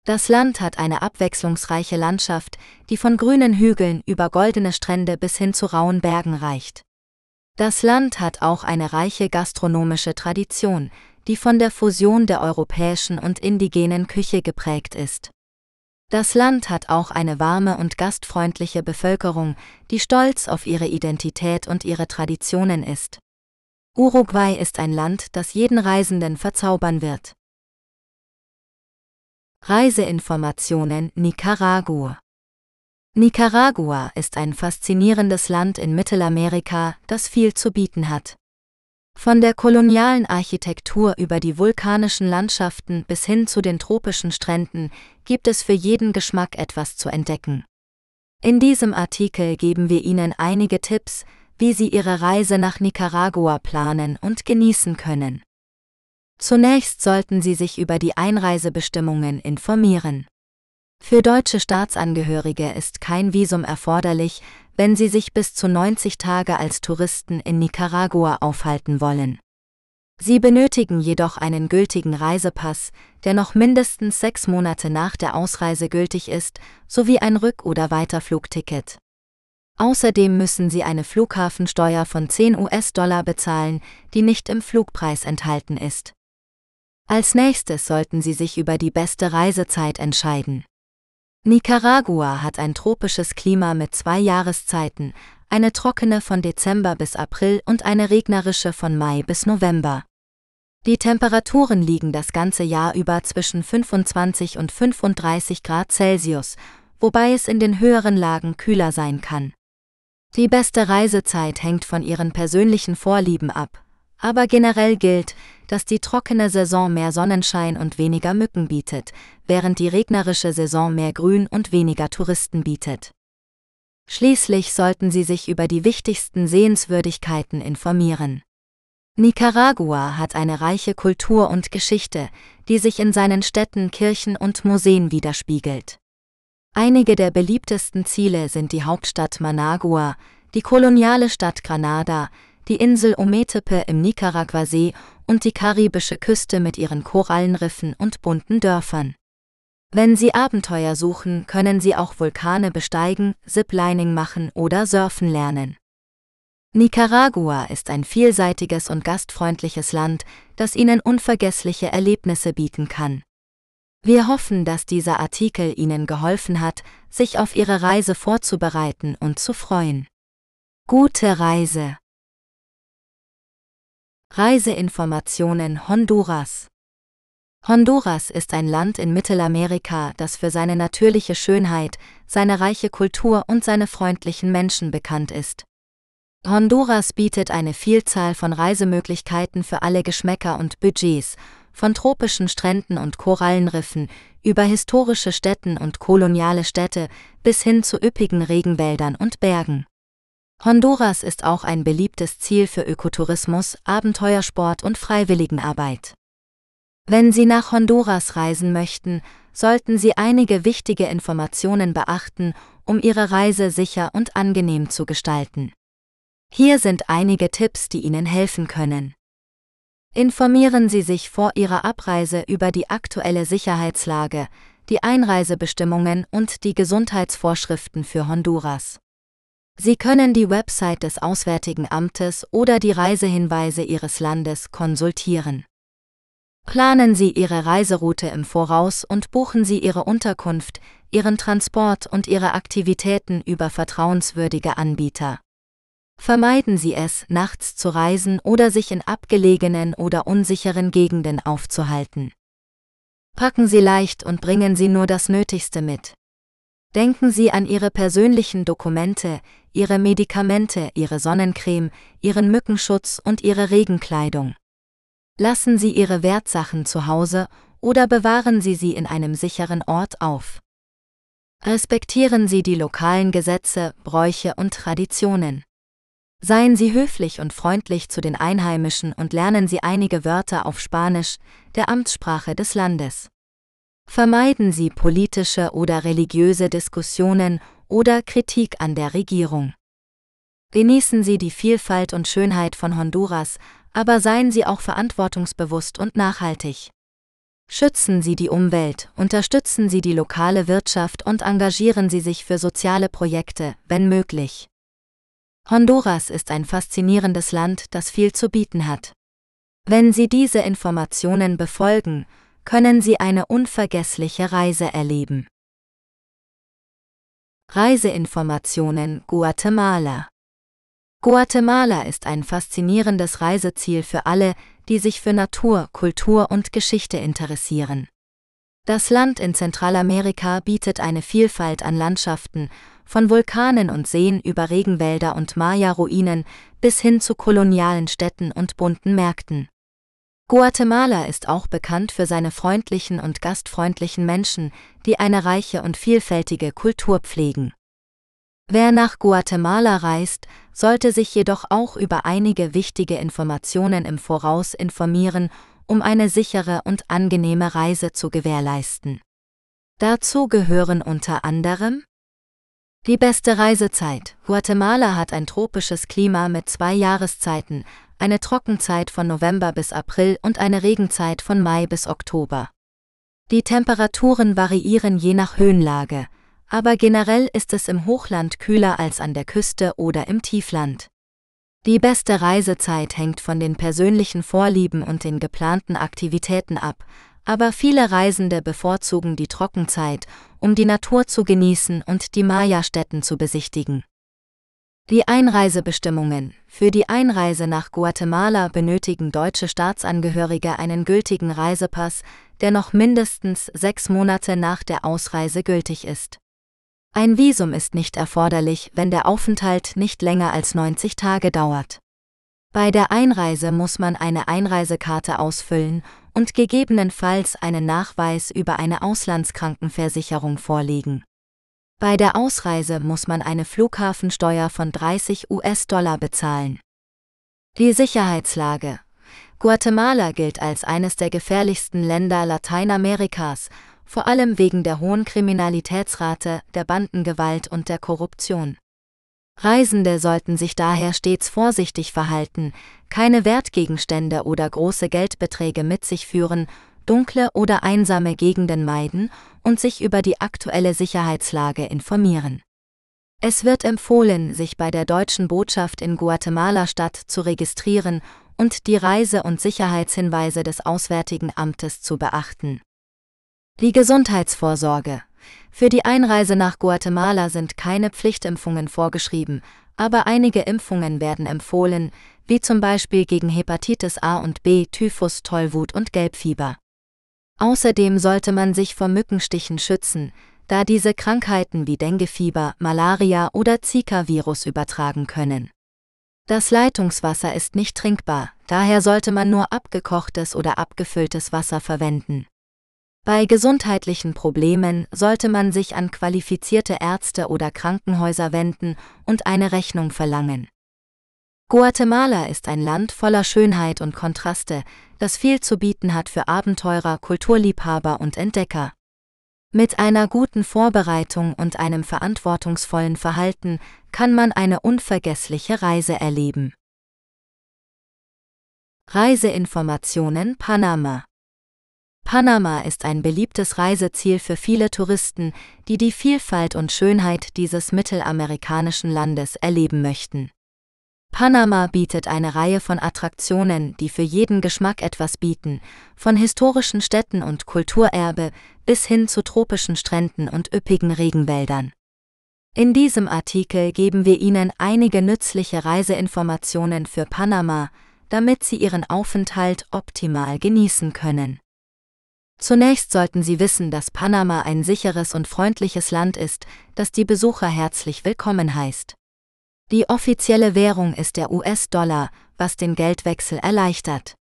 Das Land hat eine abwechslungsreiche Landschaft, die von grünen Hügeln über goldene Strände bis hin zu rauen Bergen reicht. Das Land hat auch eine reiche gastronomische Tradition, die von der Fusion der europäischen und indigenen Küche geprägt ist. Das Land hat auch eine warme und gastfreundliche Bevölkerung, die stolz auf ihre Identität und ihre Traditionen ist. Uruguay ist ein Land, das jeden Reisenden verzaubern wird. Reiseinformationen Nicaragua Nicaragua ist ein faszinierendes Land in Mittelamerika, das viel zu bieten hat. Von der kolonialen Architektur über die vulkanischen Landschaften bis hin zu den tropischen Stränden gibt es für jeden Geschmack etwas zu entdecken. In diesem Artikel geben wir Ihnen einige Tipps, wie Sie Ihre Reise nach Nicaragua planen und genießen können. Zunächst sollten Sie sich über die Einreisebestimmungen informieren. Für deutsche Staatsangehörige ist kein Visum erforderlich, wenn sie sich bis zu 90 Tage als Touristen in Nicaragua aufhalten wollen. Sie benötigen jedoch einen gültigen Reisepass, der noch mindestens sechs Monate nach der Ausreise gültig ist, sowie ein Rück- oder Weiterflugticket. Außerdem müssen Sie eine Flughafensteuer von 10 US-Dollar bezahlen, die nicht im Flugpreis enthalten ist. Als nächstes sollten Sie sich über die beste Reisezeit entscheiden. Nicaragua hat ein tropisches Klima mit zwei Jahreszeiten, eine trockene von Dezember bis April und eine regnerische von Mai bis November. Die Temperaturen liegen das ganze Jahr über zwischen 25 und 35 Grad Celsius, wobei es in den höheren Lagen kühler sein kann. Die beste Reisezeit hängt von ihren persönlichen Vorlieben ab, aber generell gilt, dass die trockene Saison mehr Sonnenschein und weniger Mücken bietet, während die regnerische Saison mehr Grün und weniger Touristen bietet. Schließlich sollten Sie sich über die wichtigsten Sehenswürdigkeiten informieren. Nicaragua hat eine reiche Kultur und Geschichte, die sich in seinen Städten, Kirchen und Museen widerspiegelt. Einige der beliebtesten Ziele sind die Hauptstadt Managua, die koloniale Stadt Granada, die Insel Ometepe im Nicaraguasee und die karibische Küste mit ihren Korallenriffen und bunten Dörfern. Wenn Sie Abenteuer suchen, können Sie auch Vulkane besteigen, Ziplining machen oder surfen lernen. Nicaragua ist ein vielseitiges und gastfreundliches Land, das Ihnen unvergessliche Erlebnisse bieten kann. Wir hoffen, dass dieser Artikel Ihnen geholfen hat, sich auf Ihre Reise vorzubereiten und zu freuen. Gute Reise! Reiseinformationen Honduras Honduras ist ein Land in Mittelamerika, das für seine natürliche Schönheit, seine reiche Kultur und seine freundlichen Menschen bekannt ist. Honduras bietet eine Vielzahl von Reisemöglichkeiten für alle Geschmäcker und Budgets, von tropischen Stränden und Korallenriffen über historische Städten und koloniale Städte bis hin zu üppigen Regenwäldern und Bergen. Honduras ist auch ein beliebtes Ziel für Ökotourismus, Abenteuersport und Freiwilligenarbeit. Wenn Sie nach Honduras reisen möchten, sollten Sie einige wichtige Informationen beachten, um Ihre Reise sicher und angenehm zu gestalten. Hier sind einige Tipps, die Ihnen helfen können. Informieren Sie sich vor Ihrer Abreise über die aktuelle Sicherheitslage, die Einreisebestimmungen und die Gesundheitsvorschriften für Honduras. Sie können die Website des Auswärtigen Amtes oder die Reisehinweise Ihres Landes konsultieren. Planen Sie Ihre Reiseroute im Voraus und buchen Sie Ihre Unterkunft, Ihren Transport und Ihre Aktivitäten über vertrauenswürdige Anbieter. Vermeiden Sie es, nachts zu reisen oder sich in abgelegenen oder unsicheren Gegenden aufzuhalten. Packen Sie leicht und bringen Sie nur das Nötigste mit. Denken Sie an Ihre persönlichen Dokumente, Ihre Medikamente, Ihre Sonnencreme, Ihren Mückenschutz und Ihre Regenkleidung. Lassen Sie Ihre Wertsachen zu Hause oder bewahren Sie sie in einem sicheren Ort auf. Respektieren Sie die lokalen Gesetze, Bräuche und Traditionen. Seien Sie höflich und freundlich zu den Einheimischen und lernen Sie einige Wörter auf Spanisch, der Amtssprache des Landes. Vermeiden Sie politische oder religiöse Diskussionen oder Kritik an der Regierung. Genießen Sie die Vielfalt und Schönheit von Honduras, aber seien Sie auch verantwortungsbewusst und nachhaltig. Schützen Sie die Umwelt, unterstützen Sie die lokale Wirtschaft und engagieren Sie sich für soziale Projekte, wenn möglich. Honduras ist ein faszinierendes Land, das viel zu bieten hat. Wenn Sie diese Informationen befolgen, können Sie eine unvergessliche Reise erleben. Reiseinformationen Guatemala Guatemala ist ein faszinierendes Reiseziel für alle, die sich für Natur, Kultur und Geschichte interessieren. Das Land in Zentralamerika bietet eine Vielfalt an Landschaften, von Vulkanen und Seen über Regenwälder und Maya-Ruinen bis hin zu kolonialen Städten und bunten Märkten. Guatemala ist auch bekannt für seine freundlichen und gastfreundlichen Menschen, die eine reiche und vielfältige Kultur pflegen. Wer nach Guatemala reist, sollte sich jedoch auch über einige wichtige Informationen im Voraus informieren, um eine sichere und angenehme Reise zu gewährleisten. Dazu gehören unter anderem die beste Reisezeit. Guatemala hat ein tropisches Klima mit zwei Jahreszeiten, eine Trockenzeit von November bis April und eine Regenzeit von Mai bis Oktober. Die Temperaturen variieren je nach Höhenlage, aber generell ist es im Hochland kühler als an der Küste oder im Tiefland. Die beste Reisezeit hängt von den persönlichen Vorlieben und den geplanten Aktivitäten ab, aber viele Reisende bevorzugen die Trockenzeit, um die Natur zu genießen und die Maya-Stätten zu besichtigen. Die Einreisebestimmungen. Für die Einreise nach Guatemala benötigen deutsche Staatsangehörige einen gültigen Reisepass, der noch mindestens sechs Monate nach der Ausreise gültig ist. Ein Visum ist nicht erforderlich, wenn der Aufenthalt nicht länger als 90 Tage dauert. Bei der Einreise muss man eine Einreisekarte ausfüllen und gegebenenfalls einen Nachweis über eine Auslandskrankenversicherung vorlegen. Bei der Ausreise muss man eine Flughafensteuer von 30 US-Dollar bezahlen. Die Sicherheitslage. Guatemala gilt als eines der gefährlichsten Länder Lateinamerikas vor allem wegen der hohen Kriminalitätsrate, der Bandengewalt und der Korruption. Reisende sollten sich daher stets vorsichtig verhalten, keine Wertgegenstände oder große Geldbeträge mit sich führen, dunkle oder einsame Gegenden meiden und sich über die aktuelle Sicherheitslage informieren. Es wird empfohlen, sich bei der deutschen Botschaft in Guatemala-Stadt zu registrieren und die Reise- und Sicherheitshinweise des Auswärtigen Amtes zu beachten. Die Gesundheitsvorsorge. Für die Einreise nach Guatemala sind keine Pflichtimpfungen vorgeschrieben, aber einige Impfungen werden empfohlen, wie zum Beispiel gegen Hepatitis A und B, Typhus, Tollwut und Gelbfieber. Außerdem sollte man sich vor Mückenstichen schützen, da diese Krankheiten wie Denguefieber, Malaria oder Zika-Virus übertragen können. Das Leitungswasser ist nicht trinkbar, daher sollte man nur abgekochtes oder abgefülltes Wasser verwenden. Bei gesundheitlichen Problemen sollte man sich an qualifizierte Ärzte oder Krankenhäuser wenden und eine Rechnung verlangen. Guatemala ist ein Land voller Schönheit und Kontraste, das viel zu bieten hat für Abenteurer, Kulturliebhaber und Entdecker. Mit einer guten Vorbereitung und einem verantwortungsvollen Verhalten kann man eine unvergessliche Reise erleben. Reiseinformationen Panama Panama ist ein beliebtes Reiseziel für viele Touristen, die die Vielfalt und Schönheit dieses mittelamerikanischen Landes erleben möchten. Panama bietet eine Reihe von Attraktionen, die für jeden Geschmack etwas bieten, von historischen Städten und Kulturerbe bis hin zu tropischen Stränden und üppigen Regenwäldern. In diesem Artikel geben wir Ihnen einige nützliche Reiseinformationen für Panama, damit Sie Ihren Aufenthalt optimal genießen können. Zunächst sollten Sie wissen, dass Panama ein sicheres und freundliches Land ist, das die Besucher herzlich willkommen heißt. Die offizielle Währung ist der US-Dollar, was den Geldwechsel erleichtert.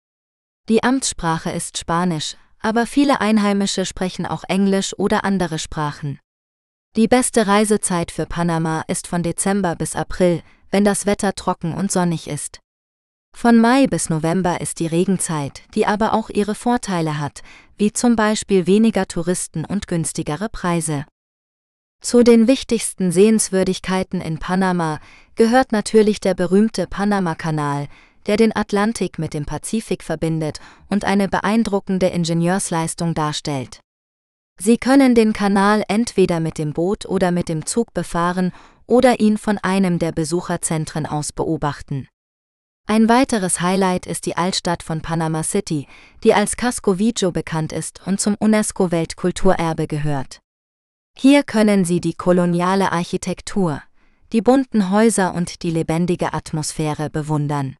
Die Amtssprache ist Spanisch, aber viele Einheimische sprechen auch Englisch oder andere Sprachen. Die beste Reisezeit für Panama ist von Dezember bis April, wenn das Wetter trocken und sonnig ist. Von Mai bis November ist die Regenzeit, die aber auch ihre Vorteile hat, wie zum Beispiel weniger Touristen und günstigere Preise. Zu den wichtigsten Sehenswürdigkeiten in Panama gehört natürlich der berühmte Panama-Kanal, der den Atlantik mit dem Pazifik verbindet und eine beeindruckende Ingenieursleistung darstellt. Sie können den Kanal entweder mit dem Boot oder mit dem Zug befahren oder ihn von einem der Besucherzentren aus beobachten. Ein weiteres Highlight ist die Altstadt von Panama City, die als Casco Viejo bekannt ist und zum UNESCO-Weltkulturerbe gehört. Hier können Sie die koloniale Architektur, die bunten Häuser und die lebendige Atmosphäre bewundern.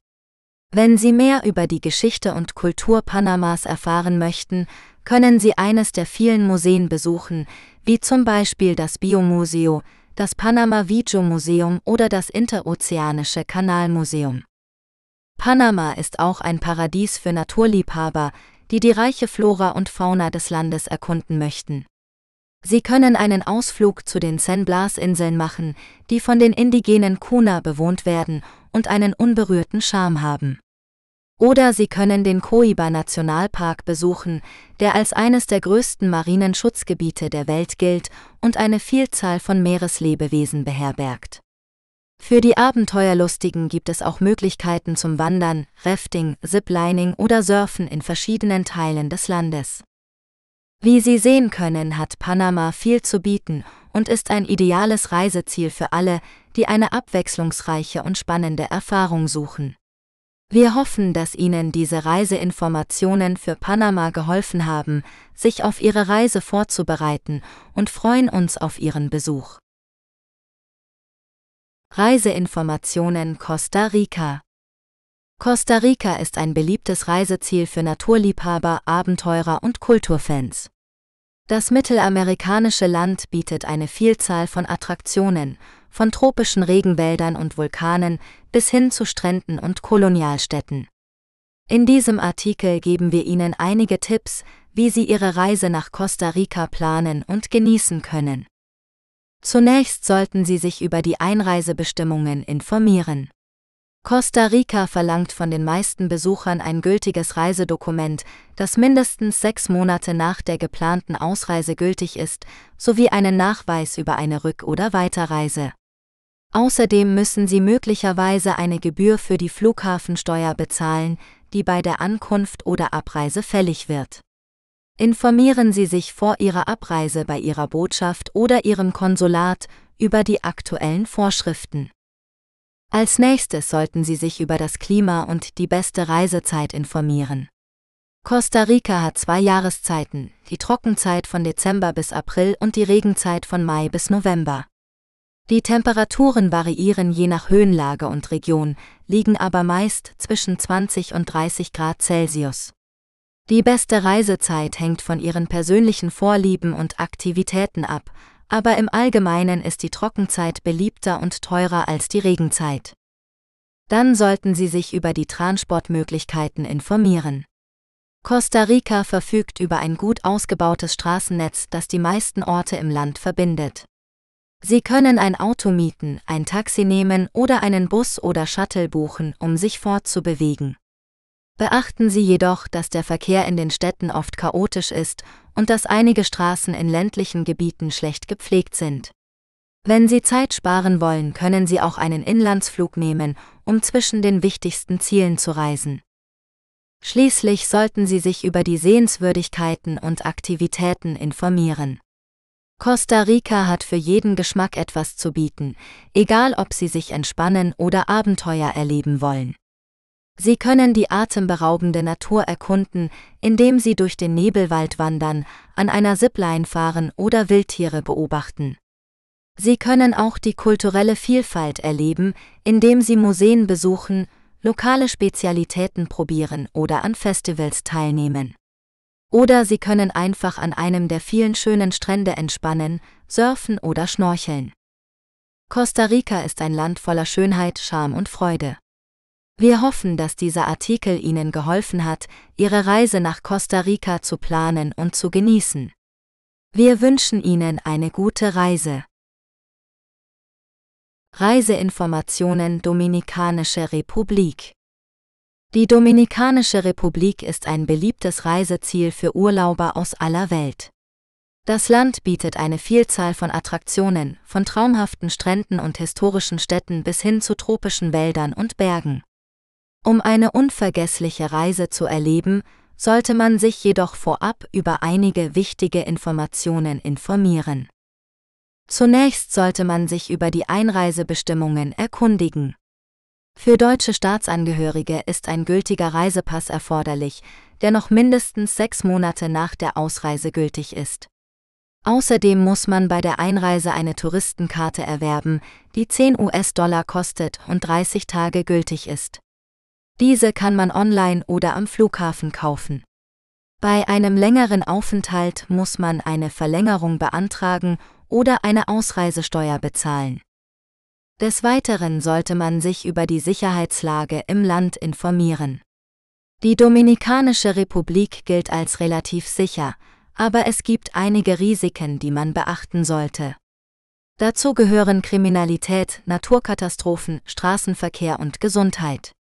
Wenn Sie mehr über die Geschichte und Kultur Panamas erfahren möchten, können Sie eines der vielen Museen besuchen, wie zum Beispiel das Biomuseo, das Panama Vijo Museum oder das Interozeanische Kanalmuseum. Panama ist auch ein Paradies für Naturliebhaber, die die reiche Flora und Fauna des Landes erkunden möchten. Sie können einen Ausflug zu den San Blas-Inseln machen, die von den indigenen Kuna bewohnt werden und einen unberührten Charme haben. Oder Sie können den Coiba Nationalpark besuchen, der als eines der größten marinen Schutzgebiete der Welt gilt und eine Vielzahl von Meereslebewesen beherbergt. Für die Abenteuerlustigen gibt es auch Möglichkeiten zum Wandern, Rafting, Ziplining oder Surfen in verschiedenen Teilen des Landes. Wie Sie sehen können, hat Panama viel zu bieten und ist ein ideales Reiseziel für alle, die eine abwechslungsreiche und spannende Erfahrung suchen. Wir hoffen, dass Ihnen diese Reiseinformationen für Panama geholfen haben, sich auf Ihre Reise vorzubereiten und freuen uns auf Ihren Besuch. Reiseinformationen Costa Rica Costa Rica ist ein beliebtes Reiseziel für Naturliebhaber, Abenteurer und Kulturfans. Das mittelamerikanische Land bietet eine Vielzahl von Attraktionen, von tropischen Regenwäldern und Vulkanen bis hin zu Stränden und Kolonialstädten. In diesem Artikel geben wir Ihnen einige Tipps, wie Sie Ihre Reise nach Costa Rica planen und genießen können. Zunächst sollten Sie sich über die Einreisebestimmungen informieren. Costa Rica verlangt von den meisten Besuchern ein gültiges Reisedokument, das mindestens sechs Monate nach der geplanten Ausreise gültig ist, sowie einen Nachweis über eine Rück- oder Weiterreise. Außerdem müssen Sie möglicherweise eine Gebühr für die Flughafensteuer bezahlen, die bei der Ankunft oder Abreise fällig wird. Informieren Sie sich vor Ihrer Abreise bei Ihrer Botschaft oder Ihrem Konsulat über die aktuellen Vorschriften. Als nächstes sollten Sie sich über das Klima und die beste Reisezeit informieren. Costa Rica hat zwei Jahreszeiten, die Trockenzeit von Dezember bis April und die Regenzeit von Mai bis November. Die Temperaturen variieren je nach Höhenlage und Region, liegen aber meist zwischen 20 und 30 Grad Celsius. Die beste Reisezeit hängt von Ihren persönlichen Vorlieben und Aktivitäten ab, aber im Allgemeinen ist die Trockenzeit beliebter und teurer als die Regenzeit. Dann sollten Sie sich über die Transportmöglichkeiten informieren. Costa Rica verfügt über ein gut ausgebautes Straßennetz, das die meisten Orte im Land verbindet. Sie können ein Auto mieten, ein Taxi nehmen oder einen Bus oder Shuttle buchen, um sich fortzubewegen. Beachten Sie jedoch, dass der Verkehr in den Städten oft chaotisch ist und dass einige Straßen in ländlichen Gebieten schlecht gepflegt sind. Wenn Sie Zeit sparen wollen, können Sie auch einen Inlandsflug nehmen, um zwischen den wichtigsten Zielen zu reisen. Schließlich sollten Sie sich über die Sehenswürdigkeiten und Aktivitäten informieren. Costa Rica hat für jeden Geschmack etwas zu bieten, egal ob Sie sich entspannen oder Abenteuer erleben wollen. Sie können die atemberaubende Natur erkunden, indem Sie durch den Nebelwald wandern, an einer Zipline fahren oder Wildtiere beobachten. Sie können auch die kulturelle Vielfalt erleben, indem Sie Museen besuchen, lokale Spezialitäten probieren oder an Festivals teilnehmen. Oder Sie können einfach an einem der vielen schönen Strände entspannen, surfen oder schnorcheln. Costa Rica ist ein Land voller Schönheit, Charme und Freude. Wir hoffen, dass dieser Artikel Ihnen geholfen hat, Ihre Reise nach Costa Rica zu planen und zu genießen. Wir wünschen Ihnen eine gute Reise. Reiseinformationen Dominikanische Republik Die Dominikanische Republik ist ein beliebtes Reiseziel für Urlauber aus aller Welt. Das Land bietet eine Vielzahl von Attraktionen, von traumhaften Stränden und historischen Städten bis hin zu tropischen Wäldern und Bergen. Um eine unvergessliche Reise zu erleben, sollte man sich jedoch vorab über einige wichtige Informationen informieren. Zunächst sollte man sich über die Einreisebestimmungen erkundigen. Für deutsche Staatsangehörige ist ein gültiger Reisepass erforderlich, der noch mindestens sechs Monate nach der Ausreise gültig ist. Außerdem muss man bei der Einreise eine Touristenkarte erwerben, die 10 US-Dollar kostet und 30 Tage gültig ist. Diese kann man online oder am Flughafen kaufen. Bei einem längeren Aufenthalt muss man eine Verlängerung beantragen oder eine Ausreisesteuer bezahlen. Des Weiteren sollte man sich über die Sicherheitslage im Land informieren. Die Dominikanische Republik gilt als relativ sicher, aber es gibt einige Risiken, die man beachten sollte. Dazu gehören Kriminalität, Naturkatastrophen, Straßenverkehr und Gesundheit.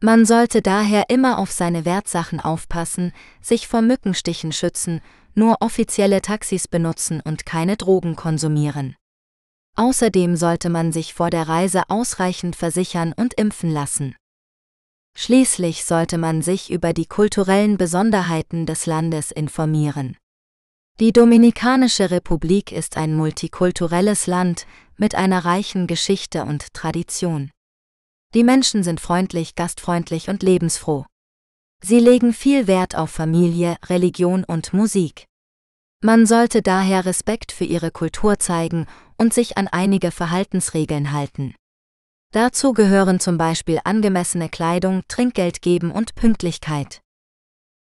Man sollte daher immer auf seine Wertsachen aufpassen, sich vor Mückenstichen schützen nur offizielle Taxis benutzen und keine Drogen konsumieren. Außerdem sollte man sich vor der Reise ausreichend versichern und impfen lassen. Schließlich sollte man sich über die kulturellen Besonderheiten des Landes informieren. Die Dominikanische Republik ist ein multikulturelles Land mit einer reichen Geschichte und Tradition. Die Menschen sind freundlich, gastfreundlich und lebensfroh. Sie legen viel Wert auf Familie, Religion und Musik. Man sollte daher Respekt für ihre Kultur zeigen und sich an einige Verhaltensregeln halten. Dazu gehören zum Beispiel angemessene Kleidung, Trinkgeld geben und Pünktlichkeit.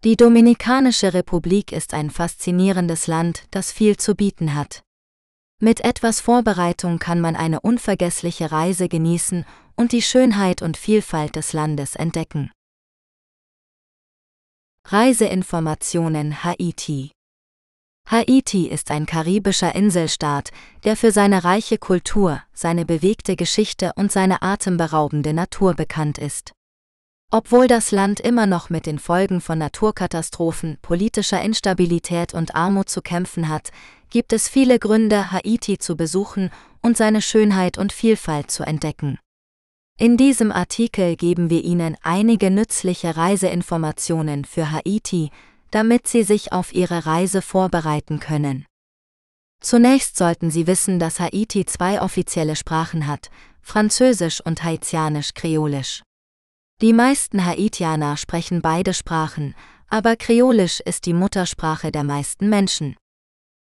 Die Dominikanische Republik ist ein faszinierendes Land, das viel zu bieten hat. Mit etwas Vorbereitung kann man eine unvergessliche Reise genießen und die Schönheit und Vielfalt des Landes entdecken. Reiseinformationen Haiti Haiti ist ein karibischer Inselstaat, der für seine reiche Kultur, seine bewegte Geschichte und seine atemberaubende Natur bekannt ist. Obwohl das Land immer noch mit den Folgen von Naturkatastrophen, politischer Instabilität und Armut zu kämpfen hat, gibt es viele Gründe, Haiti zu besuchen und seine Schönheit und Vielfalt zu entdecken. In diesem Artikel geben wir Ihnen einige nützliche Reiseinformationen für Haiti, damit Sie sich auf Ihre Reise vorbereiten können. Zunächst sollten Sie wissen, dass Haiti zwei offizielle Sprachen hat, Französisch und Haitianisch-Kreolisch. Die meisten Haitianer sprechen beide Sprachen, aber Kreolisch ist die Muttersprache der meisten Menschen.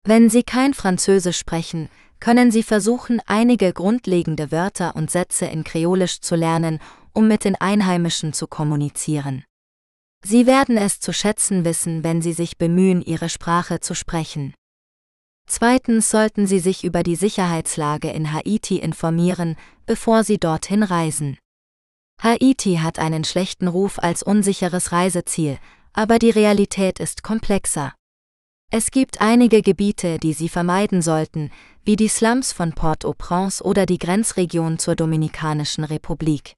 Wenn Sie kein Französisch sprechen, können Sie versuchen, einige grundlegende Wörter und Sätze in Kreolisch zu lernen, um mit den Einheimischen zu kommunizieren. Sie werden es zu schätzen wissen, wenn Sie sich bemühen, Ihre Sprache zu sprechen. Zweitens sollten Sie sich über die Sicherheitslage in Haiti informieren, bevor Sie dorthin reisen. Haiti hat einen schlechten Ruf als unsicheres Reiseziel, aber die Realität ist komplexer. Es gibt einige Gebiete, die Sie vermeiden sollten, wie die Slums von Port-au-Prince oder die Grenzregion zur Dominikanischen Republik.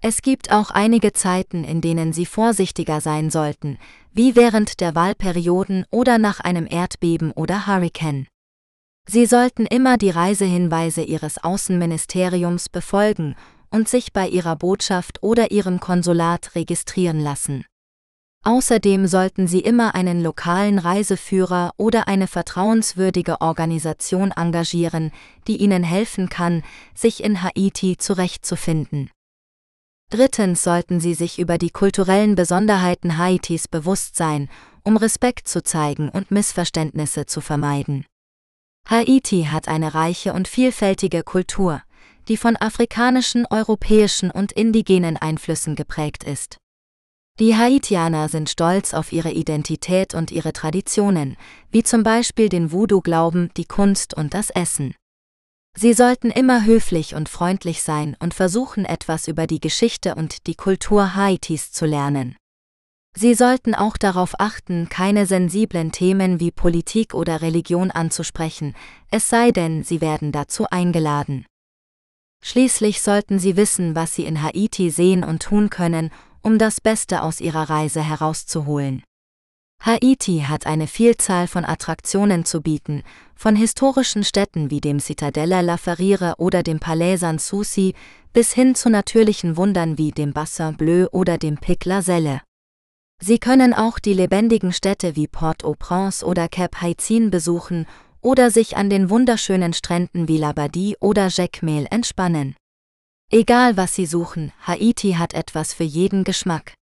Es gibt auch einige Zeiten, in denen Sie vorsichtiger sein sollten, wie während der Wahlperioden oder nach einem Erdbeben oder Hurrikan. Sie sollten immer die Reisehinweise Ihres Außenministeriums befolgen und sich bei Ihrer Botschaft oder Ihrem Konsulat registrieren lassen. Außerdem sollten Sie immer einen lokalen Reiseführer oder eine vertrauenswürdige Organisation engagieren, die Ihnen helfen kann, sich in Haiti zurechtzufinden. Drittens sollten Sie sich über die kulturellen Besonderheiten Haitis bewusst sein, um Respekt zu zeigen und Missverständnisse zu vermeiden. Haiti hat eine reiche und vielfältige Kultur, die von afrikanischen, europäischen und indigenen Einflüssen geprägt ist. Die Haitianer sind stolz auf ihre Identität und ihre Traditionen, wie zum Beispiel den Voodoo-Glauben, die Kunst und das Essen. Sie sollten immer höflich und freundlich sein und versuchen etwas über die Geschichte und die Kultur Haitis zu lernen. Sie sollten auch darauf achten, keine sensiblen Themen wie Politik oder Religion anzusprechen, es sei denn, sie werden dazu eingeladen. Schließlich sollten Sie wissen, was Sie in Haiti sehen und tun können, um das Beste aus ihrer Reise herauszuholen. Haiti hat eine Vielzahl von Attraktionen zu bieten, von historischen Städten wie dem Citadella La Ferriere oder dem Palais Sanssouci bis hin zu natürlichen Wundern wie dem Bassin Bleu oder dem Pic La Selle. Sie können auch die lebendigen Städte wie Port-au-Prince oder Cap Haitien besuchen oder sich an den wunderschönen Stränden wie Labadie oder Jacmel entspannen. Egal was Sie suchen, Haiti hat etwas für jeden Geschmack.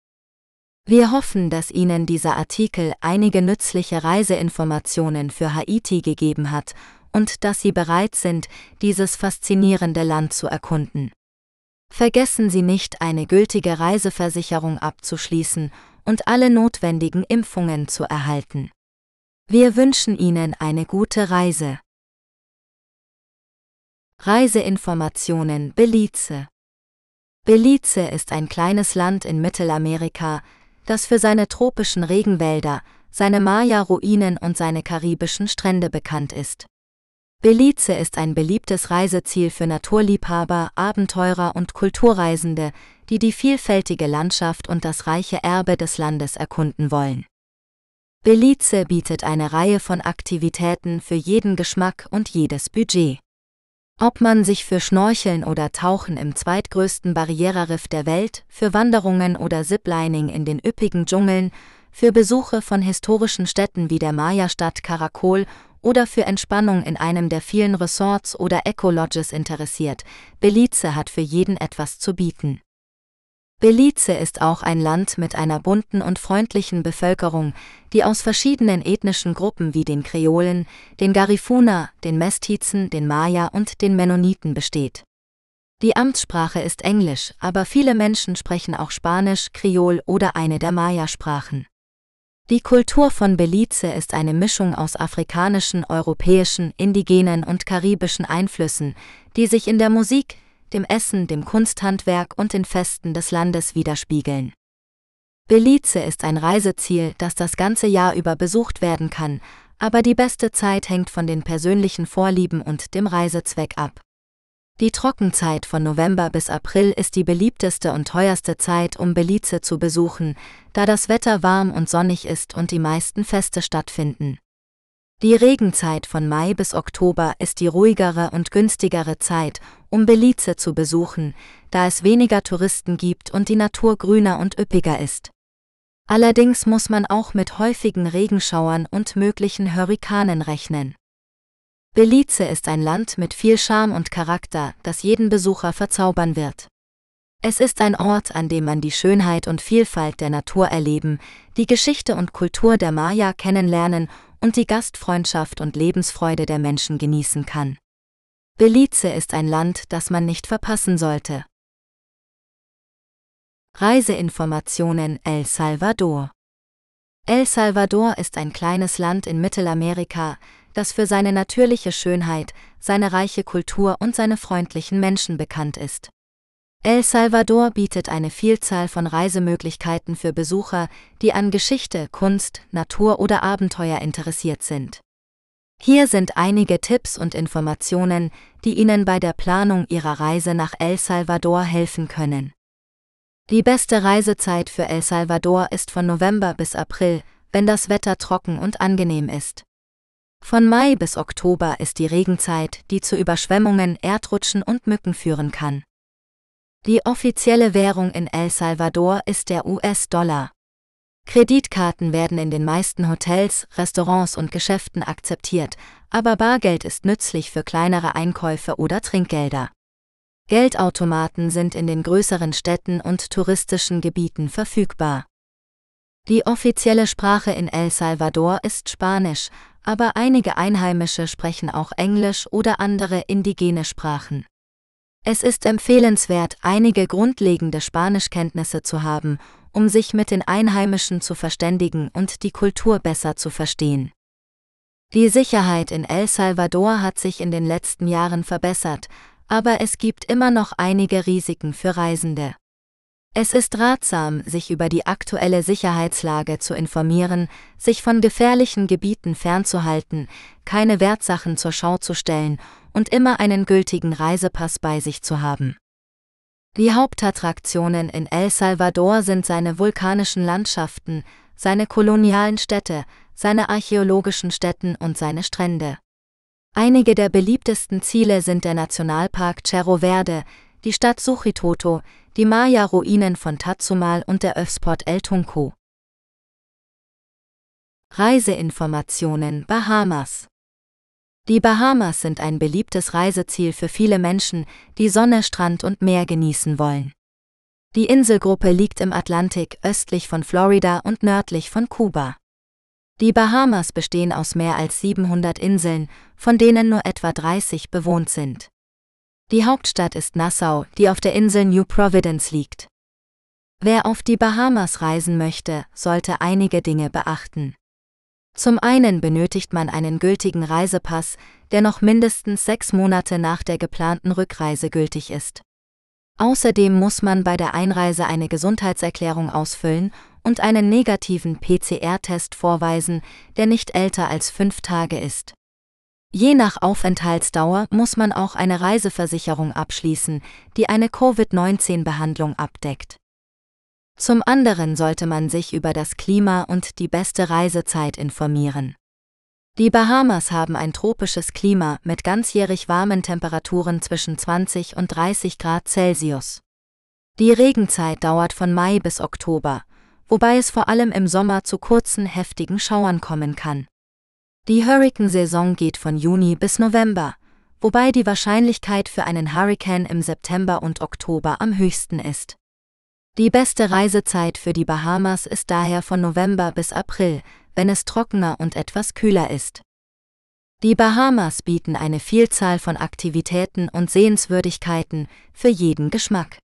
Wir hoffen, dass Ihnen dieser Artikel einige nützliche Reiseinformationen für Haiti gegeben hat und dass Sie bereit sind, dieses faszinierende Land zu erkunden. Vergessen Sie nicht, eine gültige Reiseversicherung abzuschließen und alle notwendigen Impfungen zu erhalten. Wir wünschen Ihnen eine gute Reise. Reiseinformationen Belize Belize ist ein kleines Land in Mittelamerika, das für seine tropischen Regenwälder, seine Maya-Ruinen und seine karibischen Strände bekannt ist. Belize ist ein beliebtes Reiseziel für Naturliebhaber, Abenteurer und Kulturreisende, die die vielfältige Landschaft und das reiche Erbe des Landes erkunden wollen. Belize bietet eine Reihe von Aktivitäten für jeden Geschmack und jedes Budget. Ob man sich für Schnorcheln oder Tauchen im zweitgrößten Barriereriff der Welt, für Wanderungen oder Ziplining in den üppigen Dschungeln, für Besuche von historischen Städten wie der Maya-Stadt Caracol oder für Entspannung in einem der vielen Resorts oder Eco-Lodges interessiert, Belize hat für jeden etwas zu bieten. Belize ist auch ein Land mit einer bunten und freundlichen Bevölkerung, die aus verschiedenen ethnischen Gruppen wie den Kreolen, den Garifuna, den Mestizen, den Maya und den Mennoniten besteht. Die Amtssprache ist Englisch, aber viele Menschen sprechen auch Spanisch, Kreol oder eine der Maya-Sprachen. Die Kultur von Belize ist eine Mischung aus afrikanischen, europäischen, indigenen und karibischen Einflüssen, die sich in der Musik, dem Essen, dem Kunsthandwerk und den Festen des Landes widerspiegeln. Belize ist ein Reiseziel, das das ganze Jahr über besucht werden kann, aber die beste Zeit hängt von den persönlichen Vorlieben und dem Reisezweck ab. Die Trockenzeit von November bis April ist die beliebteste und teuerste Zeit, um Belize zu besuchen, da das Wetter warm und sonnig ist und die meisten Feste stattfinden. Die Regenzeit von Mai bis Oktober ist die ruhigere und günstigere Zeit, um Belize zu besuchen, da es weniger Touristen gibt und die Natur grüner und üppiger ist. Allerdings muss man auch mit häufigen Regenschauern und möglichen Hurrikanen rechnen. Belize ist ein Land mit viel Charme und Charakter, das jeden Besucher verzaubern wird. Es ist ein Ort, an dem man die Schönheit und Vielfalt der Natur erleben, die Geschichte und Kultur der Maya kennenlernen und die Gastfreundschaft und Lebensfreude der Menschen genießen kann. Belize ist ein Land, das man nicht verpassen sollte. Reiseinformationen El Salvador El Salvador ist ein kleines Land in Mittelamerika, das für seine natürliche Schönheit, seine reiche Kultur und seine freundlichen Menschen bekannt ist. El Salvador bietet eine Vielzahl von Reisemöglichkeiten für Besucher, die an Geschichte, Kunst, Natur oder Abenteuer interessiert sind. Hier sind einige Tipps und Informationen, die Ihnen bei der Planung Ihrer Reise nach El Salvador helfen können. Die beste Reisezeit für El Salvador ist von November bis April, wenn das Wetter trocken und angenehm ist. Von Mai bis Oktober ist die Regenzeit, die zu Überschwemmungen, Erdrutschen und Mücken führen kann. Die offizielle Währung in El Salvador ist der US-Dollar. Kreditkarten werden in den meisten Hotels, Restaurants und Geschäften akzeptiert, aber Bargeld ist nützlich für kleinere Einkäufe oder Trinkgelder. Geldautomaten sind in den größeren Städten und touristischen Gebieten verfügbar. Die offizielle Sprache in El Salvador ist Spanisch, aber einige Einheimische sprechen auch Englisch oder andere indigene Sprachen. Es ist empfehlenswert, einige grundlegende Spanischkenntnisse zu haben, um sich mit den Einheimischen zu verständigen und die Kultur besser zu verstehen. Die Sicherheit in El Salvador hat sich in den letzten Jahren verbessert, aber es gibt immer noch einige Risiken für Reisende. Es ist ratsam, sich über die aktuelle Sicherheitslage zu informieren, sich von gefährlichen Gebieten fernzuhalten, keine Wertsachen zur Schau zu stellen und immer einen gültigen Reisepass bei sich zu haben. Die Hauptattraktionen in El Salvador sind seine vulkanischen Landschaften, seine kolonialen Städte, seine archäologischen Stätten und seine Strände. Einige der beliebtesten Ziele sind der Nationalpark Cerro Verde, die Stadt Suchitoto, die Maya-Ruinen von Tatsumal und der Öfspot El Tunco. Reiseinformationen Bahamas die Bahamas sind ein beliebtes Reiseziel für viele Menschen, die Sonne, Strand und Meer genießen wollen. Die Inselgruppe liegt im Atlantik östlich von Florida und nördlich von Kuba. Die Bahamas bestehen aus mehr als 700 Inseln, von denen nur etwa 30 bewohnt sind. Die Hauptstadt ist Nassau, die auf der Insel New Providence liegt. Wer auf die Bahamas reisen möchte, sollte einige Dinge beachten. Zum einen benötigt man einen gültigen Reisepass, der noch mindestens sechs Monate nach der geplanten Rückreise gültig ist. Außerdem muss man bei der Einreise eine Gesundheitserklärung ausfüllen und einen negativen PCR-Test vorweisen, der nicht älter als fünf Tage ist. Je nach Aufenthaltsdauer muss man auch eine Reiseversicherung abschließen, die eine Covid-19-Behandlung abdeckt. Zum anderen sollte man sich über das Klima und die beste Reisezeit informieren. Die Bahamas haben ein tropisches Klima mit ganzjährig warmen Temperaturen zwischen 20 und 30 Grad Celsius. Die Regenzeit dauert von Mai bis Oktober, wobei es vor allem im Sommer zu kurzen, heftigen Schauern kommen kann. Die Hurrikansaison geht von Juni bis November, wobei die Wahrscheinlichkeit für einen Hurrikan im September und Oktober am höchsten ist. Die beste Reisezeit für die Bahamas ist daher von November bis April, wenn es trockener und etwas kühler ist. Die Bahamas bieten eine Vielzahl von Aktivitäten und Sehenswürdigkeiten für jeden Geschmack.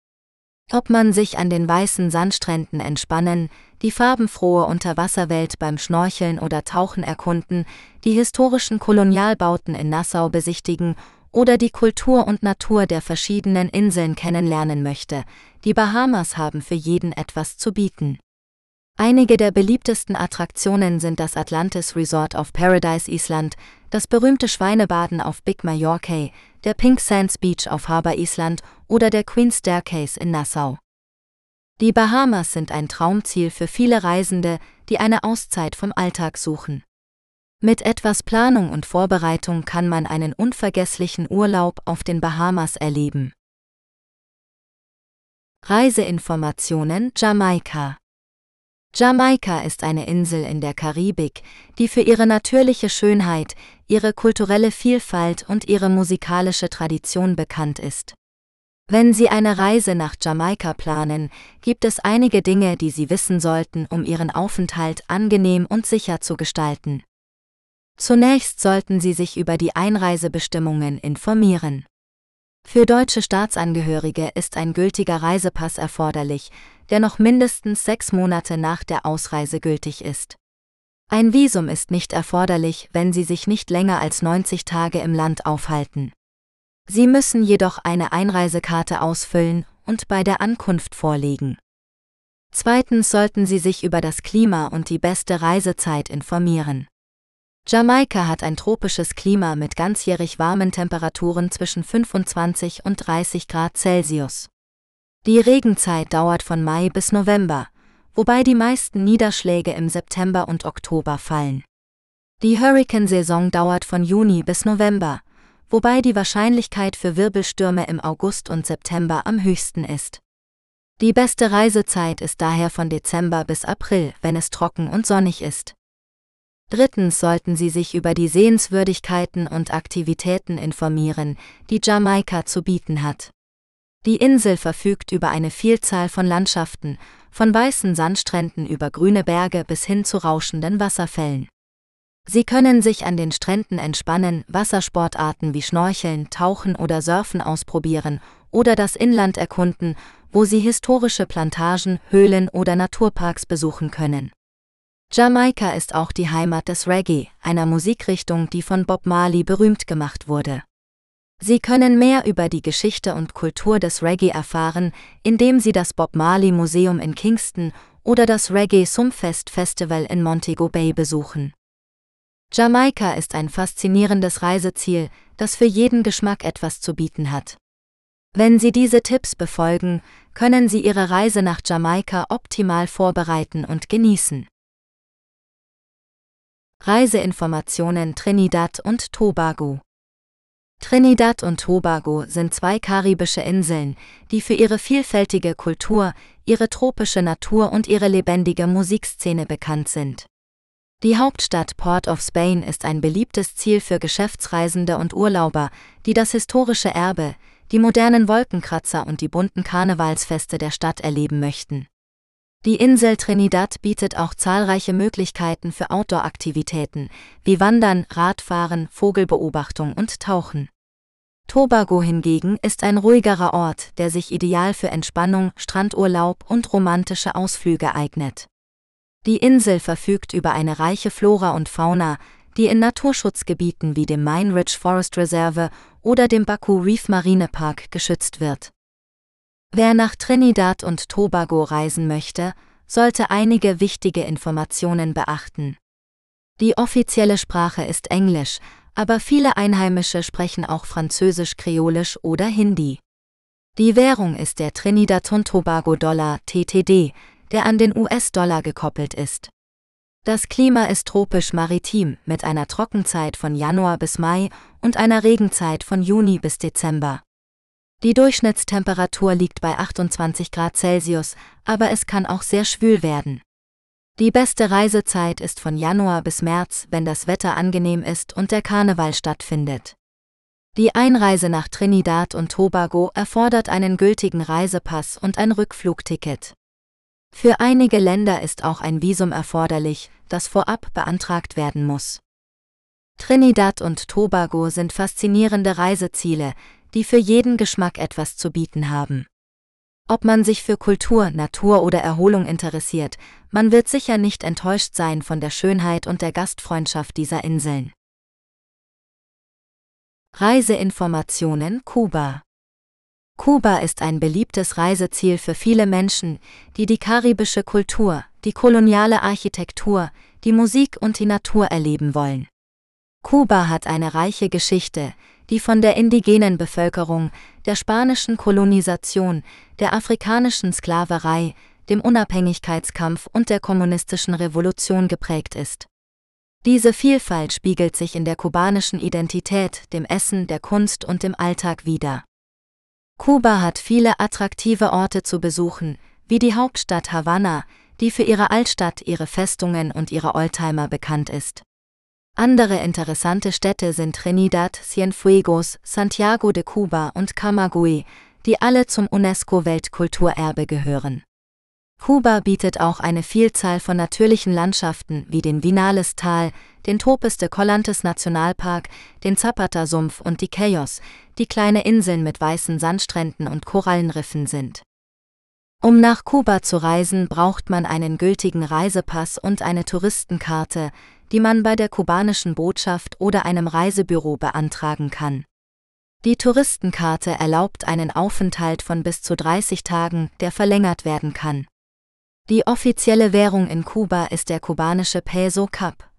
Ob man sich an den weißen Sandstränden entspannen, die farbenfrohe Unterwasserwelt beim Schnorcheln oder Tauchen erkunden, die historischen Kolonialbauten in Nassau besichtigen oder die Kultur und Natur der verschiedenen Inseln kennenlernen möchte, die Bahamas haben für jeden etwas zu bieten. Einige der beliebtesten Attraktionen sind das Atlantis Resort auf Paradise Island, das berühmte Schweinebaden auf Big Mallorca, der Pink Sands Beach auf Harbour Island oder der Queen's Staircase in Nassau. Die Bahamas sind ein Traumziel für viele Reisende, die eine Auszeit vom Alltag suchen. Mit etwas Planung und Vorbereitung kann man einen unvergesslichen Urlaub auf den Bahamas erleben. Reiseinformationen Jamaika Jamaika ist eine Insel in der Karibik, die für ihre natürliche Schönheit, ihre kulturelle Vielfalt und ihre musikalische Tradition bekannt ist. Wenn Sie eine Reise nach Jamaika planen, gibt es einige Dinge, die Sie wissen sollten, um Ihren Aufenthalt angenehm und sicher zu gestalten. Zunächst sollten Sie sich über die Einreisebestimmungen informieren. Für deutsche Staatsangehörige ist ein gültiger Reisepass erforderlich, der noch mindestens sechs Monate nach der Ausreise gültig ist. Ein Visum ist nicht erforderlich, wenn Sie sich nicht länger als 90 Tage im Land aufhalten. Sie müssen jedoch eine Einreisekarte ausfüllen und bei der Ankunft vorlegen. Zweitens sollten Sie sich über das Klima und die beste Reisezeit informieren. Jamaika hat ein tropisches Klima mit ganzjährig warmen Temperaturen zwischen 25 und 30 Grad Celsius. Die Regenzeit dauert von Mai bis November, wobei die meisten Niederschläge im September und Oktober fallen. Die Hurrikansaison dauert von Juni bis November, wobei die Wahrscheinlichkeit für Wirbelstürme im August und September am höchsten ist. Die beste Reisezeit ist daher von Dezember bis April, wenn es trocken und sonnig ist. Drittens sollten Sie sich über die Sehenswürdigkeiten und Aktivitäten informieren, die Jamaika zu bieten hat. Die Insel verfügt über eine Vielzahl von Landschaften, von weißen Sandstränden über grüne Berge bis hin zu rauschenden Wasserfällen. Sie können sich an den Stränden entspannen, Wassersportarten wie Schnorcheln, Tauchen oder Surfen ausprobieren oder das Inland erkunden, wo Sie historische Plantagen, Höhlen oder Naturparks besuchen können. Jamaika ist auch die Heimat des Reggae, einer Musikrichtung, die von Bob Marley berühmt gemacht wurde. Sie können mehr über die Geschichte und Kultur des Reggae erfahren, indem Sie das Bob Marley Museum in Kingston oder das Reggae Sumpfest Festival in Montego Bay besuchen. Jamaika ist ein faszinierendes Reiseziel, das für jeden Geschmack etwas zu bieten hat. Wenn Sie diese Tipps befolgen, können Sie Ihre Reise nach Jamaika optimal vorbereiten und genießen. Reiseinformationen Trinidad und Tobago Trinidad und Tobago sind zwei karibische Inseln, die für ihre vielfältige Kultur, ihre tropische Natur und ihre lebendige Musikszene bekannt sind. Die Hauptstadt Port of Spain ist ein beliebtes Ziel für Geschäftsreisende und Urlauber, die das historische Erbe, die modernen Wolkenkratzer und die bunten Karnevalsfeste der Stadt erleben möchten. Die Insel Trinidad bietet auch zahlreiche Möglichkeiten für Outdoor-Aktivitäten, wie Wandern, Radfahren, Vogelbeobachtung und Tauchen. Tobago hingegen ist ein ruhigerer Ort, der sich ideal für Entspannung, Strandurlaub und romantische Ausflüge eignet. Die Insel verfügt über eine reiche Flora und Fauna, die in Naturschutzgebieten wie dem Mine Ridge Forest Reserve oder dem Baku Reef Marine Park geschützt wird. Wer nach Trinidad und Tobago reisen möchte, sollte einige wichtige Informationen beachten. Die offizielle Sprache ist Englisch, aber viele Einheimische sprechen auch Französisch, Kreolisch oder Hindi. Die Währung ist der Trinidad und Tobago Dollar TTD, der an den US-Dollar gekoppelt ist. Das Klima ist tropisch maritim mit einer Trockenzeit von Januar bis Mai und einer Regenzeit von Juni bis Dezember. Die Durchschnittstemperatur liegt bei 28 Grad Celsius, aber es kann auch sehr schwül werden. Die beste Reisezeit ist von Januar bis März, wenn das Wetter angenehm ist und der Karneval stattfindet. Die Einreise nach Trinidad und Tobago erfordert einen gültigen Reisepass und ein Rückflugticket. Für einige Länder ist auch ein Visum erforderlich, das vorab beantragt werden muss. Trinidad und Tobago sind faszinierende Reiseziele, die für jeden Geschmack etwas zu bieten haben. Ob man sich für Kultur, Natur oder Erholung interessiert, man wird sicher nicht enttäuscht sein von der Schönheit und der Gastfreundschaft dieser Inseln. Reiseinformationen Kuba Kuba ist ein beliebtes Reiseziel für viele Menschen, die die karibische Kultur, die koloniale Architektur, die Musik und die Natur erleben wollen. Kuba hat eine reiche Geschichte, die von der indigenen Bevölkerung, der spanischen Kolonisation, der afrikanischen Sklaverei, dem Unabhängigkeitskampf und der kommunistischen Revolution geprägt ist. Diese Vielfalt spiegelt sich in der kubanischen Identität, dem Essen, der Kunst und dem Alltag wider. Kuba hat viele attraktive Orte zu besuchen, wie die Hauptstadt Havanna, die für ihre Altstadt, ihre Festungen und ihre Oldtimer bekannt ist. Andere interessante Städte sind Trinidad, Cienfuegos, Santiago de Cuba und Camagüey, die alle zum UNESCO-Weltkulturerbe gehören. Kuba bietet auch eine Vielzahl von natürlichen Landschaften wie den Vinales-Tal, den Topes de Collantes Nationalpark, den Zapata-Sumpf und die Cayos, die kleine Inseln mit weißen Sandstränden und Korallenriffen sind. Um nach Kuba zu reisen, braucht man einen gültigen Reisepass und eine Touristenkarte, die man bei der kubanischen Botschaft oder einem Reisebüro beantragen kann. Die Touristenkarte erlaubt einen Aufenthalt von bis zu 30 Tagen, der verlängert werden kann. Die offizielle Währung in Kuba ist der kubanische Peso Cup.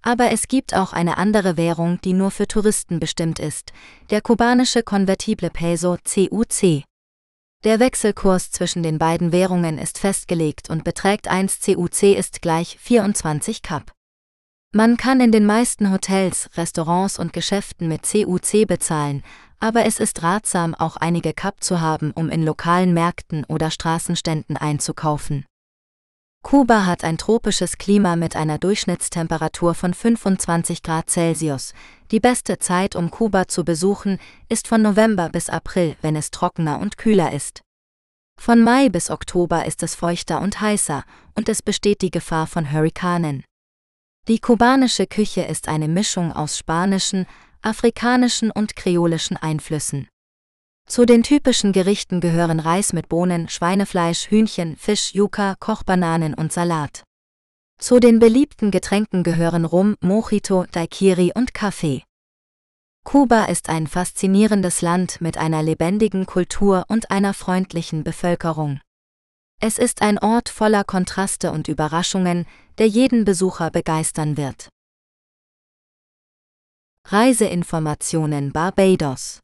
Aber es gibt auch eine andere Währung, die nur für Touristen bestimmt ist, der kubanische konvertible Peso CUC. Der Wechselkurs zwischen den beiden Währungen ist festgelegt und beträgt 1 CUC ist gleich 24 Cup. Man kann in den meisten Hotels, Restaurants und Geschäften mit CUC bezahlen, aber es ist ratsam, auch einige Cup zu haben, um in lokalen Märkten oder Straßenständen einzukaufen. Kuba hat ein tropisches Klima mit einer Durchschnittstemperatur von 25 Grad Celsius. Die beste Zeit, um Kuba zu besuchen, ist von November bis April, wenn es trockener und kühler ist. Von Mai bis Oktober ist es feuchter und heißer, und es besteht die Gefahr von Hurrikanen. Die kubanische Küche ist eine Mischung aus spanischen, afrikanischen und kreolischen Einflüssen. Zu den typischen Gerichten gehören Reis mit Bohnen, Schweinefleisch, Hühnchen, Fisch, Yuca, Kochbananen und Salat. Zu den beliebten Getränken gehören Rum, Mojito, Daiquiri und Kaffee. Kuba ist ein faszinierendes Land mit einer lebendigen Kultur und einer freundlichen Bevölkerung. Es ist ein Ort voller Kontraste und Überraschungen, der jeden Besucher begeistern wird. Reiseinformationen Barbados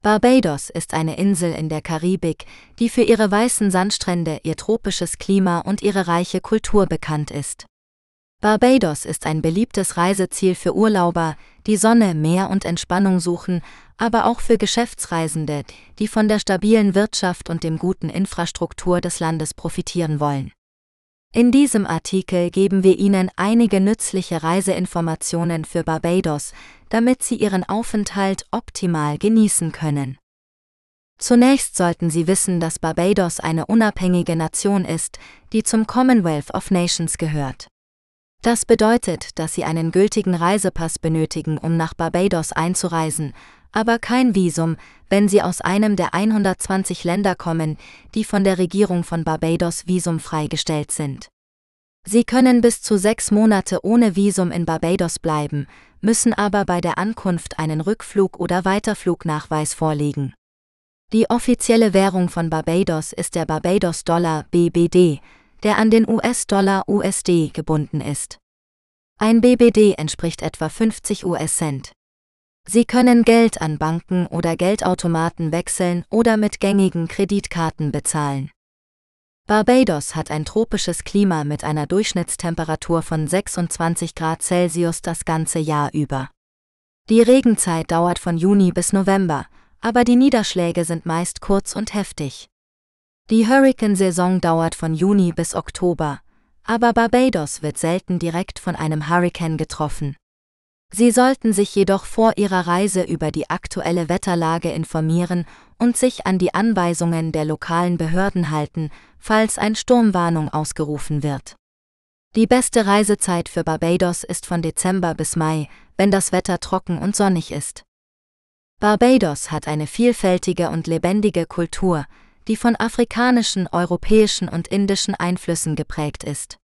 Barbados ist eine Insel in der Karibik, die für ihre weißen Sandstrände, ihr tropisches Klima und ihre reiche Kultur bekannt ist. Barbados ist ein beliebtes Reiseziel für Urlauber, die Sonne, Meer und Entspannung suchen, aber auch für Geschäftsreisende, die von der stabilen Wirtschaft und dem guten Infrastruktur des Landes profitieren wollen. In diesem Artikel geben wir Ihnen einige nützliche Reiseinformationen für Barbados, damit Sie Ihren Aufenthalt optimal genießen können. Zunächst sollten Sie wissen, dass Barbados eine unabhängige Nation ist, die zum Commonwealth of Nations gehört. Das bedeutet, dass Sie einen gültigen Reisepass benötigen, um nach Barbados einzureisen, aber kein Visum, wenn Sie aus einem der 120 Länder kommen, die von der Regierung von Barbados visumfrei gestellt sind. Sie können bis zu sechs Monate ohne Visum in Barbados bleiben, müssen aber bei der Ankunft einen Rückflug- oder Weiterflugnachweis vorlegen. Die offizielle Währung von Barbados ist der Barbados-Dollar BBD, der an den US-Dollar USD gebunden ist. Ein BBD entspricht etwa 50 US-Cent. Sie können Geld an Banken oder Geldautomaten wechseln oder mit gängigen Kreditkarten bezahlen. Barbados hat ein tropisches Klima mit einer Durchschnittstemperatur von 26 Grad Celsius das ganze Jahr über. Die Regenzeit dauert von Juni bis November, aber die Niederschläge sind meist kurz und heftig. Die Hurrikansaison dauert von Juni bis Oktober, aber Barbados wird selten direkt von einem Hurrikan getroffen. Sie sollten sich jedoch vor Ihrer Reise über die aktuelle Wetterlage informieren und sich an die Anweisungen der lokalen Behörden halten, falls ein Sturmwarnung ausgerufen wird. Die beste Reisezeit für Barbados ist von Dezember bis Mai, wenn das Wetter trocken und sonnig ist. Barbados hat eine vielfältige und lebendige Kultur, die von afrikanischen, europäischen und indischen Einflüssen geprägt ist.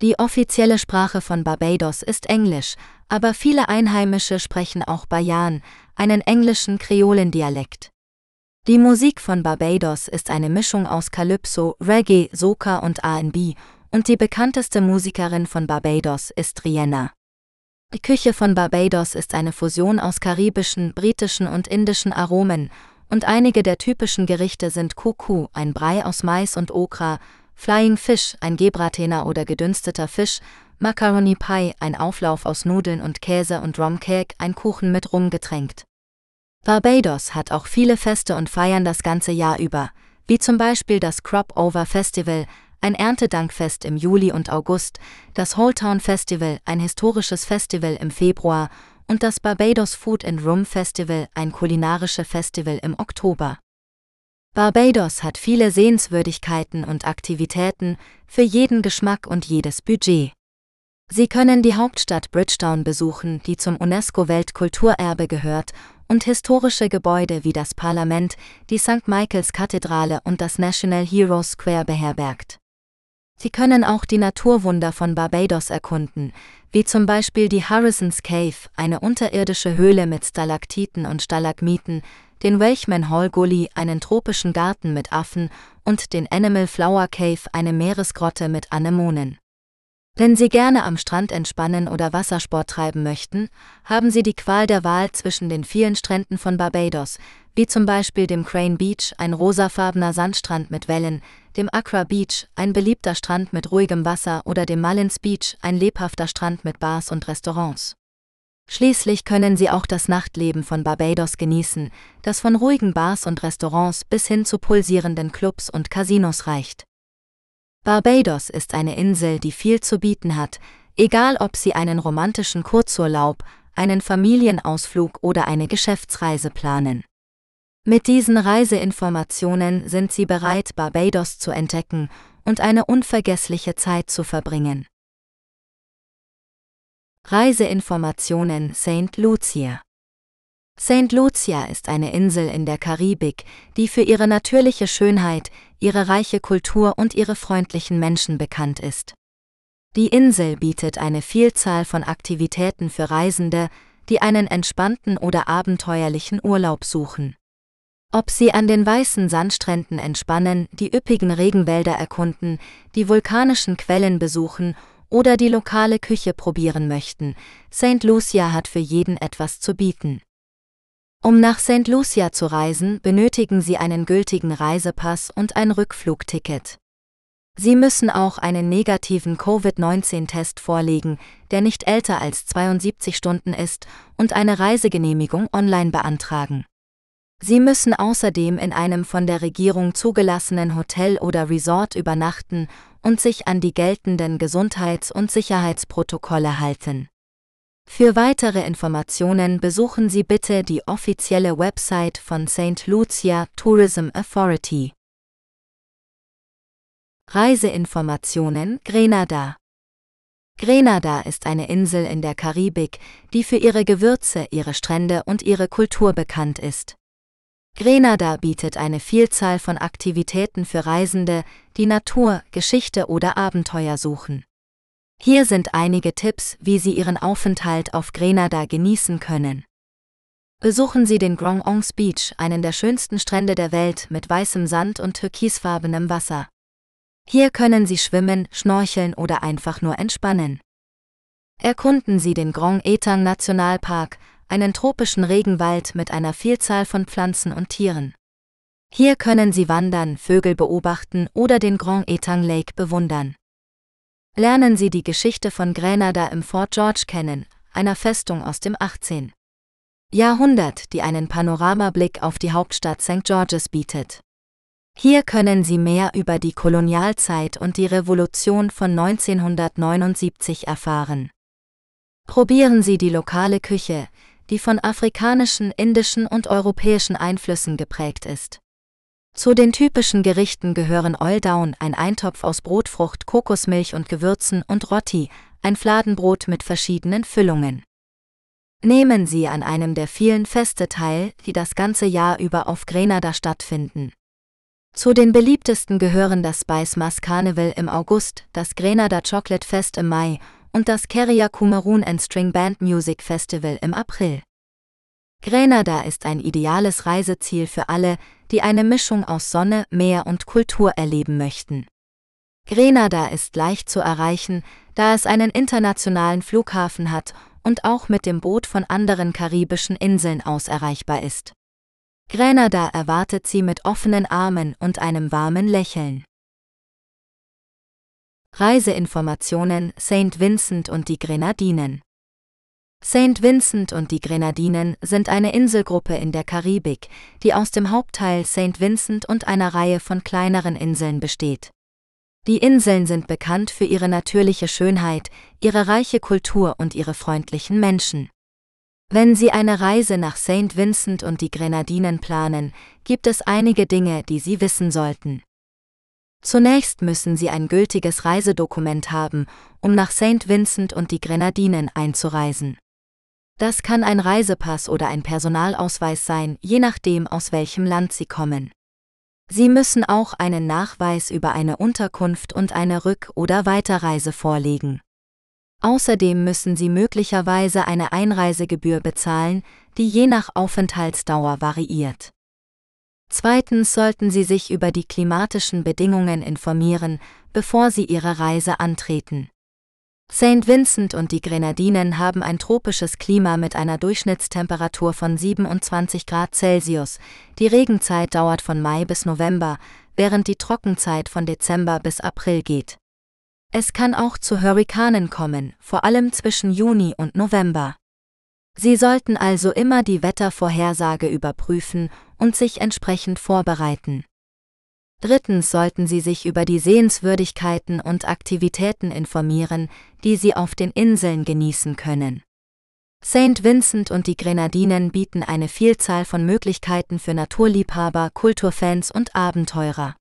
Die offizielle Sprache von Barbados ist Englisch, aber viele Einheimische sprechen auch Bayan, einen englischen Kreolendialekt. Die Musik von Barbados ist eine Mischung aus Calypso, Reggae, Soca und R&B, und die bekannteste Musikerin von Barbados ist Rihanna. Die Küche von Barbados ist eine Fusion aus karibischen, britischen und indischen Aromen, und einige der typischen Gerichte sind Kuku, ein Brei aus Mais und Okra, Flying Fish, ein Gebratener oder gedünsteter Fisch, Macaroni Pie, ein Auflauf aus Nudeln und Käse und Rum Cake, ein Kuchen mit Rum getränkt. Barbados hat auch viele Feste und Feiern das ganze Jahr über, wie zum Beispiel das Crop Over Festival, ein Erntedankfest im Juli und August, das Town Festival, ein historisches Festival im Februar und das Barbados Food and Rum Festival, ein kulinarisches Festival im Oktober. Barbados hat viele Sehenswürdigkeiten und Aktivitäten für jeden Geschmack und jedes Budget. Sie können die Hauptstadt Bridgetown besuchen, die zum UNESCO-Weltkulturerbe gehört, und historische Gebäude wie das Parlament, die St. Michaels Kathedrale und das National Heroes Square beherbergt. Sie können auch die Naturwunder von Barbados erkunden, wie zum Beispiel die Harrison's Cave, eine unterirdische Höhle mit Stalaktiten und Stalagmiten, den Welchman Hall Gully, einen tropischen Garten mit Affen, und den Animal Flower Cave, eine Meeresgrotte mit Anemonen. Wenn Sie gerne am Strand entspannen oder Wassersport treiben möchten, haben Sie die Qual der Wahl zwischen den vielen Stränden von Barbados, wie zum Beispiel dem Crane Beach, ein rosafarbener Sandstrand mit Wellen, dem Accra Beach, ein beliebter Strand mit ruhigem Wasser oder dem Mullins Beach, ein lebhafter Strand mit Bars und Restaurants. Schließlich können Sie auch das Nachtleben von Barbados genießen, das von ruhigen Bars und Restaurants bis hin zu pulsierenden Clubs und Casinos reicht. Barbados ist eine Insel, die viel zu bieten hat, egal ob Sie einen romantischen Kurzurlaub, einen Familienausflug oder eine Geschäftsreise planen. Mit diesen Reiseinformationen sind Sie bereit, Barbados zu entdecken und eine unvergessliche Zeit zu verbringen. Reiseinformationen St. Lucia St. Lucia ist eine Insel in der Karibik, die für ihre natürliche Schönheit, ihre reiche Kultur und ihre freundlichen Menschen bekannt ist. Die Insel bietet eine Vielzahl von Aktivitäten für Reisende, die einen entspannten oder abenteuerlichen Urlaub suchen. Ob sie an den weißen Sandstränden entspannen, die üppigen Regenwälder erkunden, die vulkanischen Quellen besuchen oder die lokale Küche probieren möchten, St. Lucia hat für jeden etwas zu bieten. Um nach St. Lucia zu reisen, benötigen Sie einen gültigen Reisepass und ein Rückflugticket. Sie müssen auch einen negativen Covid-19-Test vorlegen, der nicht älter als 72 Stunden ist, und eine Reisegenehmigung online beantragen. Sie müssen außerdem in einem von der Regierung zugelassenen Hotel oder Resort übernachten und sich an die geltenden Gesundheits- und Sicherheitsprotokolle halten. Für weitere Informationen besuchen Sie bitte die offizielle Website von St. Lucia Tourism Authority. Reiseinformationen Grenada Grenada ist eine Insel in der Karibik, die für ihre Gewürze, ihre Strände und ihre Kultur bekannt ist. Grenada bietet eine Vielzahl von Aktivitäten für Reisende, die Natur, Geschichte oder Abenteuer suchen. Hier sind einige Tipps, wie Sie Ihren Aufenthalt auf Grenada genießen können. Besuchen Sie den Grand Anse Beach, einen der schönsten Strände der Welt mit weißem Sand und türkisfarbenem Wasser. Hier können Sie schwimmen, schnorcheln oder einfach nur entspannen. Erkunden Sie den Grand Etang Nationalpark, einen tropischen Regenwald mit einer Vielzahl von Pflanzen und Tieren. Hier können Sie wandern, Vögel beobachten oder den Grand Etang Lake bewundern. Lernen Sie die Geschichte von Grenada im Fort George kennen, einer Festung aus dem 18. Jahrhundert, die einen Panoramablick auf die Hauptstadt St. George's bietet. Hier können Sie mehr über die Kolonialzeit und die Revolution von 1979 erfahren. Probieren Sie die lokale Küche, die von afrikanischen, indischen und europäischen Einflüssen geprägt ist. Zu den typischen Gerichten gehören Oil Down, ein Eintopf aus Brotfrucht, Kokosmilch und Gewürzen, und Rotti, ein Fladenbrot mit verschiedenen Füllungen. Nehmen Sie an einem der vielen Feste teil, die das ganze Jahr über auf Grenada stattfinden. Zu den beliebtesten gehören das Spice Mass Carnival im August, das Grenada Chocolate Fest im Mai und das Keria Kumarun and String Band Music Festival im April. Grenada ist ein ideales Reiseziel für alle, die eine Mischung aus Sonne, Meer und Kultur erleben möchten. Grenada ist leicht zu erreichen, da es einen internationalen Flughafen hat und auch mit dem Boot von anderen karibischen Inseln aus erreichbar ist. Grenada erwartet sie mit offenen Armen und einem warmen Lächeln. Reiseinformationen St. Vincent und die Grenadinen St. Vincent und die Grenadinen sind eine Inselgruppe in der Karibik, die aus dem Hauptteil St. Vincent und einer Reihe von kleineren Inseln besteht. Die Inseln sind bekannt für ihre natürliche Schönheit, ihre reiche Kultur und ihre freundlichen Menschen. Wenn Sie eine Reise nach St. Vincent und die Grenadinen planen, gibt es einige Dinge, die Sie wissen sollten. Zunächst müssen Sie ein gültiges Reisedokument haben, um nach St. Vincent und die Grenadinen einzureisen. Das kann ein Reisepass oder ein Personalausweis sein, je nachdem, aus welchem Land Sie kommen. Sie müssen auch einen Nachweis über eine Unterkunft und eine Rück- oder Weiterreise vorlegen. Außerdem müssen Sie möglicherweise eine Einreisegebühr bezahlen, die je nach Aufenthaltsdauer variiert. Zweitens sollten Sie sich über die klimatischen Bedingungen informieren, bevor Sie Ihre Reise antreten. St. Vincent und die Grenadinen haben ein tropisches Klima mit einer Durchschnittstemperatur von 27 Grad Celsius. Die Regenzeit dauert von Mai bis November, während die Trockenzeit von Dezember bis April geht. Es kann auch zu Hurrikanen kommen, vor allem zwischen Juni und November. Sie sollten also immer die Wettervorhersage überprüfen und sich entsprechend vorbereiten. Drittens sollten Sie sich über die Sehenswürdigkeiten und Aktivitäten informieren, die Sie auf den Inseln genießen können. St. Vincent und die Grenadinen bieten eine Vielzahl von Möglichkeiten für Naturliebhaber, Kulturfans und Abenteurer.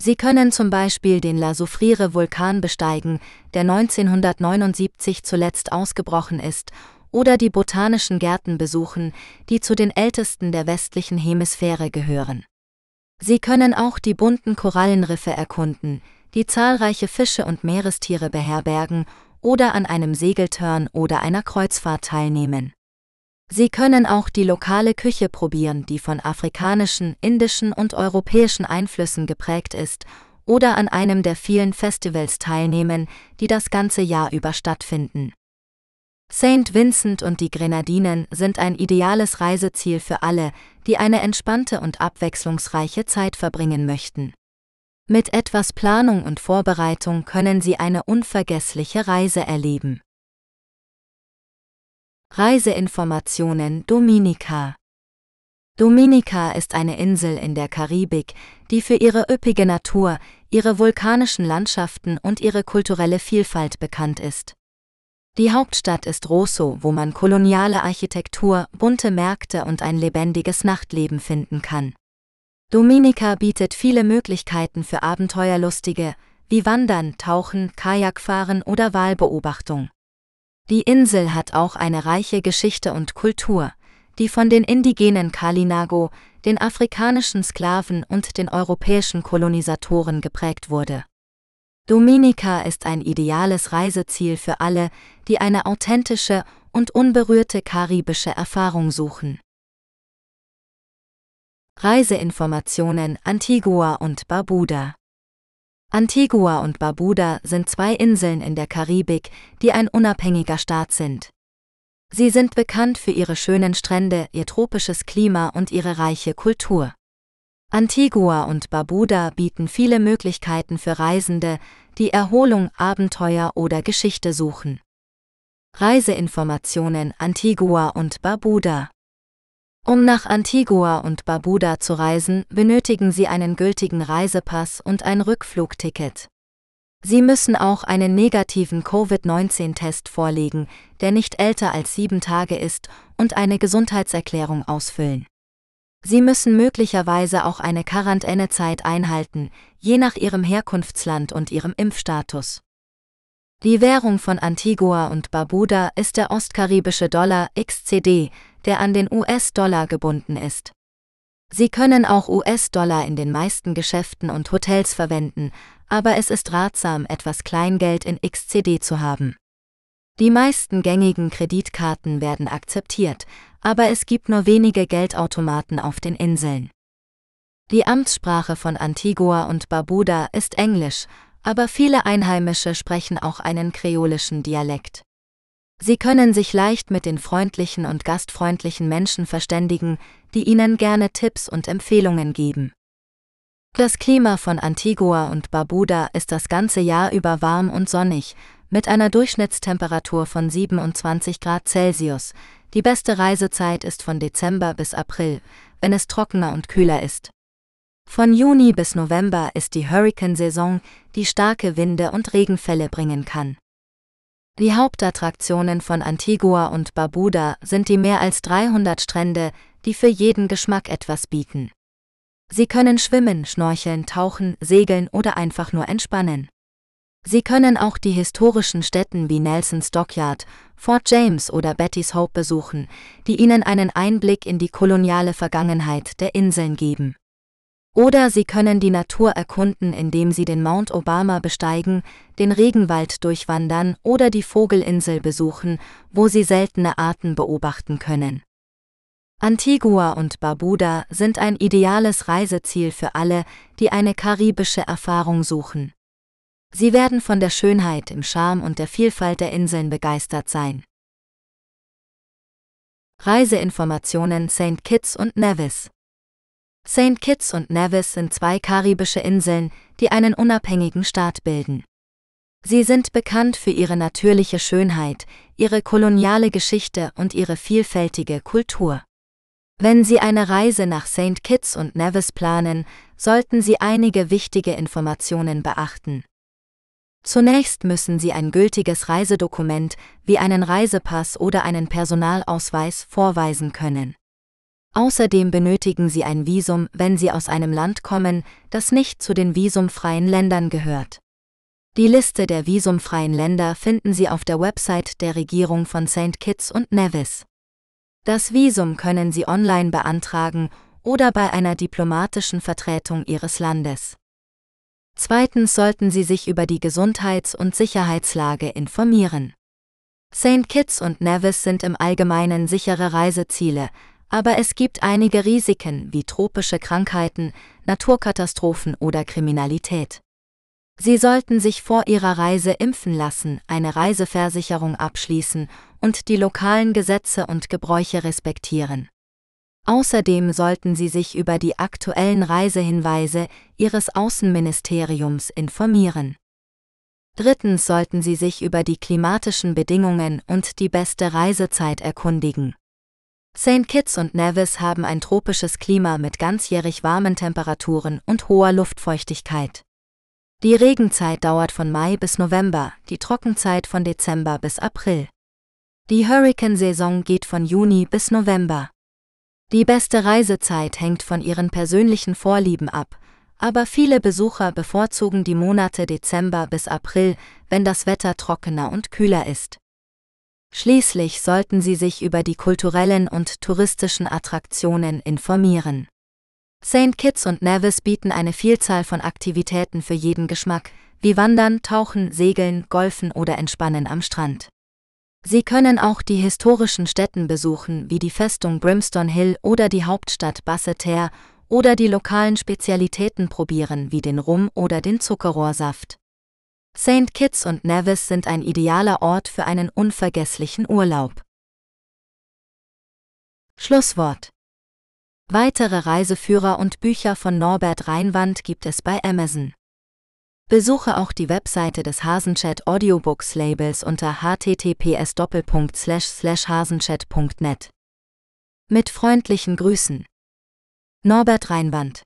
Sie können zum Beispiel den La Soufriere Vulkan besteigen, der 1979 zuletzt ausgebrochen ist, oder die botanischen Gärten besuchen, die zu den ältesten der westlichen Hemisphäre gehören. Sie können auch die bunten Korallenriffe erkunden, die zahlreiche Fische und Meerestiere beherbergen oder an einem Segeltörn oder einer Kreuzfahrt teilnehmen. Sie können auch die lokale Küche probieren, die von afrikanischen, indischen und europäischen Einflüssen geprägt ist, oder an einem der vielen Festivals teilnehmen, die das ganze Jahr über stattfinden. St. Vincent und die Grenadinen sind ein ideales Reiseziel für alle, die eine entspannte und abwechslungsreiche Zeit verbringen möchten. Mit etwas Planung und Vorbereitung können Sie eine unvergessliche Reise erleben. Reiseinformationen Dominica Dominica ist eine Insel in der Karibik, die für ihre üppige Natur, ihre vulkanischen Landschaften und ihre kulturelle Vielfalt bekannt ist. Die Hauptstadt ist Rosso, wo man koloniale Architektur, bunte Märkte und ein lebendiges Nachtleben finden kann. Dominica bietet viele Möglichkeiten für Abenteuerlustige, wie Wandern, Tauchen, Kajakfahren oder Wahlbeobachtung. Die Insel hat auch eine reiche Geschichte und Kultur, die von den indigenen Kalinago, den afrikanischen Sklaven und den europäischen Kolonisatoren geprägt wurde. Dominica ist ein ideales Reiseziel für alle, die eine authentische und unberührte karibische Erfahrung suchen. Reiseinformationen Antigua und Barbuda Antigua und Barbuda sind zwei Inseln in der Karibik, die ein unabhängiger Staat sind. Sie sind bekannt für ihre schönen Strände, ihr tropisches Klima und ihre reiche Kultur. Antigua und Barbuda bieten viele Möglichkeiten für Reisende, die Erholung, Abenteuer oder Geschichte suchen. Reiseinformationen Antigua und Barbuda Um nach Antigua und Barbuda zu reisen, benötigen Sie einen gültigen Reisepass und ein Rückflugticket. Sie müssen auch einen negativen Covid-19-Test vorlegen, der nicht älter als sieben Tage ist, und eine Gesundheitserklärung ausfüllen. Sie müssen möglicherweise auch eine Quarantänezeit einhalten, je nach ihrem Herkunftsland und ihrem Impfstatus. Die Währung von Antigua und Barbuda ist der ostkaribische Dollar XCD, der an den US-Dollar gebunden ist. Sie können auch US-Dollar in den meisten Geschäften und Hotels verwenden, aber es ist ratsam, etwas Kleingeld in XCD zu haben. Die meisten gängigen Kreditkarten werden akzeptiert, aber es gibt nur wenige Geldautomaten auf den Inseln. Die Amtssprache von Antigua und Barbuda ist Englisch, aber viele Einheimische sprechen auch einen kreolischen Dialekt. Sie können sich leicht mit den freundlichen und gastfreundlichen Menschen verständigen, die ihnen gerne Tipps und Empfehlungen geben. Das Klima von Antigua und Barbuda ist das ganze Jahr über warm und sonnig, mit einer Durchschnittstemperatur von 27 Grad Celsius. Die beste Reisezeit ist von Dezember bis April, wenn es trockener und kühler ist. Von Juni bis November ist die Hurrikansaison, die starke Winde und Regenfälle bringen kann. Die Hauptattraktionen von Antigua und Barbuda sind die mehr als 300 Strände, die für jeden Geschmack etwas bieten. Sie können schwimmen, schnorcheln, tauchen, segeln oder einfach nur entspannen. Sie können auch die historischen Stätten wie Nelson's Dockyard, Fort James oder Betty's Hope besuchen, die ihnen einen Einblick in die koloniale Vergangenheit der Inseln geben. Oder Sie können die Natur erkunden, indem Sie den Mount Obama besteigen, den Regenwald durchwandern oder die Vogelinsel besuchen, wo Sie seltene Arten beobachten können. Antigua und Barbuda sind ein ideales Reiseziel für alle, die eine karibische Erfahrung suchen. Sie werden von der Schönheit, im Charme und der Vielfalt der Inseln begeistert sein. Reiseinformationen St. Kitts und Nevis St. Kitts und Nevis sind zwei karibische Inseln, die einen unabhängigen Staat bilden. Sie sind bekannt für ihre natürliche Schönheit, ihre koloniale Geschichte und ihre vielfältige Kultur. Wenn Sie eine Reise nach St. Kitts und Nevis planen, sollten Sie einige wichtige Informationen beachten. Zunächst müssen Sie ein gültiges Reisedokument wie einen Reisepass oder einen Personalausweis vorweisen können. Außerdem benötigen Sie ein Visum, wenn Sie aus einem Land kommen, das nicht zu den visumfreien Ländern gehört. Die Liste der visumfreien Länder finden Sie auf der Website der Regierung von St. Kitts und Nevis. Das Visum können Sie online beantragen oder bei einer diplomatischen Vertretung Ihres Landes. Zweitens sollten Sie sich über die Gesundheits- und Sicherheitslage informieren. St. Kitts und Nevis sind im Allgemeinen sichere Reiseziele, aber es gibt einige Risiken wie tropische Krankheiten, Naturkatastrophen oder Kriminalität. Sie sollten sich vor Ihrer Reise impfen lassen, eine Reiseversicherung abschließen und die lokalen Gesetze und Gebräuche respektieren. Außerdem sollten Sie sich über die aktuellen Reisehinweise Ihres Außenministeriums informieren. Drittens sollten Sie sich über die klimatischen Bedingungen und die beste Reisezeit erkundigen. St. Kitts und Nevis haben ein tropisches Klima mit ganzjährig warmen Temperaturen und hoher Luftfeuchtigkeit. Die Regenzeit dauert von Mai bis November, die Trockenzeit von Dezember bis April. Die Hurrikansaison geht von Juni bis November. Die beste Reisezeit hängt von ihren persönlichen Vorlieben ab, aber viele Besucher bevorzugen die Monate Dezember bis April, wenn das Wetter trockener und kühler ist. Schließlich sollten Sie sich über die kulturellen und touristischen Attraktionen informieren. St. Kitts und Nevis bieten eine Vielzahl von Aktivitäten für jeden Geschmack, wie Wandern, Tauchen, Segeln, Golfen oder Entspannen am Strand. Sie können auch die historischen Stätten besuchen, wie die Festung Brimstone Hill oder die Hauptstadt Basseterre, oder die lokalen Spezialitäten probieren, wie den Rum oder den Zuckerrohrsaft. St. Kitts und Nevis sind ein idealer Ort für einen unvergesslichen Urlaub. Schlusswort Weitere Reiseführer und Bücher von Norbert Reinwand gibt es bei Amazon. Besuche auch die Webseite des Hasenchat Audiobooks Labels unter https hasenchat.net. Mit freundlichen Grüßen. Norbert Reinwand